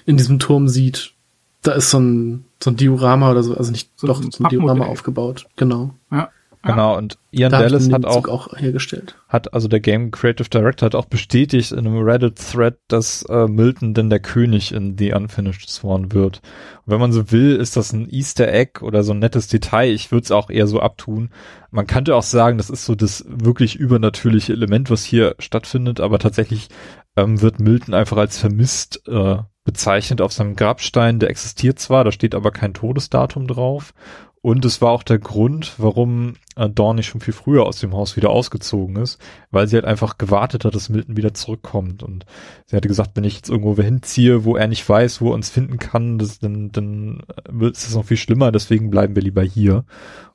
in diesem Turm sieht. Da ist so ein, so ein Diorama oder so, also nicht, so doch, so ein Diorama aufgebaut. Genau. Ja. Genau, und Ian da Dallas hat auch, auch hergestellt. Hat, also der Game Creative Director hat auch bestätigt in einem Reddit-Thread, dass äh, Milton denn der König in The Unfinished Sworn wird. Und wenn man so will, ist das ein Easter Egg oder so ein nettes Detail. Ich würde es auch eher so abtun. Man könnte auch sagen, das ist so das wirklich übernatürliche Element, was hier stattfindet, aber tatsächlich ähm, wird Milton einfach als vermisst äh, bezeichnet auf seinem Grabstein. Der existiert zwar, da steht aber kein Todesdatum drauf. Und es war auch der Grund, warum äh, Dawn nicht schon viel früher aus dem Haus wieder ausgezogen ist, weil sie halt einfach gewartet hat, dass Milton wieder zurückkommt. Und sie hatte gesagt, wenn ich jetzt irgendwo hinziehe, wo er nicht weiß, wo er uns finden kann, das, dann, dann wird es noch viel schlimmer, deswegen bleiben wir lieber hier.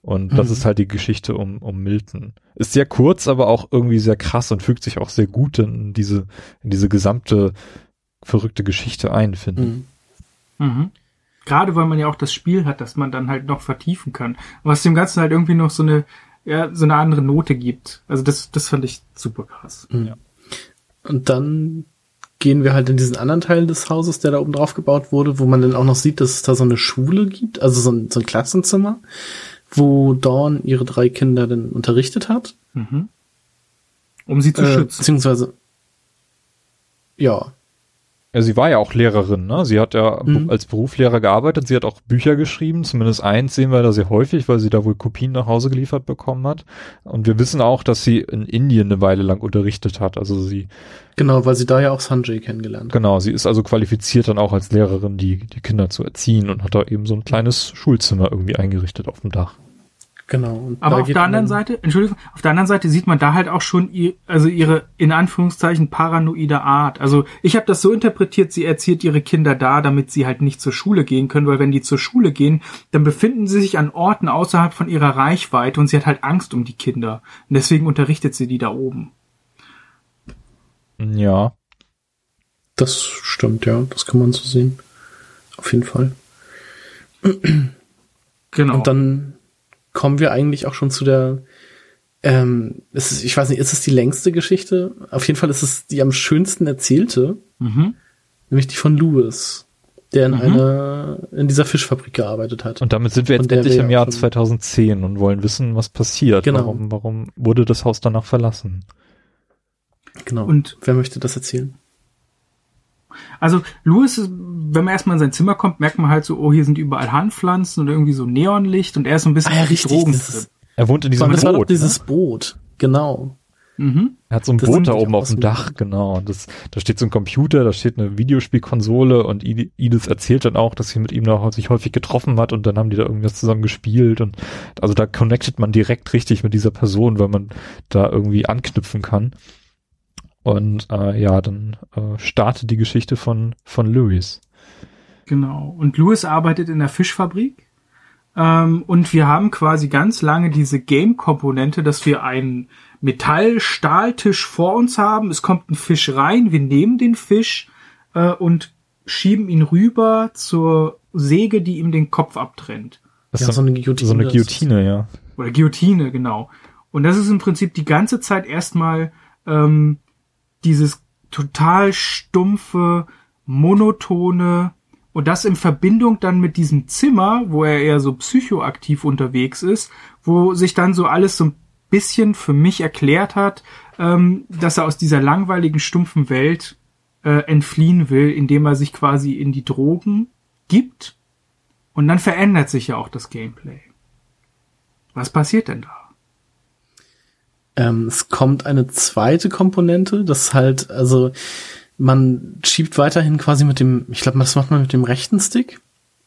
Und mhm. das ist halt die Geschichte um, um Milton. Ist sehr kurz, aber auch irgendwie sehr krass und fügt sich auch sehr gut in diese, in diese gesamte verrückte Geschichte ein, finde ich. Mhm. Mhm. Gerade weil man ja auch das Spiel hat, dass man dann halt noch vertiefen kann. Was dem Ganzen halt irgendwie noch so eine, ja, so eine andere Note gibt. Also das, das fand ich super krass. Mhm. Ja. Und dann gehen wir halt in diesen anderen Teil des Hauses, der da oben drauf gebaut wurde, wo man dann auch noch sieht, dass es da so eine Schule gibt, also so ein, so ein Klassenzimmer, wo Dawn ihre drei Kinder dann unterrichtet hat. Mhm. Um sie zu äh, schützen. Beziehungsweise, ja, ja, sie war ja auch Lehrerin, ne? Sie hat ja mhm. als Berufslehrer gearbeitet, sie hat auch Bücher geschrieben, zumindest eins sehen wir da sehr häufig, weil sie da wohl Kopien nach Hause geliefert bekommen hat. Und wir wissen auch, dass sie in Indien eine Weile lang unterrichtet hat. Also sie. Genau, weil sie da ja auch Sanjay kennengelernt hat. Genau, sie ist also qualifiziert dann auch als Lehrerin, die, die Kinder zu erziehen und hat da eben so ein kleines Schulzimmer irgendwie eingerichtet auf dem Dach. Genau. Aber auf der anderen Seite, Entschuldigung, auf der anderen Seite sieht man da halt auch schon ihr, also ihre in Anführungszeichen paranoide Art. Also ich habe das so interpretiert, sie erzieht ihre Kinder da, damit sie halt nicht zur Schule gehen können, weil wenn die zur Schule gehen, dann befinden sie sich an Orten außerhalb von ihrer Reichweite und sie hat halt Angst um die Kinder. Und deswegen unterrichtet sie die da oben. Ja. Das stimmt, ja. Das kann man so sehen. Auf jeden Fall. Genau. Und dann kommen wir eigentlich auch schon zu der, ähm, es ist, ich weiß nicht, ist es die längste Geschichte? Auf jeden Fall ist es die am schönsten erzählte, mhm. nämlich die von Louis, der in mhm. einer, in dieser Fischfabrik gearbeitet hat. Und damit sind wir jetzt endlich im Jahr 2010 und wollen wissen, was passiert. Genau. Warum, warum wurde das Haus danach verlassen? Genau. Und wer möchte das erzählen? Also Louis, wenn man erstmal in sein Zimmer kommt, merkt man halt so, oh, hier sind überall Handpflanzen und irgendwie so Neonlicht und er ist so ein bisschen ah, ja, richtig, Drogen ist, Er wohnt in diesem das Boot. Das war dieses ne? Boot, genau. Mhm. Er hat so ein das Boot da oben auf dem Dach, genau. Und das, da steht so ein Computer, da steht eine Videospielkonsole und Edith erzählt dann auch, dass sie mit ihm noch sich häufig getroffen hat und dann haben die da irgendwas zusammen gespielt und also da connectet man direkt richtig mit dieser Person, weil man da irgendwie anknüpfen kann. Und äh, ja, dann äh, startet die Geschichte von, von Louis. Genau. Und Louis arbeitet in der Fischfabrik. Ähm, und wir haben quasi ganz lange diese Game-Komponente, dass wir einen Metall-Stahltisch vor uns haben. Es kommt ein Fisch rein, wir nehmen den Fisch äh, und schieben ihn rüber zur Säge, die ihm den Kopf abtrennt. Das ist ja, so eine Guillotine. So eine Guillotine, ja. Oder Guillotine, genau. Und das ist im Prinzip die ganze Zeit erstmal ähm, dieses total stumpfe, monotone und das in Verbindung dann mit diesem Zimmer, wo er eher so psychoaktiv unterwegs ist, wo sich dann so alles so ein bisschen für mich erklärt hat, ähm, dass er aus dieser langweiligen, stumpfen Welt äh, entfliehen will, indem er sich quasi in die Drogen gibt. Und dann verändert sich ja auch das Gameplay. Was passiert denn da? Ähm, es kommt eine zweite Komponente, das halt, also man schiebt weiterhin quasi mit dem, ich glaube, das macht man mit dem rechten Stick.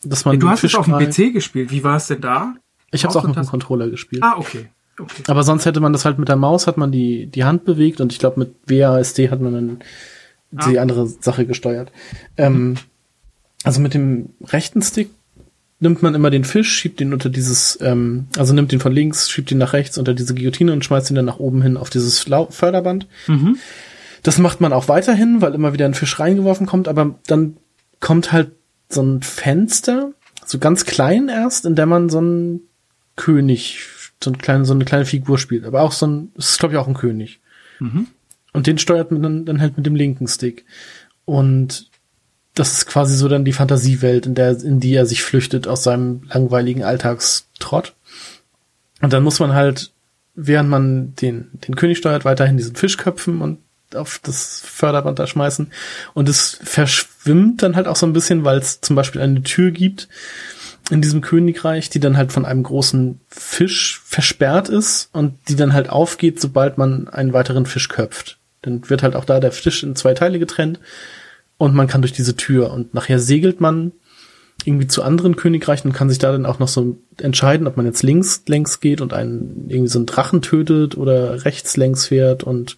Dass man du hast es auf dem PC gespielt, wie war es denn da? Ich habe es auch mit dem Controller gespielt. Ah, okay. okay. Aber sonst hätte man das halt mit der Maus, hat man die, die Hand bewegt und ich glaube mit WASD hat man dann ah. die andere Sache gesteuert. Ähm, also mit dem rechten Stick nimmt man immer den Fisch, schiebt ihn unter dieses, ähm, also nimmt ihn von links, schiebt ihn nach rechts unter diese Guillotine und schmeißt ihn dann nach oben hin auf dieses Förderband. Mhm. Das macht man auch weiterhin, weil immer wieder ein Fisch reingeworfen kommt, aber dann kommt halt so ein Fenster, so ganz klein erst, in der man so einen König, so, ein kleine, so eine kleine Figur spielt. Aber auch so ein, das ist glaube ich auch ein König. Mhm. Und den steuert man dann, dann halt mit dem linken Stick. Und das ist quasi so dann die Fantasiewelt, in der, in die er sich flüchtet aus seinem langweiligen Alltagstrott. Und dann muss man halt, während man den, den König steuert, weiterhin diesen Fisch köpfen und auf das Förderband da schmeißen. Und es verschwimmt dann halt auch so ein bisschen, weil es zum Beispiel eine Tür gibt in diesem Königreich, die dann halt von einem großen Fisch versperrt ist und die dann halt aufgeht, sobald man einen weiteren Fisch köpft. Dann wird halt auch da der Fisch in zwei Teile getrennt und man kann durch diese Tür und nachher segelt man irgendwie zu anderen Königreichen und kann sich da dann auch noch so entscheiden, ob man jetzt links längs geht und einen irgendwie so einen Drachen tötet oder rechts längs fährt und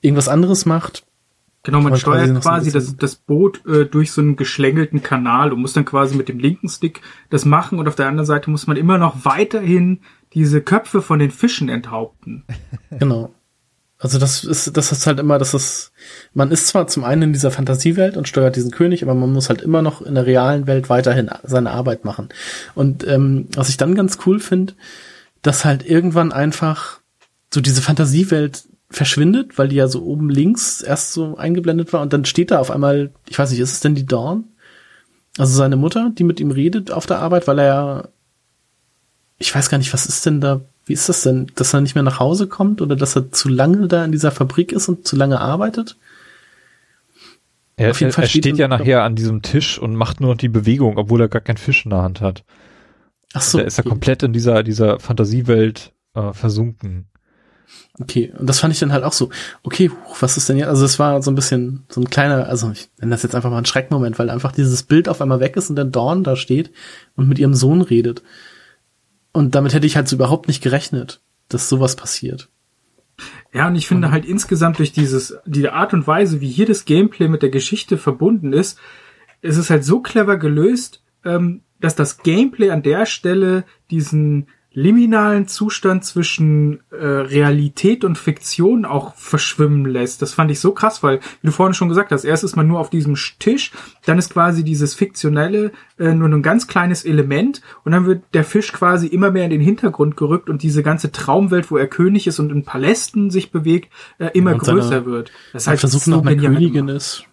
irgendwas anderes macht. Genau, man steuert quasi, quasi das, das Boot äh, durch so einen geschlängelten Kanal und muss dann quasi mit dem linken Stick das machen und auf der anderen Seite muss man immer noch weiterhin diese Köpfe von den Fischen enthaupten. Genau. Also das ist, das ist halt immer, das ist, man ist zwar zum einen in dieser Fantasiewelt und steuert diesen König, aber man muss halt immer noch in der realen Welt weiterhin seine Arbeit machen. Und ähm, was ich dann ganz cool finde, dass halt irgendwann einfach so diese Fantasiewelt verschwindet, weil die ja so oben links erst so eingeblendet war und dann steht da auf einmal, ich weiß nicht, ist es denn die Dawn? Also seine Mutter, die mit ihm redet auf der Arbeit, weil er ja, ich weiß gar nicht, was ist denn da wie ist das denn, dass er nicht mehr nach Hause kommt oder dass er zu lange da in dieser Fabrik ist und zu lange arbeitet? Er, Auf jeden Fall er steht, steht ja nachher an diesem Tisch und macht nur die Bewegung, obwohl er gar keinen Fisch in der Hand hat. Ach so. Da ist er okay. komplett in dieser, dieser Fantasiewelt äh, versunken. Okay, und das fand ich dann halt auch so, okay, was ist denn jetzt? Also es war so ein bisschen so ein kleiner, also ich nenne das jetzt einfach mal ein Schreckmoment, weil einfach dieses Bild auf einmal weg ist und dann Dawn da steht und mit ihrem Sohn redet. Und damit hätte ich halt so überhaupt nicht gerechnet, dass sowas passiert. Ja, und ich finde halt insgesamt durch dieses, die Art und Weise, wie hier das Gameplay mit der Geschichte verbunden ist, ist es halt so clever gelöst, ähm, dass das Gameplay an der Stelle diesen liminalen Zustand zwischen äh, Realität und Fiktion auch verschwimmen lässt. Das fand ich so krass, weil, wie du vorhin schon gesagt hast, erst ist man nur auf diesem Tisch, dann ist quasi dieses Fiktionelle äh, nur ein ganz kleines Element und dann wird der Fisch quasi immer mehr in den Hintergrund gerückt und diese ganze Traumwelt, wo er König ist und in Palästen sich bewegt, äh, immer ja, größer wird. Das heißt, versucht noch eine Königin ist.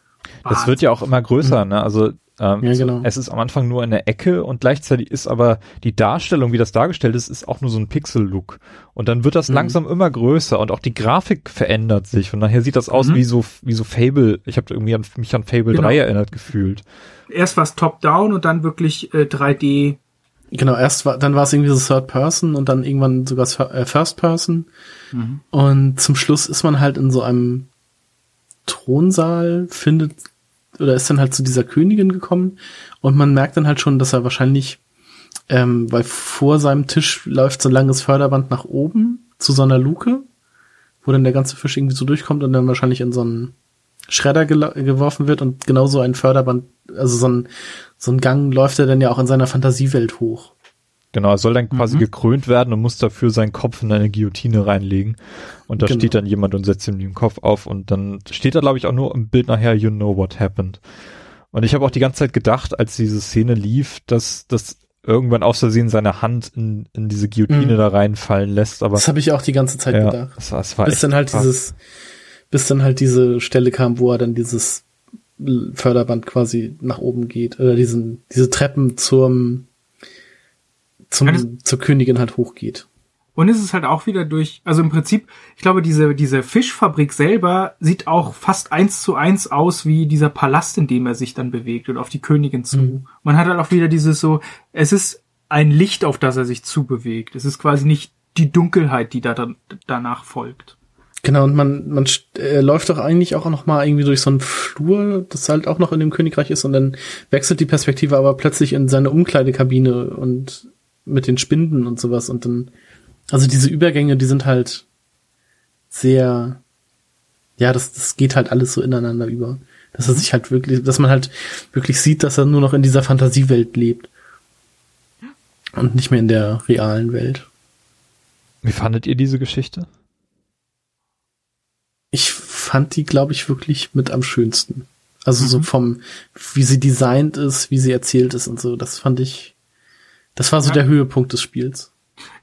Das wird ja auch immer größer, mhm. ne? Also ähm, ja, genau. Es ist am Anfang nur eine Ecke und gleichzeitig ist aber die Darstellung, wie das dargestellt ist, ist auch nur so ein Pixel-Look. Und dann wird das mhm. langsam immer größer und auch die Grafik verändert sich und nachher sieht das aus mhm. wie so wie so Fable. Ich habe irgendwie an, mich an Fable genau. 3 erinnert gefühlt. Erst war es Top-Down und dann wirklich äh, 3D. Genau, erst war, dann war es irgendwie so Third Person und dann irgendwann sogar äh, First Person. Mhm. Und zum Schluss ist man halt in so einem Thronsaal, findet oder ist dann halt zu dieser Königin gekommen und man merkt dann halt schon, dass er wahrscheinlich, ähm, weil vor seinem Tisch läuft so ein langes Förderband nach oben zu so einer Luke, wo dann der ganze Fisch irgendwie so durchkommt und dann wahrscheinlich in so einen Schredder geworfen wird und genauso ein Förderband, also so ein, so ein Gang läuft er dann ja auch in seiner Fantasiewelt hoch. Genau, er soll dann quasi mhm. gekrönt werden und muss dafür seinen Kopf in eine Guillotine reinlegen. Und da genau. steht dann jemand und setzt ihm den Kopf auf und dann steht da, glaube ich, auch nur im Bild nachher, you know what happened. Und ich habe auch die ganze Zeit gedacht, als diese Szene lief, dass das irgendwann aus Versehen seine Hand in, in diese Guillotine mhm. da reinfallen lässt. Aber das habe ich auch die ganze Zeit ja, gedacht. Das, das war bis dann halt krass. dieses, bis dann halt diese Stelle kam, wo er dann dieses Förderband quasi nach oben geht oder diesen diese Treppen zum zum, ja, zur Königin halt hochgeht. Und es ist halt auch wieder durch, also im Prinzip, ich glaube, diese, diese Fischfabrik selber sieht auch fast eins zu eins aus wie dieser Palast, in dem er sich dann bewegt und auf die Königin zu. Mhm. Man hat halt auch wieder dieses so, es ist ein Licht, auf das er sich zubewegt. Es ist quasi nicht die Dunkelheit, die da dann danach folgt. Genau, und man, man äh, läuft doch eigentlich auch noch mal irgendwie durch so einen Flur, das halt auch noch in dem Königreich ist, und dann wechselt die Perspektive aber plötzlich in seine Umkleidekabine und mit den Spinden und sowas und dann, also diese Übergänge, die sind halt sehr, ja, das, das geht halt alles so ineinander über. Dass er sich halt wirklich, dass man halt wirklich sieht, dass er nur noch in dieser Fantasiewelt lebt. Und nicht mehr in der realen Welt. Wie fandet ihr diese Geschichte? Ich fand die, glaube ich, wirklich mit am schönsten. Also mhm. so vom, wie sie designt ist, wie sie erzählt ist und so, das fand ich, das war so ja. der Höhepunkt des Spiels.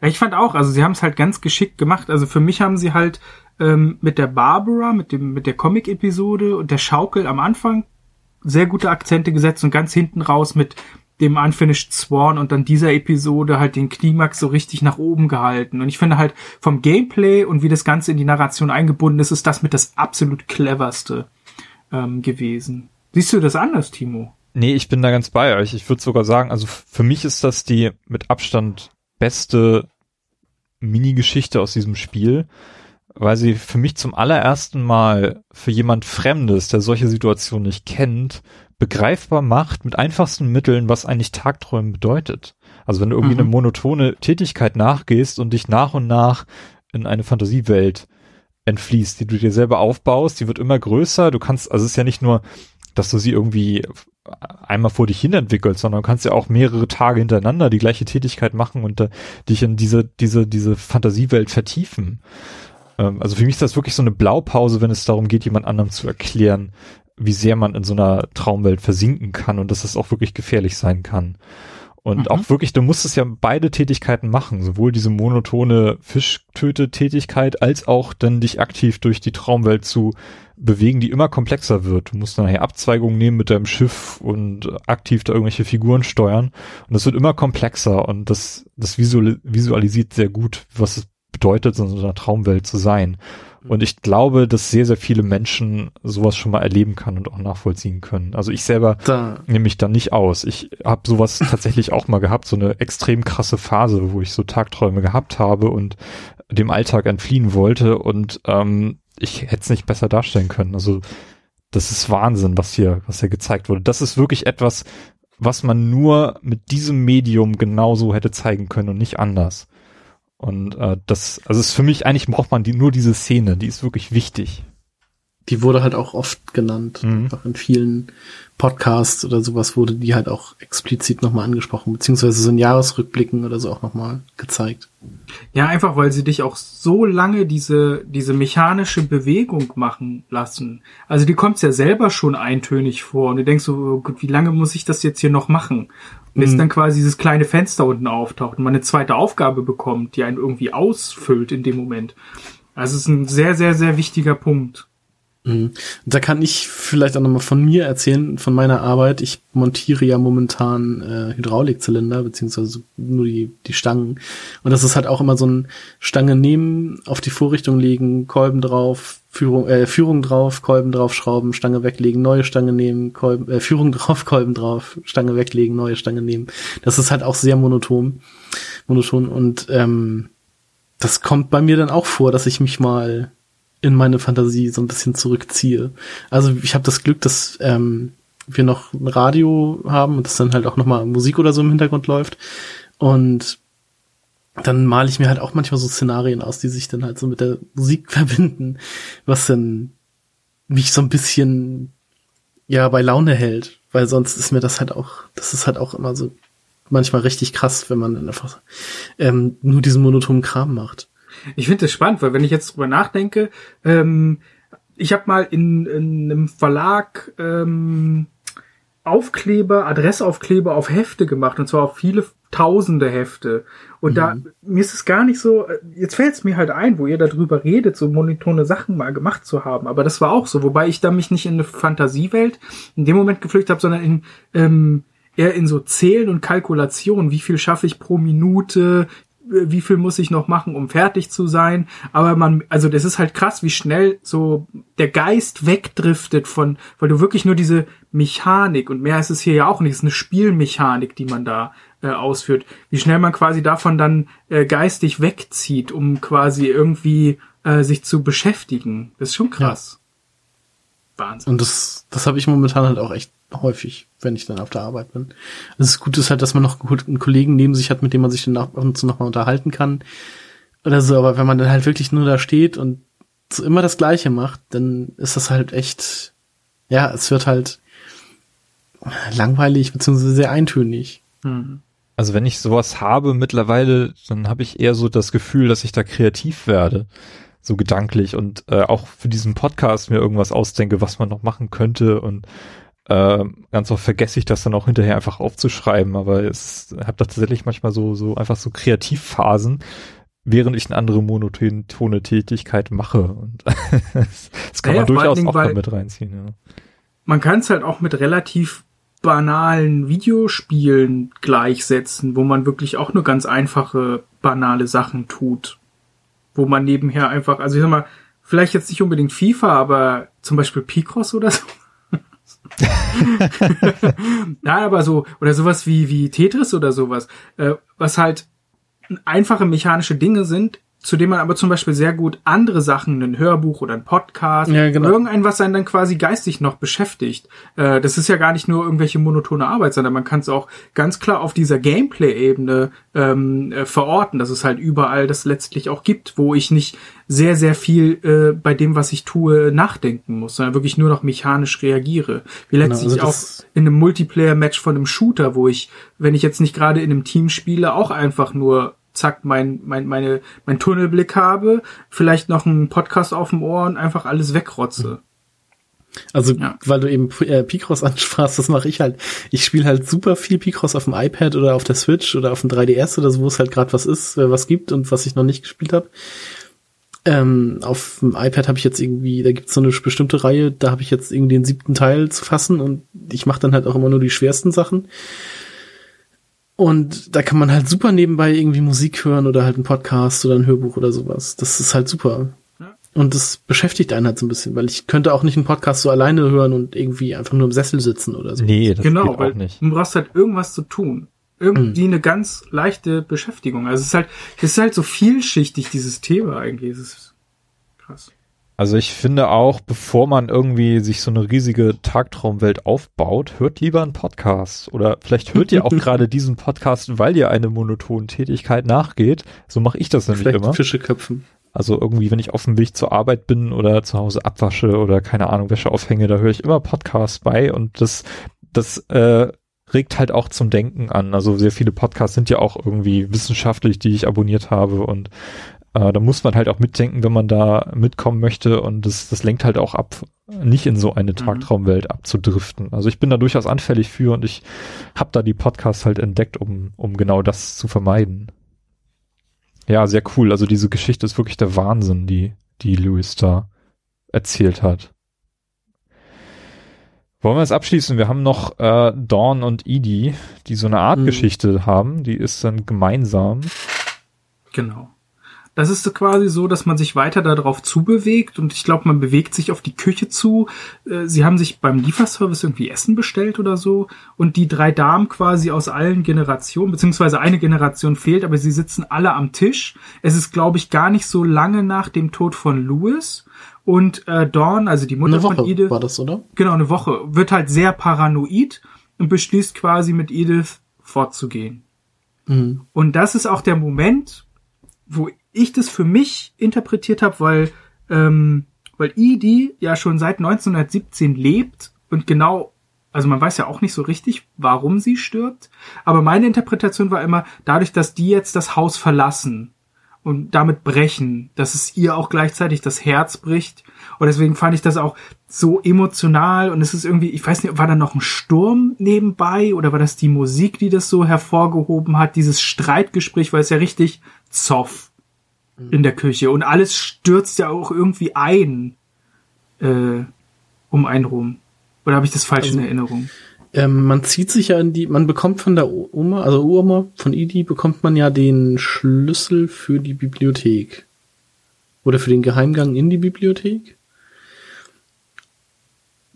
Ja, ich fand auch, also sie haben es halt ganz geschickt gemacht. Also für mich haben sie halt ähm, mit der Barbara, mit dem, mit der Comic-Episode und der Schaukel am Anfang sehr gute Akzente gesetzt und ganz hinten raus mit dem Unfinished Sworn und dann dieser Episode halt den Klimax so richtig nach oben gehalten. Und ich finde halt vom Gameplay und wie das Ganze in die Narration eingebunden ist, ist das mit das absolut cleverste ähm, gewesen. Siehst du das anders, Timo? Nee, ich bin da ganz bei euch. Ich würde sogar sagen, also für mich ist das die mit Abstand beste Mini-Geschichte aus diesem Spiel, weil sie für mich zum allerersten Mal für jemand Fremdes, der solche Situationen nicht kennt, begreifbar macht mit einfachsten Mitteln, was eigentlich Tagträumen bedeutet. Also wenn du irgendwie mhm. eine monotone Tätigkeit nachgehst und dich nach und nach in eine Fantasiewelt entfließt, die du dir selber aufbaust, die wird immer größer. Du kannst, also es ist ja nicht nur, dass du sie irgendwie einmal vor dich hin entwickelst, sondern du kannst ja auch mehrere Tage hintereinander die gleiche Tätigkeit machen und äh, dich in diese, diese, diese Fantasiewelt vertiefen. Ähm, also für mich ist das wirklich so eine Blaupause, wenn es darum geht, jemand anderem zu erklären, wie sehr man in so einer Traumwelt versinken kann und dass es auch wirklich gefährlich sein kann. Und mhm. auch wirklich, du musstest ja beide Tätigkeiten machen, sowohl diese monotone Fischtöte-Tätigkeit als auch dann dich aktiv durch die Traumwelt zu bewegen, die immer komplexer wird. Du musst dann nachher Abzweigungen nehmen mit deinem Schiff und aktiv da irgendwelche Figuren steuern. Und das wird immer komplexer und das, das visualisiert sehr gut, was es bedeutet, in so einer Traumwelt zu sein. Und ich glaube, dass sehr, sehr viele Menschen sowas schon mal erleben kann und auch nachvollziehen können. Also ich selber da. nehme mich da nicht aus. Ich habe sowas tatsächlich auch mal gehabt, so eine extrem krasse Phase, wo ich so Tagträume gehabt habe und dem Alltag entfliehen wollte und ähm, ich hätte es nicht besser darstellen können. Also das ist Wahnsinn, was hier, was hier gezeigt wurde. Das ist wirklich etwas, was man nur mit diesem Medium genauso hätte zeigen können und nicht anders. Und äh, das, also ist für mich eigentlich braucht man die, nur diese Szene, die ist wirklich wichtig. Die wurde halt auch oft genannt, mhm. auch in vielen Podcasts oder sowas wurde die halt auch explizit nochmal angesprochen, beziehungsweise so in Jahresrückblicken oder so auch nochmal gezeigt. Ja, einfach weil sie dich auch so lange diese, diese mechanische Bewegung machen lassen. Also die kommt ja selber schon eintönig vor und du denkst so, oh Gott, wie lange muss ich das jetzt hier noch machen? bis mhm. dann quasi dieses kleine Fenster unten auftaucht und man eine zweite Aufgabe bekommt, die einen irgendwie ausfüllt in dem Moment. Also es ist ein sehr, sehr, sehr wichtiger Punkt. Mhm. Da kann ich vielleicht auch nochmal von mir erzählen, von meiner Arbeit. Ich montiere ja momentan äh, Hydraulikzylinder, beziehungsweise nur die, die Stangen. Und das ist halt auch immer so ein Stange nehmen, auf die Vorrichtung legen, Kolben drauf, Führung, äh, Führung drauf, Kolben draufschrauben, Stange weglegen, neue Stange nehmen, Kolben, äh, Führung drauf, Kolben drauf, Stange weglegen, neue Stange nehmen. Das ist halt auch sehr monoton. Monoton und ähm, das kommt bei mir dann auch vor, dass ich mich mal in meine Fantasie so ein bisschen zurückziehe. Also ich habe das Glück, dass ähm, wir noch ein Radio haben und dass dann halt auch nochmal Musik oder so im Hintergrund läuft. Und dann male ich mir halt auch manchmal so Szenarien aus, die sich dann halt so mit der Musik verbinden, was dann mich so ein bisschen ja bei Laune hält, weil sonst ist mir das halt auch, das ist halt auch immer so manchmal richtig krass, wenn man dann einfach ähm, nur diesen monotonen Kram macht. Ich finde das spannend, weil wenn ich jetzt drüber nachdenke, ähm, ich habe mal in, in einem Verlag ähm, Aufkleber, Adressaufkleber auf Hefte gemacht und zwar auf viele tausende Hefte. Und mhm. da, mir ist es gar nicht so, jetzt fällt es mir halt ein, wo ihr darüber redet, so monotone Sachen mal gemacht zu haben. Aber das war auch so, wobei ich da mich nicht in eine Fantasiewelt in dem Moment geflüchtet habe, sondern in ähm, eher in so Zählen und Kalkulation. Wie viel schaffe ich pro Minute? Wie viel muss ich noch machen, um fertig zu sein. Aber man, also das ist halt krass, wie schnell so der Geist wegdriftet von, weil du wirklich nur diese Mechanik und mehr ist es hier ja auch nicht, es ist eine Spielmechanik, die man da äh, ausführt. Wie schnell man quasi davon dann äh, geistig wegzieht, um quasi irgendwie äh, sich zu beschäftigen. Das ist schon krass. Wahnsinn. Und das, das habe ich momentan halt auch echt häufig, wenn ich dann auf der Arbeit bin. Das ist gut ist halt, dass man noch einen Kollegen neben sich hat, mit dem man sich dann ab und zu nochmal unterhalten kann. Oder so, aber wenn man dann halt wirklich nur da steht und so immer das Gleiche macht, dann ist das halt echt, ja, es wird halt langweilig beziehungsweise sehr eintönig. Mhm. Also wenn ich sowas habe mittlerweile, dann habe ich eher so das Gefühl, dass ich da kreativ werde, so gedanklich und äh, auch für diesen Podcast mir irgendwas ausdenke, was man noch machen könnte und äh, ganz oft vergesse ich das dann auch hinterher einfach aufzuschreiben, aber es habe tatsächlich manchmal so so einfach so Kreativphasen, während ich eine andere monotone Tätigkeit mache und das kann ja, man durchaus Dingen, auch mit reinziehen. Ja. Man kann es halt auch mit relativ banalen Videospielen gleichsetzen, wo man wirklich auch nur ganz einfache, banale Sachen tut. Wo man nebenher einfach, also ich sag mal, vielleicht jetzt nicht unbedingt FIFA, aber zum Beispiel Picross oder so. Nein, aber so, oder sowas wie, wie Tetris oder sowas, äh, was halt einfache mechanische Dinge sind, zu dem man aber zum Beispiel sehr gut andere Sachen, ein Hörbuch oder ein Podcast, ja, genau. irgendein, was einen dann quasi geistig noch beschäftigt. Äh, das ist ja gar nicht nur irgendwelche monotone Arbeit, sondern man kann es auch ganz klar auf dieser Gameplay-Ebene ähm, äh, verorten, dass es halt überall das letztlich auch gibt, wo ich nicht sehr, sehr viel äh, bei dem, was ich tue, nachdenken muss, sondern wirklich nur noch mechanisch reagiere. Wie genau, letztlich genau, also auch in einem Multiplayer-Match von einem Shooter, wo ich, wenn ich jetzt nicht gerade in einem Team spiele, auch einfach nur zack, mein, mein, meine, mein Tunnelblick habe, vielleicht noch einen Podcast auf dem Ohr und einfach alles wegrotze. Also, ja. weil du eben äh, Picross ansprachst, das mache ich halt. Ich spiele halt super viel Picross auf dem iPad oder auf der Switch oder auf dem 3DS oder so, wo es halt gerade was ist, äh, was gibt und was ich noch nicht gespielt habe. Ähm, auf dem iPad habe ich jetzt irgendwie, da gibt's so eine bestimmte Reihe, da habe ich jetzt irgendwie den siebten Teil zu fassen und ich mache dann halt auch immer nur die schwersten Sachen. Und da kann man halt super nebenbei irgendwie Musik hören oder halt einen Podcast oder ein Hörbuch oder sowas. Das ist halt super. Und das beschäftigt einen halt so ein bisschen, weil ich könnte auch nicht einen Podcast so alleine hören und irgendwie einfach nur im Sessel sitzen oder so. Nee, das genau, geht auch nicht. Du brauchst halt irgendwas zu tun. Irgendwie mhm. eine ganz leichte Beschäftigung. Also es ist halt, es ist halt so vielschichtig, dieses Thema eigentlich. Es ist krass. Also ich finde auch, bevor man irgendwie sich so eine riesige Tagtraumwelt aufbaut, hört lieber einen Podcast. Oder vielleicht hört ihr auch gerade diesen Podcast, weil ihr eine monotone Tätigkeit nachgeht. So mache ich das nämlich vielleicht immer. Fische köpfen. Also irgendwie, wenn ich auf dem Weg zur Arbeit bin oder zu Hause abwasche oder keine Ahnung, Wäsche aufhänge, da höre ich immer Podcasts bei und das, das äh, regt halt auch zum Denken an. Also sehr viele Podcasts sind ja auch irgendwie wissenschaftlich, die ich abonniert habe und äh, da muss man halt auch mitdenken, wenn man da mitkommen möchte und das, das lenkt halt auch ab, nicht in so eine mhm. Tagtraumwelt abzudriften. Also ich bin da durchaus anfällig für und ich habe da die Podcasts halt entdeckt, um, um genau das zu vermeiden. Ja, sehr cool. Also diese Geschichte ist wirklich der Wahnsinn, die, die Lewis da erzählt hat. Wollen wir es abschließen? Wir haben noch äh, Dawn und Edie, die so eine Art mhm. Geschichte haben. Die ist dann gemeinsam. Genau. Das ist so quasi so, dass man sich weiter darauf zubewegt und ich glaube, man bewegt sich auf die Küche zu. Äh, sie haben sich beim Lieferservice irgendwie Essen bestellt oder so und die drei Damen quasi aus allen Generationen, beziehungsweise eine Generation fehlt, aber sie sitzen alle am Tisch. Es ist, glaube ich, gar nicht so lange nach dem Tod von Louis und äh, Dawn, also die Mutter eine Woche von Edith, war das, oder? Genau, eine Woche. Wird halt sehr paranoid und beschließt quasi mit Edith fortzugehen. Mhm. Und das ist auch der Moment, wo ich das für mich interpretiert habe, weil ähm, weil Edie ja schon seit 1917 lebt und genau, also man weiß ja auch nicht so richtig, warum sie stirbt, aber meine Interpretation war immer, dadurch, dass die jetzt das Haus verlassen und damit brechen, dass es ihr auch gleichzeitig das Herz bricht. Und deswegen fand ich das auch so emotional und es ist irgendwie, ich weiß nicht, war da noch ein Sturm nebenbei oder war das die Musik, die das so hervorgehoben hat, dieses Streitgespräch, weil es ja richtig zoff in der Küche und alles stürzt ja auch irgendwie ein äh, um einen rum. Oder habe ich das falsch also, in Erinnerung? Ähm, man zieht sich ja in die, man bekommt von der Oma, also Oma von Idi bekommt man ja den Schlüssel für die Bibliothek. Oder für den Geheimgang in die Bibliothek.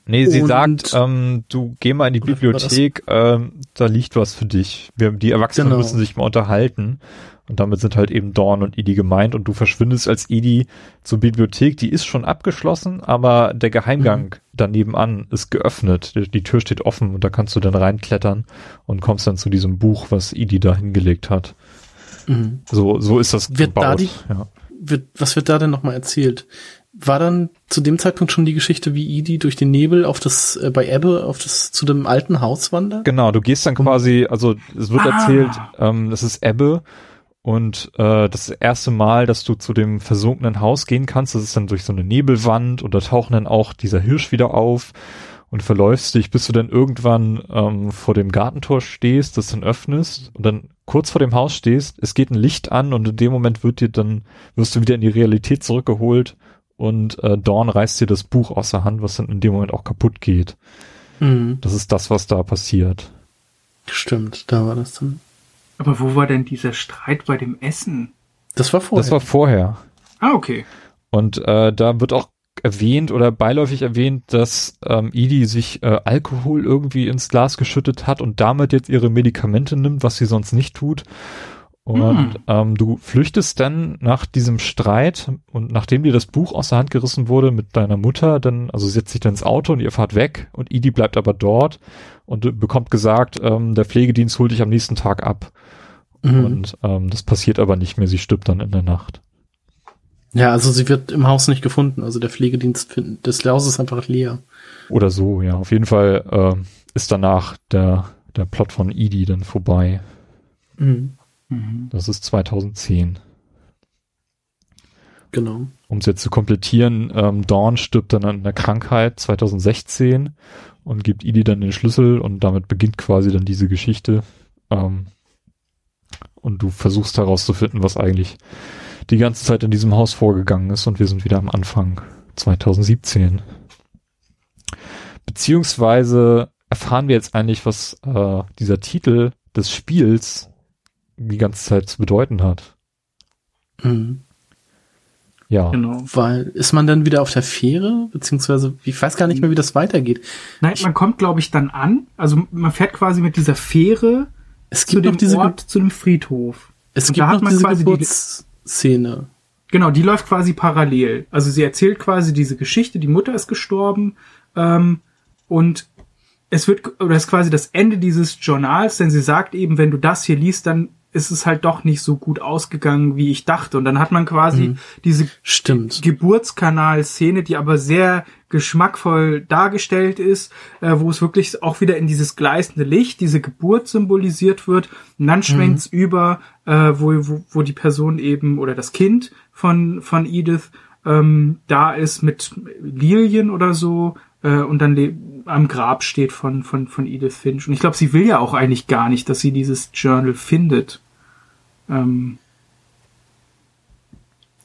Nee, sie und sagt, ähm, du geh mal in die Bibliothek, ähm, da liegt was für dich. Wir, die Erwachsenen genau. müssen sich mal unterhalten. Und damit sind halt eben Dorn und Idi gemeint und du verschwindest als Idi zur Bibliothek, die ist schon abgeschlossen, aber der Geheimgang mhm. daneben an ist geöffnet. Die, die, Tür steht offen und da kannst du dann reinklettern und kommst dann zu diesem Buch, was Idi da hingelegt hat. Mhm. So, so ist das wird gebaut. Da die, ja. wird, was wird da denn nochmal erzählt? War dann zu dem Zeitpunkt schon die Geschichte, wie Idi durch den Nebel auf das, äh, bei Ebbe auf das, zu dem alten Haus wandert? Genau, du gehst dann quasi, also es wird ah. erzählt, ähm, das ist Ebbe und äh, das erste Mal, dass du zu dem versunkenen Haus gehen kannst, das ist dann durch so eine Nebelwand und da tauchen dann auch dieser Hirsch wieder auf und verläufst dich, bis du dann irgendwann ähm, vor dem Gartentor stehst, das dann öffnest und dann kurz vor dem Haus stehst, es geht ein Licht an und in dem Moment wird dir dann, wirst du wieder in die Realität zurückgeholt und äh, Dawn reißt dir das Buch aus der Hand, was dann in dem Moment auch kaputt geht. Mhm. Das ist das, was da passiert. Stimmt, da war das dann. Aber wo war denn dieser Streit bei dem Essen? Das war vorher. Das war vorher. Ah, okay. Und äh, da wird auch erwähnt oder beiläufig erwähnt, dass ähm, Edie sich äh, Alkohol irgendwie ins Glas geschüttet hat und damit jetzt ihre Medikamente nimmt, was sie sonst nicht tut. Und hm. ähm, du flüchtest dann nach diesem Streit und nachdem dir das Buch aus der Hand gerissen wurde mit deiner Mutter, dann, also setzt sich dann ins Auto und ihr fahrt weg und Edie bleibt aber dort und bekommt gesagt, ähm, der Pflegedienst holt dich am nächsten Tag ab. Mhm. Und ähm, das passiert aber nicht mehr, sie stirbt dann in der Nacht. Ja, also sie wird im Haus nicht gefunden, also der Pflegedienst des Hauses ist einfach leer. Oder so, ja. Auf jeden Fall äh, ist danach der, der Plot von Edie dann vorbei. Mhm. Mhm. Das ist 2010. Genau. Um es jetzt zu komplettieren, ähm, Dawn stirbt dann an einer Krankheit 2016 und gibt Idi dann den Schlüssel und damit beginnt quasi dann diese Geschichte. Ähm, und du versuchst herauszufinden, was eigentlich die ganze Zeit in diesem Haus vorgegangen ist und wir sind wieder am Anfang 2017. Beziehungsweise erfahren wir jetzt eigentlich, was äh, dieser Titel des Spiels die ganze Zeit zu bedeuten hat. Mhm. Ja. Genau. Weil, ist man dann wieder auf der Fähre? Beziehungsweise, ich weiß gar nicht mehr, wie das weitergeht. Nein, man kommt, glaube ich, dann an. Also, man fährt quasi mit dieser Fähre es gibt zu noch diese Ort, zu dem Friedhof. Es Und gibt noch diese Geburtsszene. Die, genau, die läuft quasi parallel. Also, sie erzählt quasi diese Geschichte, die Mutter ist gestorben, ähm, und es wird, oder es ist quasi das Ende dieses Journals, denn sie sagt eben, wenn du das hier liest, dann ist es halt doch nicht so gut ausgegangen, wie ich dachte. Und dann hat man quasi mhm. diese Stimmt. Geburtskanal-Szene, die aber sehr geschmackvoll dargestellt ist, äh, wo es wirklich auch wieder in dieses gleißende Licht, diese Geburt symbolisiert wird. Und dann schwenkt's mhm. über, äh, wo, wo, wo die Person eben oder das Kind von, von Edith ähm, da ist mit Lilien oder so äh, und dann am Grab steht von, von, von Edith Finch. Und ich glaube, sie will ja auch eigentlich gar nicht, dass sie dieses Journal findet. Ähm,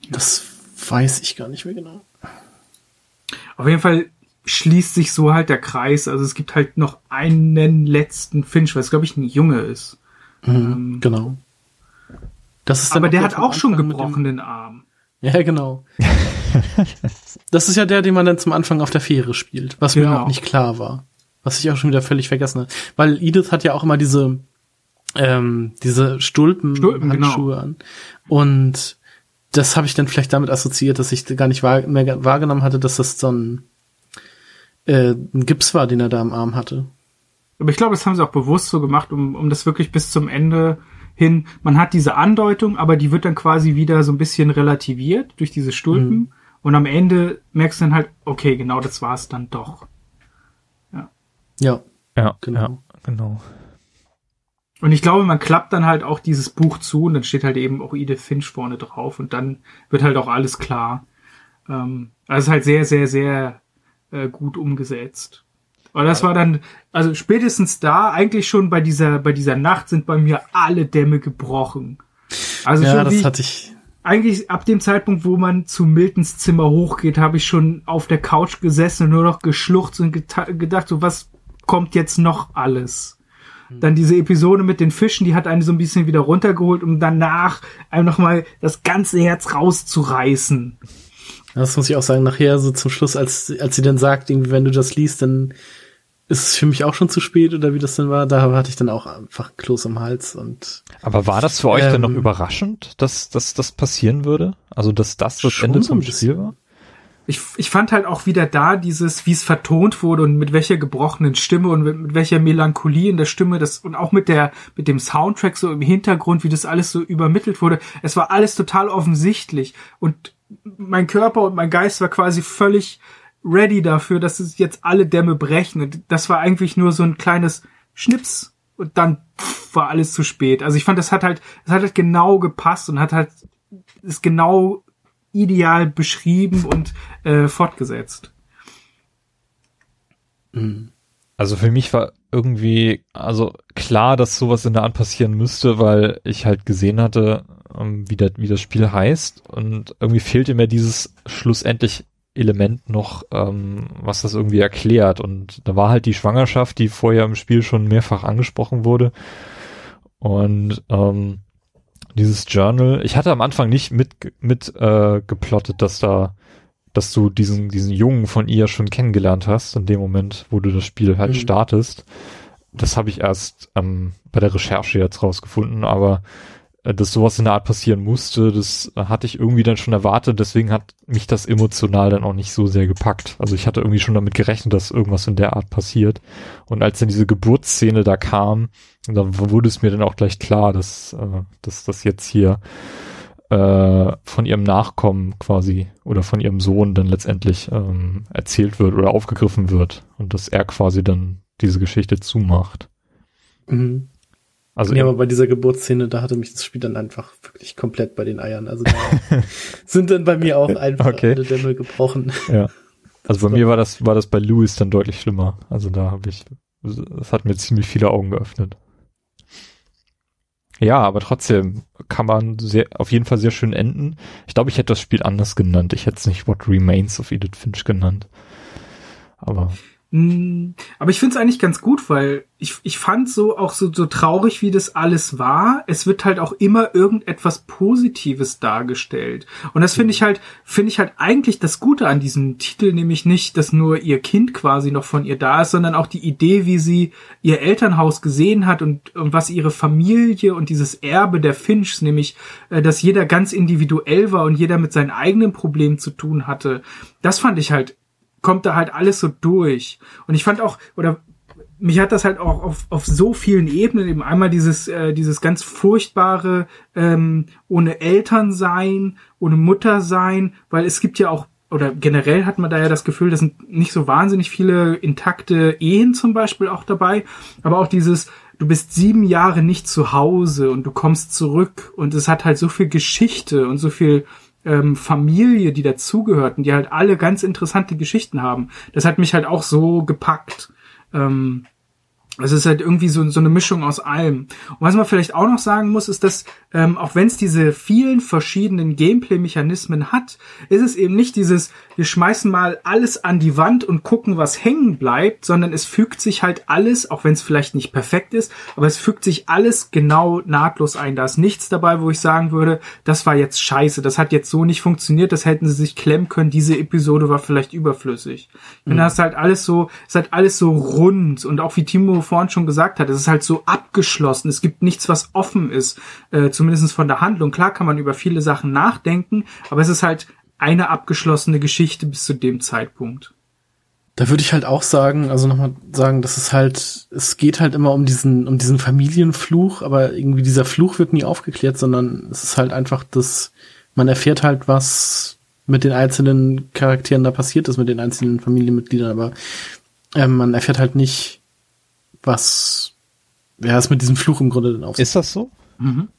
das weiß ich gar nicht mehr genau. Auf jeden Fall schließt sich so halt der Kreis. Also es gibt halt noch einen letzten Finch, weil es glaube ich ein Junge ist. Mhm, ähm, genau. Das ist aber der hat auch schon gebrochenen Arm. Ja, genau. das ist ja der, den man dann zum Anfang auf der Fähre spielt, was genau. mir auch nicht klar war. Was ich auch schon wieder völlig vergessen habe. Weil Edith hat ja auch immer diese ähm, diese Stulpen, Stulpen genau. Handschuhe genau. an. Und das habe ich dann vielleicht damit assoziiert, dass ich gar nicht wahr, mehr wahrgenommen hatte, dass das so ein, äh, ein Gips war, den er da am Arm hatte. Aber ich glaube, das haben sie auch bewusst so gemacht, um, um das wirklich bis zum Ende hin. Man hat diese Andeutung, aber die wird dann quasi wieder so ein bisschen relativiert durch diese Stulpen. Mhm. Und am Ende merkst du dann halt, okay, genau das war es dann doch. Ja. Ja. Ja, genau. Ja, genau. Und ich glaube, man klappt dann halt auch dieses Buch zu und dann steht halt eben auch Edith Finch vorne drauf und dann wird halt auch alles klar. Ähm, also halt sehr, sehr, sehr äh, gut umgesetzt. Aber das war dann, also spätestens da, eigentlich schon bei dieser, bei dieser Nacht sind bei mir alle Dämme gebrochen. Also ja, das hatte ich. Eigentlich ab dem Zeitpunkt, wo man zu Miltons Zimmer hochgeht, habe ich schon auf der Couch gesessen und nur noch geschluchzt und gedacht, so was kommt jetzt noch alles? Dann diese Episode mit den Fischen, die hat einen so ein bisschen wieder runtergeholt, um danach einem nochmal das ganze Herz rauszureißen. Das muss ich auch sagen, nachher so zum Schluss, als, als sie dann sagt, irgendwie, wenn du das liest, dann ist es für mich auch schon zu spät oder wie das denn war. Da hatte ich dann auch einfach Kloß am Hals und. Aber war das für euch ähm, denn noch überraschend, dass, dass das passieren würde? Also, dass das das Ende zum Spiel war? Ich, ich fand halt auch wieder da dieses, wie es vertont wurde und mit welcher gebrochenen Stimme und mit, mit, welcher Melancholie in der Stimme das und auch mit der mit dem Soundtrack so im Hintergrund, wie das alles so übermittelt wurde. Es war alles total offensichtlich und mein Körper und mein Geist war quasi völlig ready dafür, dass es jetzt alle Dämme brechen und das war eigentlich nur so ein kleines Schnips und dann pff, war alles zu spät. Also ich fand, das hat halt, das hat halt genau gepasst und hat halt ist genau ideal beschrieben und äh, fortgesetzt. Mhm. Also für mich war irgendwie, also klar, dass sowas in der Art passieren müsste, weil ich halt gesehen hatte, ähm, wie, das, wie das Spiel heißt und irgendwie fehlte mir dieses schlussendlich Element noch, ähm, was das irgendwie erklärt. Und da war halt die Schwangerschaft, die vorher im Spiel schon mehrfach angesprochen wurde. Und ähm, dieses Journal. Ich hatte am Anfang nicht mit, mit äh, geplottet, dass da, dass du diesen, diesen Jungen von ihr schon kennengelernt hast, in dem Moment, wo du das Spiel halt mhm. startest. Das habe ich erst ähm, bei der Recherche jetzt rausgefunden, aber äh, dass sowas in der Art passieren musste, das hatte ich irgendwie dann schon erwartet, deswegen hat mich das emotional dann auch nicht so sehr gepackt. Also ich hatte irgendwie schon damit gerechnet, dass irgendwas in der Art passiert. Und als dann diese Geburtsszene da kam, dann wurde es mir dann auch gleich klar, dass, äh, dass das jetzt hier äh, von ihrem Nachkommen quasi oder von ihrem Sohn dann letztendlich ähm, erzählt wird oder aufgegriffen wird und dass er quasi dann diese Geschichte zumacht. Mhm. Also ja, aber bei dieser Geburtsszene, da hatte mich das Spiel dann einfach wirklich komplett bei den Eiern. Also da sind dann bei mir auch einfach okay. alle Dämme gebrochen. Ja. Also bei mir war das, war das bei Louis dann deutlich schlimmer. Also da habe ich, das hat mir ziemlich viele Augen geöffnet. Ja, aber trotzdem kann man sehr, auf jeden Fall sehr schön enden. Ich glaube, ich hätte das Spiel anders genannt. Ich hätte es nicht What Remains of Edith Finch genannt. Aber aber ich finde es eigentlich ganz gut, weil ich, ich fand so auch so, so traurig, wie das alles war. Es wird halt auch immer irgendetwas Positives dargestellt. Und das finde ich halt, finde ich halt eigentlich das Gute an diesem Titel, nämlich nicht, dass nur ihr Kind quasi noch von ihr da ist, sondern auch die Idee, wie sie ihr Elternhaus gesehen hat und, und was ihre Familie und dieses Erbe der Finchs, nämlich, äh, dass jeder ganz individuell war und jeder mit seinen eigenen Problemen zu tun hatte. Das fand ich halt kommt da halt alles so durch. Und ich fand auch, oder mich hat das halt auch auf, auf so vielen Ebenen eben einmal dieses, äh, dieses ganz furchtbare ähm, ohne Eltern sein, ohne Mutter sein, weil es gibt ja auch, oder generell hat man da ja das Gefühl, das sind nicht so wahnsinnig viele intakte Ehen zum Beispiel auch dabei, aber auch dieses, du bist sieben Jahre nicht zu Hause und du kommst zurück und es hat halt so viel Geschichte und so viel ähm, Familie, die dazugehörten, die halt alle ganz interessante Geschichten haben. Das hat mich halt auch so gepackt. Ähm, es ist halt irgendwie so, so eine Mischung aus allem. Und was man vielleicht auch noch sagen muss, ist, dass ähm, auch wenn es diese vielen verschiedenen Gameplay-Mechanismen hat, ist es eben nicht dieses, wir schmeißen mal alles an die Wand und gucken, was hängen bleibt, sondern es fügt sich halt alles, auch wenn es vielleicht nicht perfekt ist, aber es fügt sich alles genau nahtlos ein. Da ist nichts dabei, wo ich sagen würde, das war jetzt scheiße, das hat jetzt so nicht funktioniert, das hätten sie sich klemmen können, diese Episode war vielleicht überflüssig. Mhm. Und da ist halt alles so, ist halt alles so rund und auch wie Timo vorhin schon gesagt hat, es ist halt so abgeschlossen, es gibt nichts, was offen ist. Äh, zumindest von der Handlung. Klar kann man über viele Sachen nachdenken, aber es ist halt eine abgeschlossene Geschichte bis zu dem Zeitpunkt. Da würde ich halt auch sagen, also nochmal sagen, dass es halt, es geht halt immer um diesen, um diesen Familienfluch, aber irgendwie dieser Fluch wird nie aufgeklärt, sondern es ist halt einfach das, man erfährt halt, was mit den einzelnen Charakteren da passiert ist, mit den einzelnen Familienmitgliedern, aber äh, man erfährt halt nicht, was, ja, es mit diesem Fluch im Grunde dann auf. Ist das so? Mhm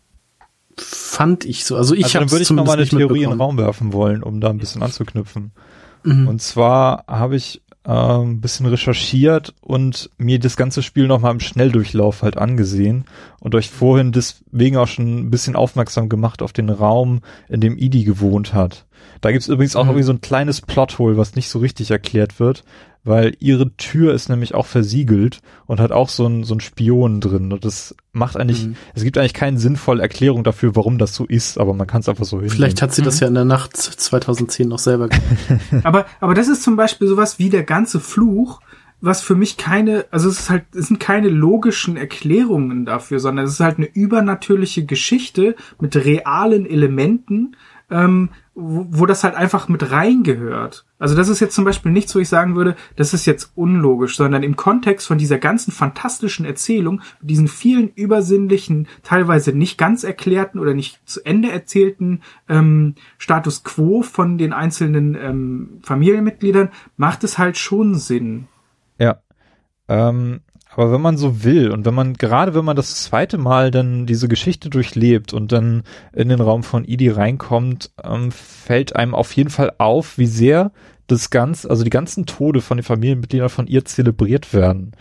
fand ich so. Also ich also dann würde ich noch mal eine Theorie in den Raum werfen wollen, um da ein bisschen anzuknüpfen. Mhm. Und zwar habe ich äh, ein bisschen recherchiert und mir das ganze Spiel noch mal im Schnelldurchlauf halt angesehen und euch vorhin deswegen auch schon ein bisschen aufmerksam gemacht auf den Raum, in dem Idi gewohnt hat. Da gibt's übrigens auch mhm. irgendwie so ein kleines Plothole, was nicht so richtig erklärt wird. Weil ihre Tür ist nämlich auch versiegelt und hat auch so ein so ein Spion drin. Und das macht eigentlich, mhm. es gibt eigentlich keine sinnvolle Erklärung dafür, warum das so ist, aber man kann es einfach so hinnehmen. Vielleicht hat sie mhm. das ja in der Nacht 2010 noch selber gemacht. aber, aber das ist zum Beispiel sowas wie der ganze Fluch, was für mich keine, also es ist halt, es sind keine logischen Erklärungen dafür, sondern es ist halt eine übernatürliche Geschichte mit realen Elementen, ähm, wo, wo das halt einfach mit reingehört. Also das ist jetzt zum Beispiel nichts, wo ich sagen würde, das ist jetzt unlogisch, sondern im Kontext von dieser ganzen fantastischen Erzählung, diesen vielen übersinnlichen, teilweise nicht ganz erklärten oder nicht zu Ende erzählten ähm, Status quo von den einzelnen ähm, Familienmitgliedern, macht es halt schon Sinn. Ja. Ähm, aber wenn man so will und wenn man, gerade wenn man das zweite Mal dann diese Geschichte durchlebt und dann in den Raum von Idi reinkommt, ähm, fällt einem auf jeden Fall auf, wie sehr das ganz, also die ganzen Tode von den Familienmitgliedern von ihr zelebriert werden.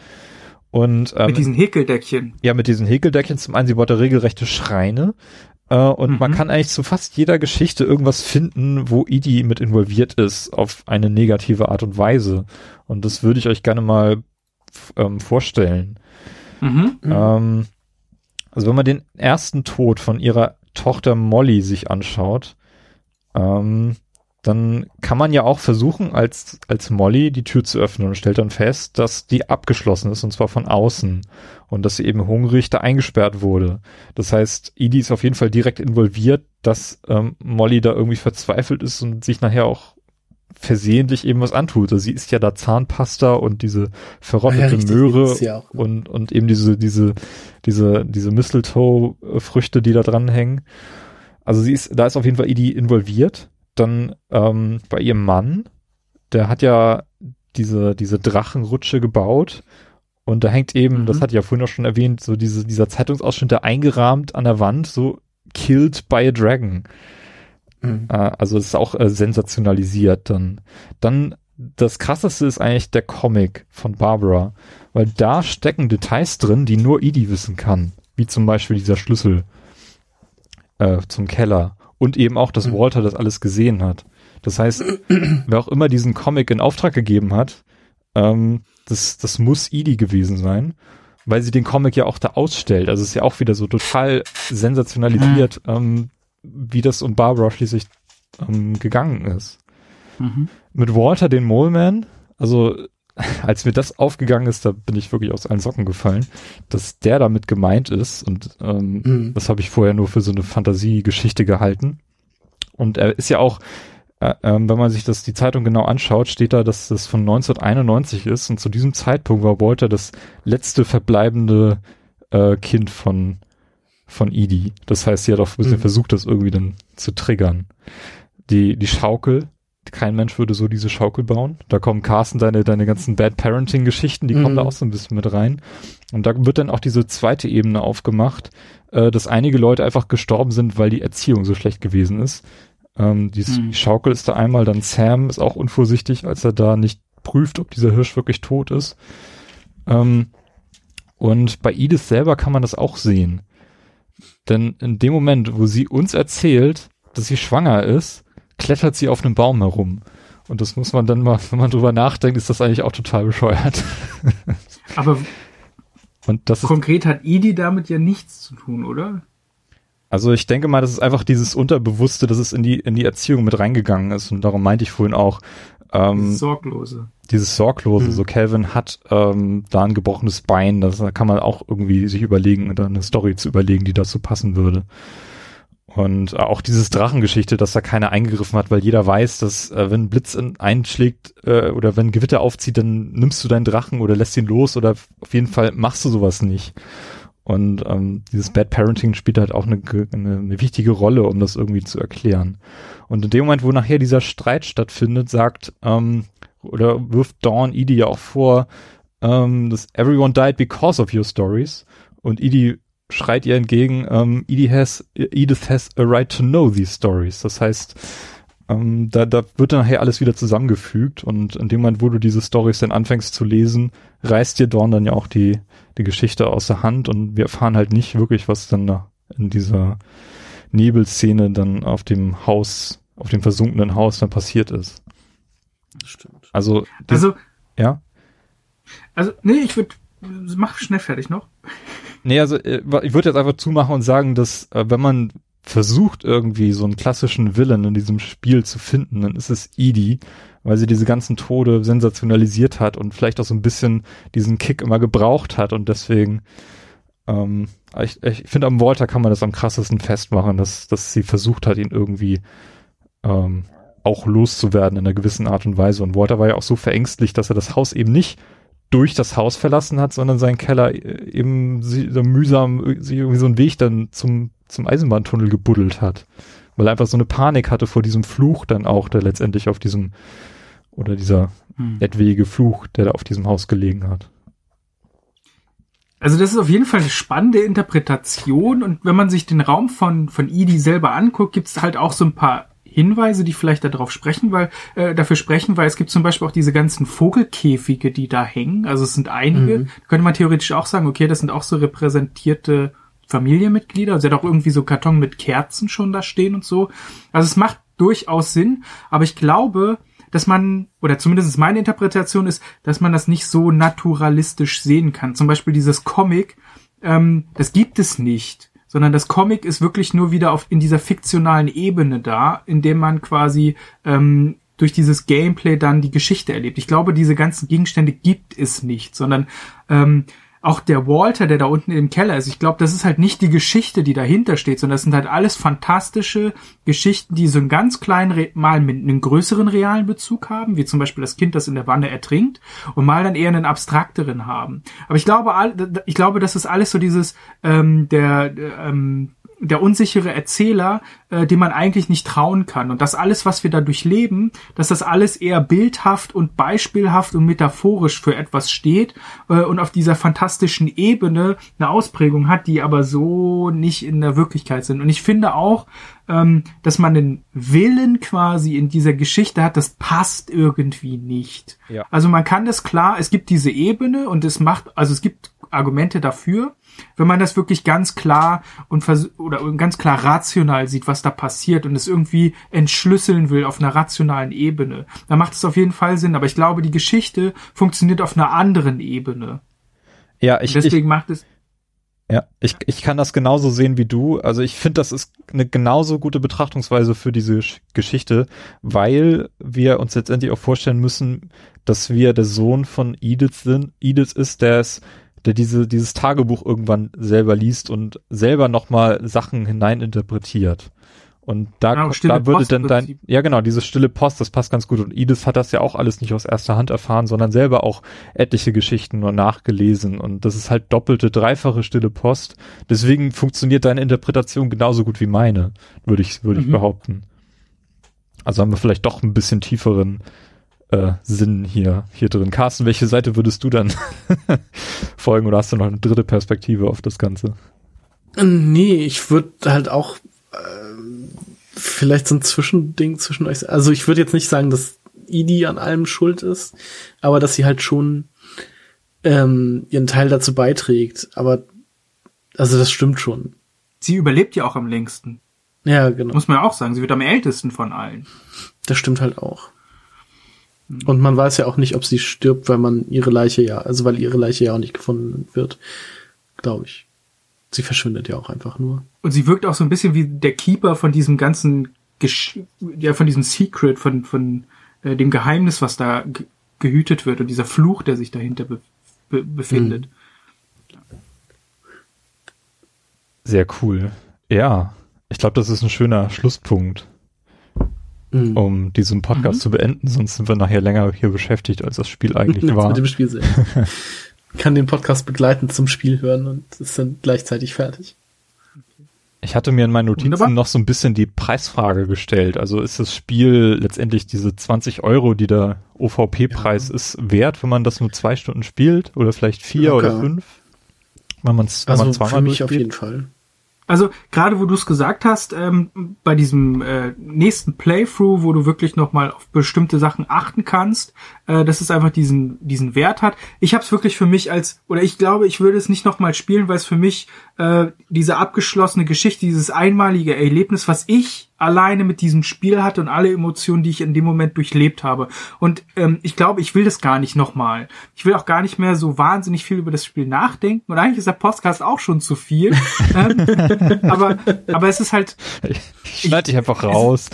Und, ähm, mit diesen Häkeldeckchen. Ja, mit diesen Häkeldeckchen. Zum einen, sie baut regelrechte Schreine. Äh, und mhm. man kann eigentlich zu fast jeder Geschichte irgendwas finden, wo Idi mit involviert ist, auf eine negative Art und Weise. Und das würde ich euch gerne mal ähm, vorstellen. Mhm. mhm. Ähm, also wenn man den ersten Tod von ihrer Tochter Molly sich anschaut, ähm, dann kann man ja auch versuchen, als, als Molly die Tür zu öffnen und stellt dann fest, dass die abgeschlossen ist und zwar von außen und dass sie eben hungrig da eingesperrt wurde. Das heißt, Edie ist auf jeden Fall direkt involviert, dass ähm, Molly da irgendwie verzweifelt ist und sich nachher auch versehentlich eben was antut. Also sie isst ja da Zahnpasta und diese verrottete ja, richtig, Möhre auch, ne? und, und eben diese, diese, diese, diese Mistletoe-Früchte, die da dran hängen. Also sie ist, da ist auf jeden Fall Edie involviert dann ähm, bei ihrem Mann, der hat ja diese, diese Drachenrutsche gebaut und da hängt eben, mhm. das hatte ich ja vorhin auch schon erwähnt, so diese, dieser Zeitungsausschnitt, der eingerahmt an der Wand, so killed by a dragon. Mhm. Äh, also das ist auch äh, sensationalisiert dann. Dann das krasseste ist eigentlich der Comic von Barbara, weil da stecken Details drin, die nur Edie wissen kann. Wie zum Beispiel dieser Schlüssel äh, zum Keller und eben auch, dass mhm. Walter das alles gesehen hat. Das heißt, wer auch immer diesen Comic in Auftrag gegeben hat, ähm, das, das muss Edie gewesen sein, weil sie den Comic ja auch da ausstellt. Also es ist ja auch wieder so total sensationalisiert, ähm, wie das um Barbara schließlich ähm, gegangen ist. Mhm. Mit Walter, den Moleman, also als mir das aufgegangen ist, da bin ich wirklich aus allen Socken gefallen, dass der damit gemeint ist und ähm, mhm. das habe ich vorher nur für so eine Fantasiegeschichte gehalten. Und er ist ja auch, äh, äh, wenn man sich das die Zeitung genau anschaut, steht da, dass das von 1991 ist und zu diesem Zeitpunkt war Walter das letzte verbleibende äh, Kind von von Edie. Das heißt, sie hat auch ein bisschen mhm. versucht, das irgendwie dann zu triggern. Die, die Schaukel, kein Mensch würde so diese Schaukel bauen. Da kommen Carsten deine, deine ganzen Bad Parenting Geschichten, die mhm. kommen da auch so ein bisschen mit rein. Und da wird dann auch diese zweite Ebene aufgemacht, äh, dass einige Leute einfach gestorben sind, weil die Erziehung so schlecht gewesen ist. Ähm, die mhm. Schaukel ist da einmal, dann Sam ist auch unvorsichtig, als er da nicht prüft, ob dieser Hirsch wirklich tot ist. Ähm, und bei Edith selber kann man das auch sehen. Denn in dem Moment, wo sie uns erzählt, dass sie schwanger ist, klettert sie auf einem Baum herum. Und das muss man dann mal, wenn man drüber nachdenkt, ist das eigentlich auch total bescheuert. Aber und das konkret hat Idi damit ja nichts zu tun, oder? Also ich denke mal, das ist einfach dieses Unterbewusste, dass es in die, in die Erziehung mit reingegangen ist. Und darum meinte ich vorhin auch, ähm, dieses Sorglose. Dieses Sorglose. Mhm. So Calvin hat ähm, da ein gebrochenes Bein. Das da kann man auch irgendwie sich überlegen, da eine Story zu überlegen, die dazu passen würde. Und auch dieses Drachengeschichte, dass da keiner eingegriffen hat, weil jeder weiß, dass äh, wenn Blitz in, einschlägt äh, oder wenn Gewitter aufzieht, dann nimmst du deinen Drachen oder lässt ihn los oder auf jeden Fall machst du sowas nicht. Und ähm, dieses Bad Parenting spielt halt auch eine, eine, eine wichtige Rolle, um das irgendwie zu erklären. Und in dem Moment, wo nachher dieser Streit stattfindet, sagt ähm, oder wirft Dawn Edie ja auch vor, ähm, dass everyone died because of your stories. Und Edie schreit ihr entgegen, ähm, Edith, has, Edith has a right to know these stories. Das heißt, ähm, da, da wird dann nachher alles wieder zusammengefügt und in dem Moment, wo du diese Stories dann anfängst zu lesen, reißt dir Dorn dann ja auch die, die Geschichte aus der Hand und wir erfahren halt nicht wirklich, was dann da in dieser Nebelszene dann auf dem Haus, auf dem versunkenen Haus dann passiert ist. Das stimmt. Also, also Ja? Also, nee, ich würde, mach schnell fertig noch. Nee, also äh, ich würde jetzt einfach zumachen und sagen, dass äh, wenn man versucht irgendwie so einen klassischen Villain in diesem Spiel zu finden, dann ist es Edie, weil sie diese ganzen Tode sensationalisiert hat und vielleicht auch so ein bisschen diesen Kick immer gebraucht hat und deswegen ähm, ich, ich finde am Walter kann man das am krassesten festmachen, dass, dass sie versucht hat, ihn irgendwie ähm, auch loszuwerden in einer gewissen Art und Weise. Und Walter war ja auch so verängstlich, dass er das Haus eben nicht durch das Haus verlassen hat, sondern seinen Keller äh, eben so mühsam sich irgendwie so einen Weg dann zum, zum Eisenbahntunnel gebuddelt hat. Weil er einfach so eine Panik hatte vor diesem Fluch dann auch, der letztendlich auf diesem, oder dieser hm. etwaige Fluch, der da auf diesem Haus gelegen hat. Also das ist auf jeden Fall eine spannende Interpretation und wenn man sich den Raum von, von Edie selber anguckt, gibt es halt auch so ein paar Hinweise, die vielleicht darauf sprechen, weil äh, dafür sprechen, weil es gibt zum Beispiel auch diese ganzen Vogelkäfige, die da hängen. Also es sind einige. Mhm. Da könnte man theoretisch auch sagen, okay, das sind auch so repräsentierte Familienmitglieder. Sie hat auch irgendwie so Karton mit Kerzen schon da stehen und so. Also es macht durchaus Sinn, aber ich glaube, dass man, oder zumindest meine Interpretation ist, dass man das nicht so naturalistisch sehen kann. Zum Beispiel dieses Comic, ähm, das gibt es nicht sondern das Comic ist wirklich nur wieder auf in dieser fiktionalen Ebene da, in dem man quasi ähm, durch dieses Gameplay dann die Geschichte erlebt. Ich glaube, diese ganzen Gegenstände gibt es nicht, sondern ähm, auch der Walter, der da unten im Keller ist, ich glaube, das ist halt nicht die Geschichte, die dahinter steht, sondern das sind halt alles fantastische Geschichten, die so einen ganz kleinen, mal mit einem größeren realen Bezug haben, wie zum Beispiel das Kind, das in der Wanne ertrinkt, und mal dann eher einen abstrakteren haben. Aber ich glaube, ich glaube, das ist alles so dieses, ähm, der, ähm, der unsichere Erzähler, äh, dem man eigentlich nicht trauen kann. Und das alles, was wir da durchleben, dass das alles eher bildhaft und beispielhaft und metaphorisch für etwas steht äh, und auf dieser fantastischen Ebene eine Ausprägung hat, die aber so nicht in der Wirklichkeit sind. Und ich finde auch, ähm, dass man den Willen quasi in dieser Geschichte hat, das passt irgendwie nicht. Ja. Also man kann das klar, es gibt diese Ebene und es macht, also es gibt Argumente dafür, wenn man das wirklich ganz klar und oder ganz klar rational sieht, was da passiert und es irgendwie entschlüsseln will auf einer rationalen Ebene, dann macht es auf jeden Fall Sinn. Aber ich glaube, die Geschichte funktioniert auf einer anderen Ebene. Ja, ich, deswegen ich, macht es. Ja, ich, ich kann das genauso sehen wie du. Also ich finde, das ist eine genauso gute Betrachtungsweise für diese Geschichte, weil wir uns letztendlich auch vorstellen müssen, dass wir der Sohn von Edith sind. Edith ist, der es der diese, dieses Tagebuch irgendwann selber liest und selber nochmal Sachen hineininterpretiert. Und da, genau, da würde dann dein, ja genau, diese stille Post, das passt ganz gut. Und Edith hat das ja auch alles nicht aus erster Hand erfahren, sondern selber auch etliche Geschichten nur nachgelesen. Und das ist halt doppelte, dreifache stille Post. Deswegen funktioniert deine Interpretation genauso gut wie meine, würde ich, würde mhm. ich behaupten. Also haben wir vielleicht doch ein bisschen tieferen äh, Sinn hier, hier drin. Carsten, welche Seite würdest du dann folgen oder hast du noch eine dritte Perspektive auf das Ganze? Nee, ich würde halt auch äh, vielleicht so ein Zwischending zwischen euch. Also ich würde jetzt nicht sagen, dass Idi an allem schuld ist, aber dass sie halt schon ähm, ihren Teil dazu beiträgt. Aber also das stimmt schon. Sie überlebt ja auch am längsten. Ja, genau. Muss man ja auch sagen, sie wird am ältesten von allen. Das stimmt halt auch. Und man weiß ja auch nicht, ob sie stirbt, weil man ihre Leiche ja, also weil ihre Leiche ja auch nicht gefunden wird, glaube ich. Sie verschwindet ja auch einfach nur. Und sie wirkt auch so ein bisschen wie der Keeper von diesem ganzen, Gesch ja, von diesem Secret, von, von äh, dem Geheimnis, was da gehütet wird und dieser Fluch, der sich dahinter be be befindet. Mhm. Sehr cool. Ja, ich glaube, das ist ein schöner Schlusspunkt mhm. um diesen Podcast mhm. zu beenden, sonst sind wir nachher länger hier beschäftigt, als das Spiel eigentlich war. Mit dem Spiel sehen. Kann den Podcast begleiten zum Spiel hören und ist dann gleichzeitig fertig. Ich hatte mir in meinen Notizen Wunderbar. noch so ein bisschen die Preisfrage gestellt. Also ist das Spiel letztendlich diese 20 Euro, die der OVP-Preis ja. ist, wert, wenn man das nur zwei Stunden spielt oder vielleicht vier Locker. oder fünf? Wenn man es also zweimal für mich auf jeden Fall. Also gerade wo du es gesagt hast, ähm, bei diesem äh, nächsten Playthrough, wo du wirklich nochmal auf bestimmte Sachen achten kannst, äh, dass es einfach diesen diesen Wert hat. Ich habe es wirklich für mich als oder ich glaube, ich würde es nicht nochmal spielen, weil es für mich äh, diese abgeschlossene Geschichte, dieses einmalige Erlebnis, was ich alleine mit diesem Spiel hatte und alle Emotionen, die ich in dem Moment durchlebt habe. Und ähm, ich glaube, ich will das gar nicht nochmal. Ich will auch gar nicht mehr so wahnsinnig viel über das Spiel nachdenken. Und eigentlich ist der Podcast auch schon zu viel. ähm, aber, aber es ist halt. Schneid dich einfach raus.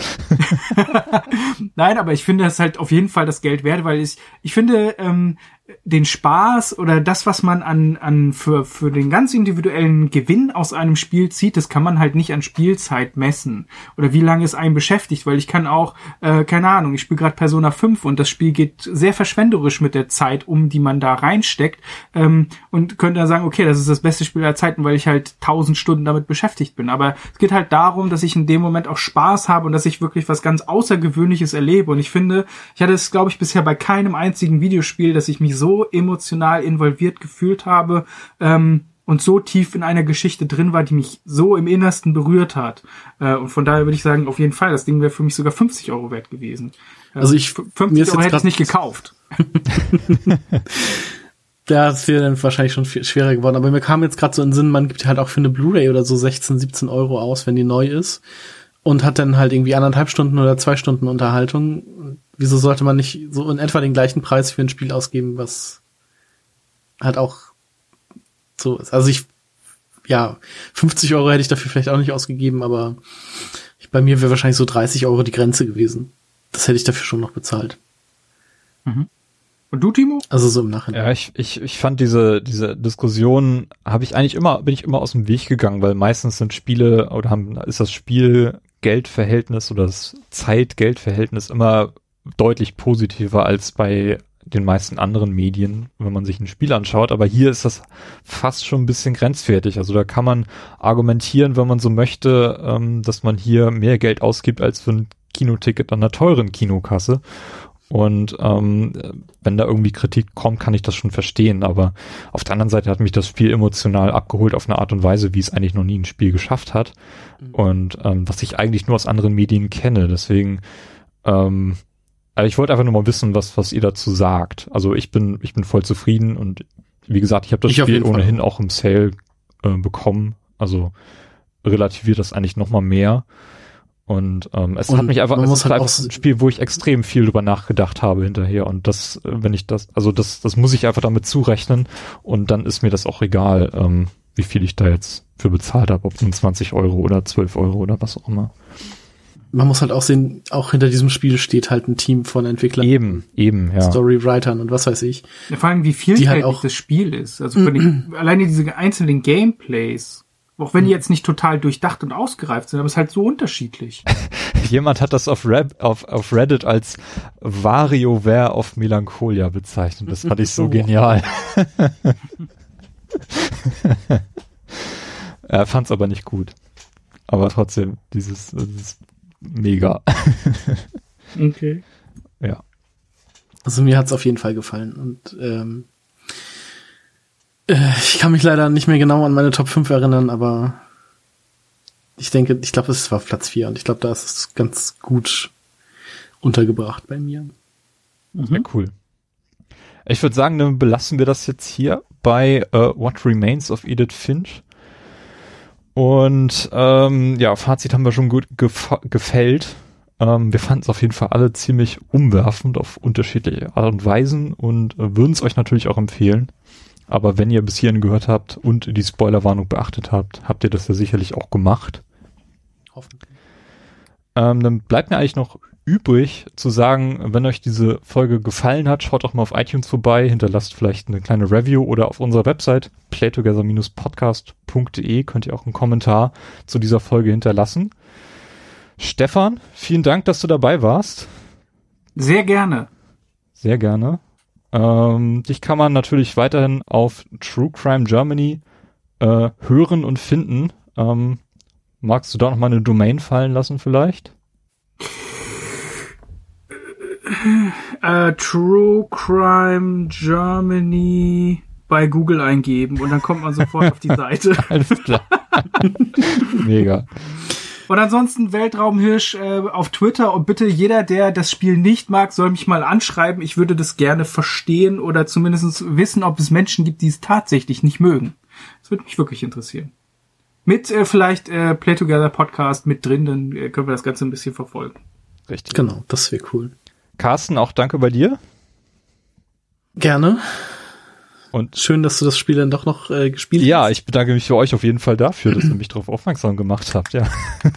Nein, aber ich finde es halt auf jeden Fall das Geld wert, weil ich, ich finde, ähm, den Spaß oder das, was man an, an für, für den ganz individuellen Gewinn aus einem Spiel zieht, das kann man halt nicht an Spielzeit messen. Oder wie lange es einen beschäftigt, weil ich kann auch, äh, keine Ahnung, ich spiele gerade Persona 5 und das Spiel geht sehr verschwenderisch mit der Zeit um, die man da reinsteckt. Ähm, und könnte dann sagen, okay, das ist das beste Spiel der Zeiten, weil ich halt tausend Stunden damit beschäftigt bin. Aber es geht halt darum, dass ich in dem Moment auch Spaß habe und dass ich wirklich was ganz Außergewöhnliches erlebe. Und ich finde, ich hatte es, glaube ich, bisher bei keinem einzigen Videospiel, dass ich mich so emotional involviert gefühlt habe ähm, und so tief in einer Geschichte drin war, die mich so im Innersten berührt hat. Äh, und von daher würde ich sagen, auf jeden Fall, das Ding wäre für mich sogar 50 Euro wert gewesen. Äh, also ich 50 Euro hätte ich nicht gekauft. Ja, das wäre dann wahrscheinlich schon viel schwerer geworden. Aber mir kam jetzt gerade so in den Sinn, man gibt halt auch für eine Blu-ray oder so 16, 17 Euro aus, wenn die neu ist. Und hat dann halt irgendwie anderthalb Stunden oder zwei Stunden Unterhaltung wieso sollte man nicht so in etwa den gleichen Preis für ein Spiel ausgeben, was halt auch so ist. Also ich, ja, 50 Euro hätte ich dafür vielleicht auch nicht ausgegeben, aber ich, bei mir wäre wahrscheinlich so 30 Euro die Grenze gewesen. Das hätte ich dafür schon noch bezahlt. Mhm. Und du, Timo? Also so im Nachhinein. Ja, ich, ich, ich fand diese, diese Diskussion, habe ich eigentlich immer, bin ich immer aus dem Weg gegangen, weil meistens sind Spiele oder haben, ist das Spiel Geldverhältnis oder das Zeit-Geldverhältnis immer deutlich positiver als bei den meisten anderen Medien, wenn man sich ein Spiel anschaut. Aber hier ist das fast schon ein bisschen grenzwertig. Also da kann man argumentieren, wenn man so möchte, ähm, dass man hier mehr Geld ausgibt als für ein Kinoticket an einer teuren Kinokasse. Und ähm, wenn da irgendwie Kritik kommt, kann ich das schon verstehen. Aber auf der anderen Seite hat mich das Spiel emotional abgeholt auf eine Art und Weise, wie es eigentlich noch nie ein Spiel geschafft hat. Mhm. Und ähm, was ich eigentlich nur aus anderen Medien kenne. Deswegen ähm, also ich wollte einfach nur mal wissen, was, was ihr dazu sagt. Also ich bin, ich bin voll zufrieden und wie gesagt, ich habe das ich Spiel ohnehin auch im Sale äh, bekommen. Also relativiert das eigentlich noch mal mehr. Und ähm, es und hat mich einfach, es ist halt einfach ein Spiel, wo ich extrem viel drüber nachgedacht habe hinterher. Und das, äh, wenn ich das, also das, das muss ich einfach damit zurechnen. Und dann ist mir das auch egal, ähm, wie viel ich da jetzt für bezahlt habe, ob nun 20 Euro oder 12 Euro oder was auch immer man muss halt auch sehen, auch hinter diesem Spiel steht halt ein Team von Entwicklern. Eben, eben, ja. Storywritern und was weiß ich. Ja, vor allem, wie vielfältig halt auch das Spiel ist. Also den, alleine diese einzelnen Gameplays. Auch wenn die jetzt nicht total durchdacht und ausgereift sind, aber es ist halt so unterschiedlich. Jemand hat das auf, Rap, auf, auf Reddit als WarioWare auf Melancholia bezeichnet. Das fand ich so genial. er fand es aber nicht gut. Aber trotzdem, dieses, dieses mega. okay. Ja. Also mir hat's auf jeden Fall gefallen und ähm, äh, ich kann mich leider nicht mehr genau an meine Top 5 erinnern, aber ich denke, ich glaube, es war Platz 4 und ich glaube, da ist es ganz gut untergebracht bei mir. Mhm. Sehr cool. Ich würde sagen, dann belassen wir das jetzt hier bei uh, What Remains of Edith Finch. Und ähm, ja, Fazit haben wir schon gut gefällt. Ähm, wir fanden es auf jeden Fall alle ziemlich umwerfend auf unterschiedliche Art und Weisen und äh, würden es euch natürlich auch empfehlen. Aber wenn ihr bis hierhin gehört habt und die Spoilerwarnung beachtet habt, habt ihr das ja sicherlich auch gemacht. Hoffentlich. Ähm, dann bleibt mir eigentlich noch übrig zu sagen, wenn euch diese Folge gefallen hat, schaut doch mal auf iTunes vorbei, hinterlasst vielleicht eine kleine Review oder auf unserer Website playtogether-podcast.de könnt ihr auch einen Kommentar zu dieser Folge hinterlassen. Stefan, vielen Dank, dass du dabei warst. Sehr gerne. Sehr gerne. Ähm, dich kann man natürlich weiterhin auf True Crime Germany äh, hören und finden. Ähm, magst du da noch mal eine Domain fallen lassen vielleicht? Äh, True Crime Germany bei Google eingeben und dann kommt man sofort auf die Seite. Alles klar. Mega. Und ansonsten Weltraumhirsch äh, auf Twitter und bitte jeder, der das Spiel nicht mag, soll mich mal anschreiben. Ich würde das gerne verstehen oder zumindest wissen, ob es Menschen gibt, die es tatsächlich nicht mögen. Das würde mich wirklich interessieren. Mit äh, vielleicht äh, Play Together Podcast mit drin, dann äh, können wir das Ganze ein bisschen verfolgen. Richtig. Genau, das wäre cool. Carsten, auch danke bei dir. Gerne. Und schön, dass du das Spiel dann doch noch äh, gespielt ja, hast. Ja, ich bedanke mich für euch auf jeden Fall dafür, dass ihr mich darauf aufmerksam gemacht habt, ja.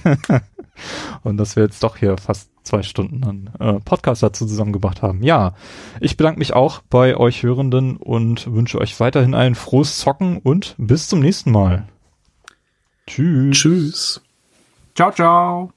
Und dass wir jetzt doch hier fast zwei Stunden an äh, Podcast dazu zusammengebracht haben. Ja, ich bedanke mich auch bei euch Hörenden und wünsche euch weiterhin ein frohes Zocken und bis zum nächsten Mal. Tschüss. Tschüss. Ciao, ciao.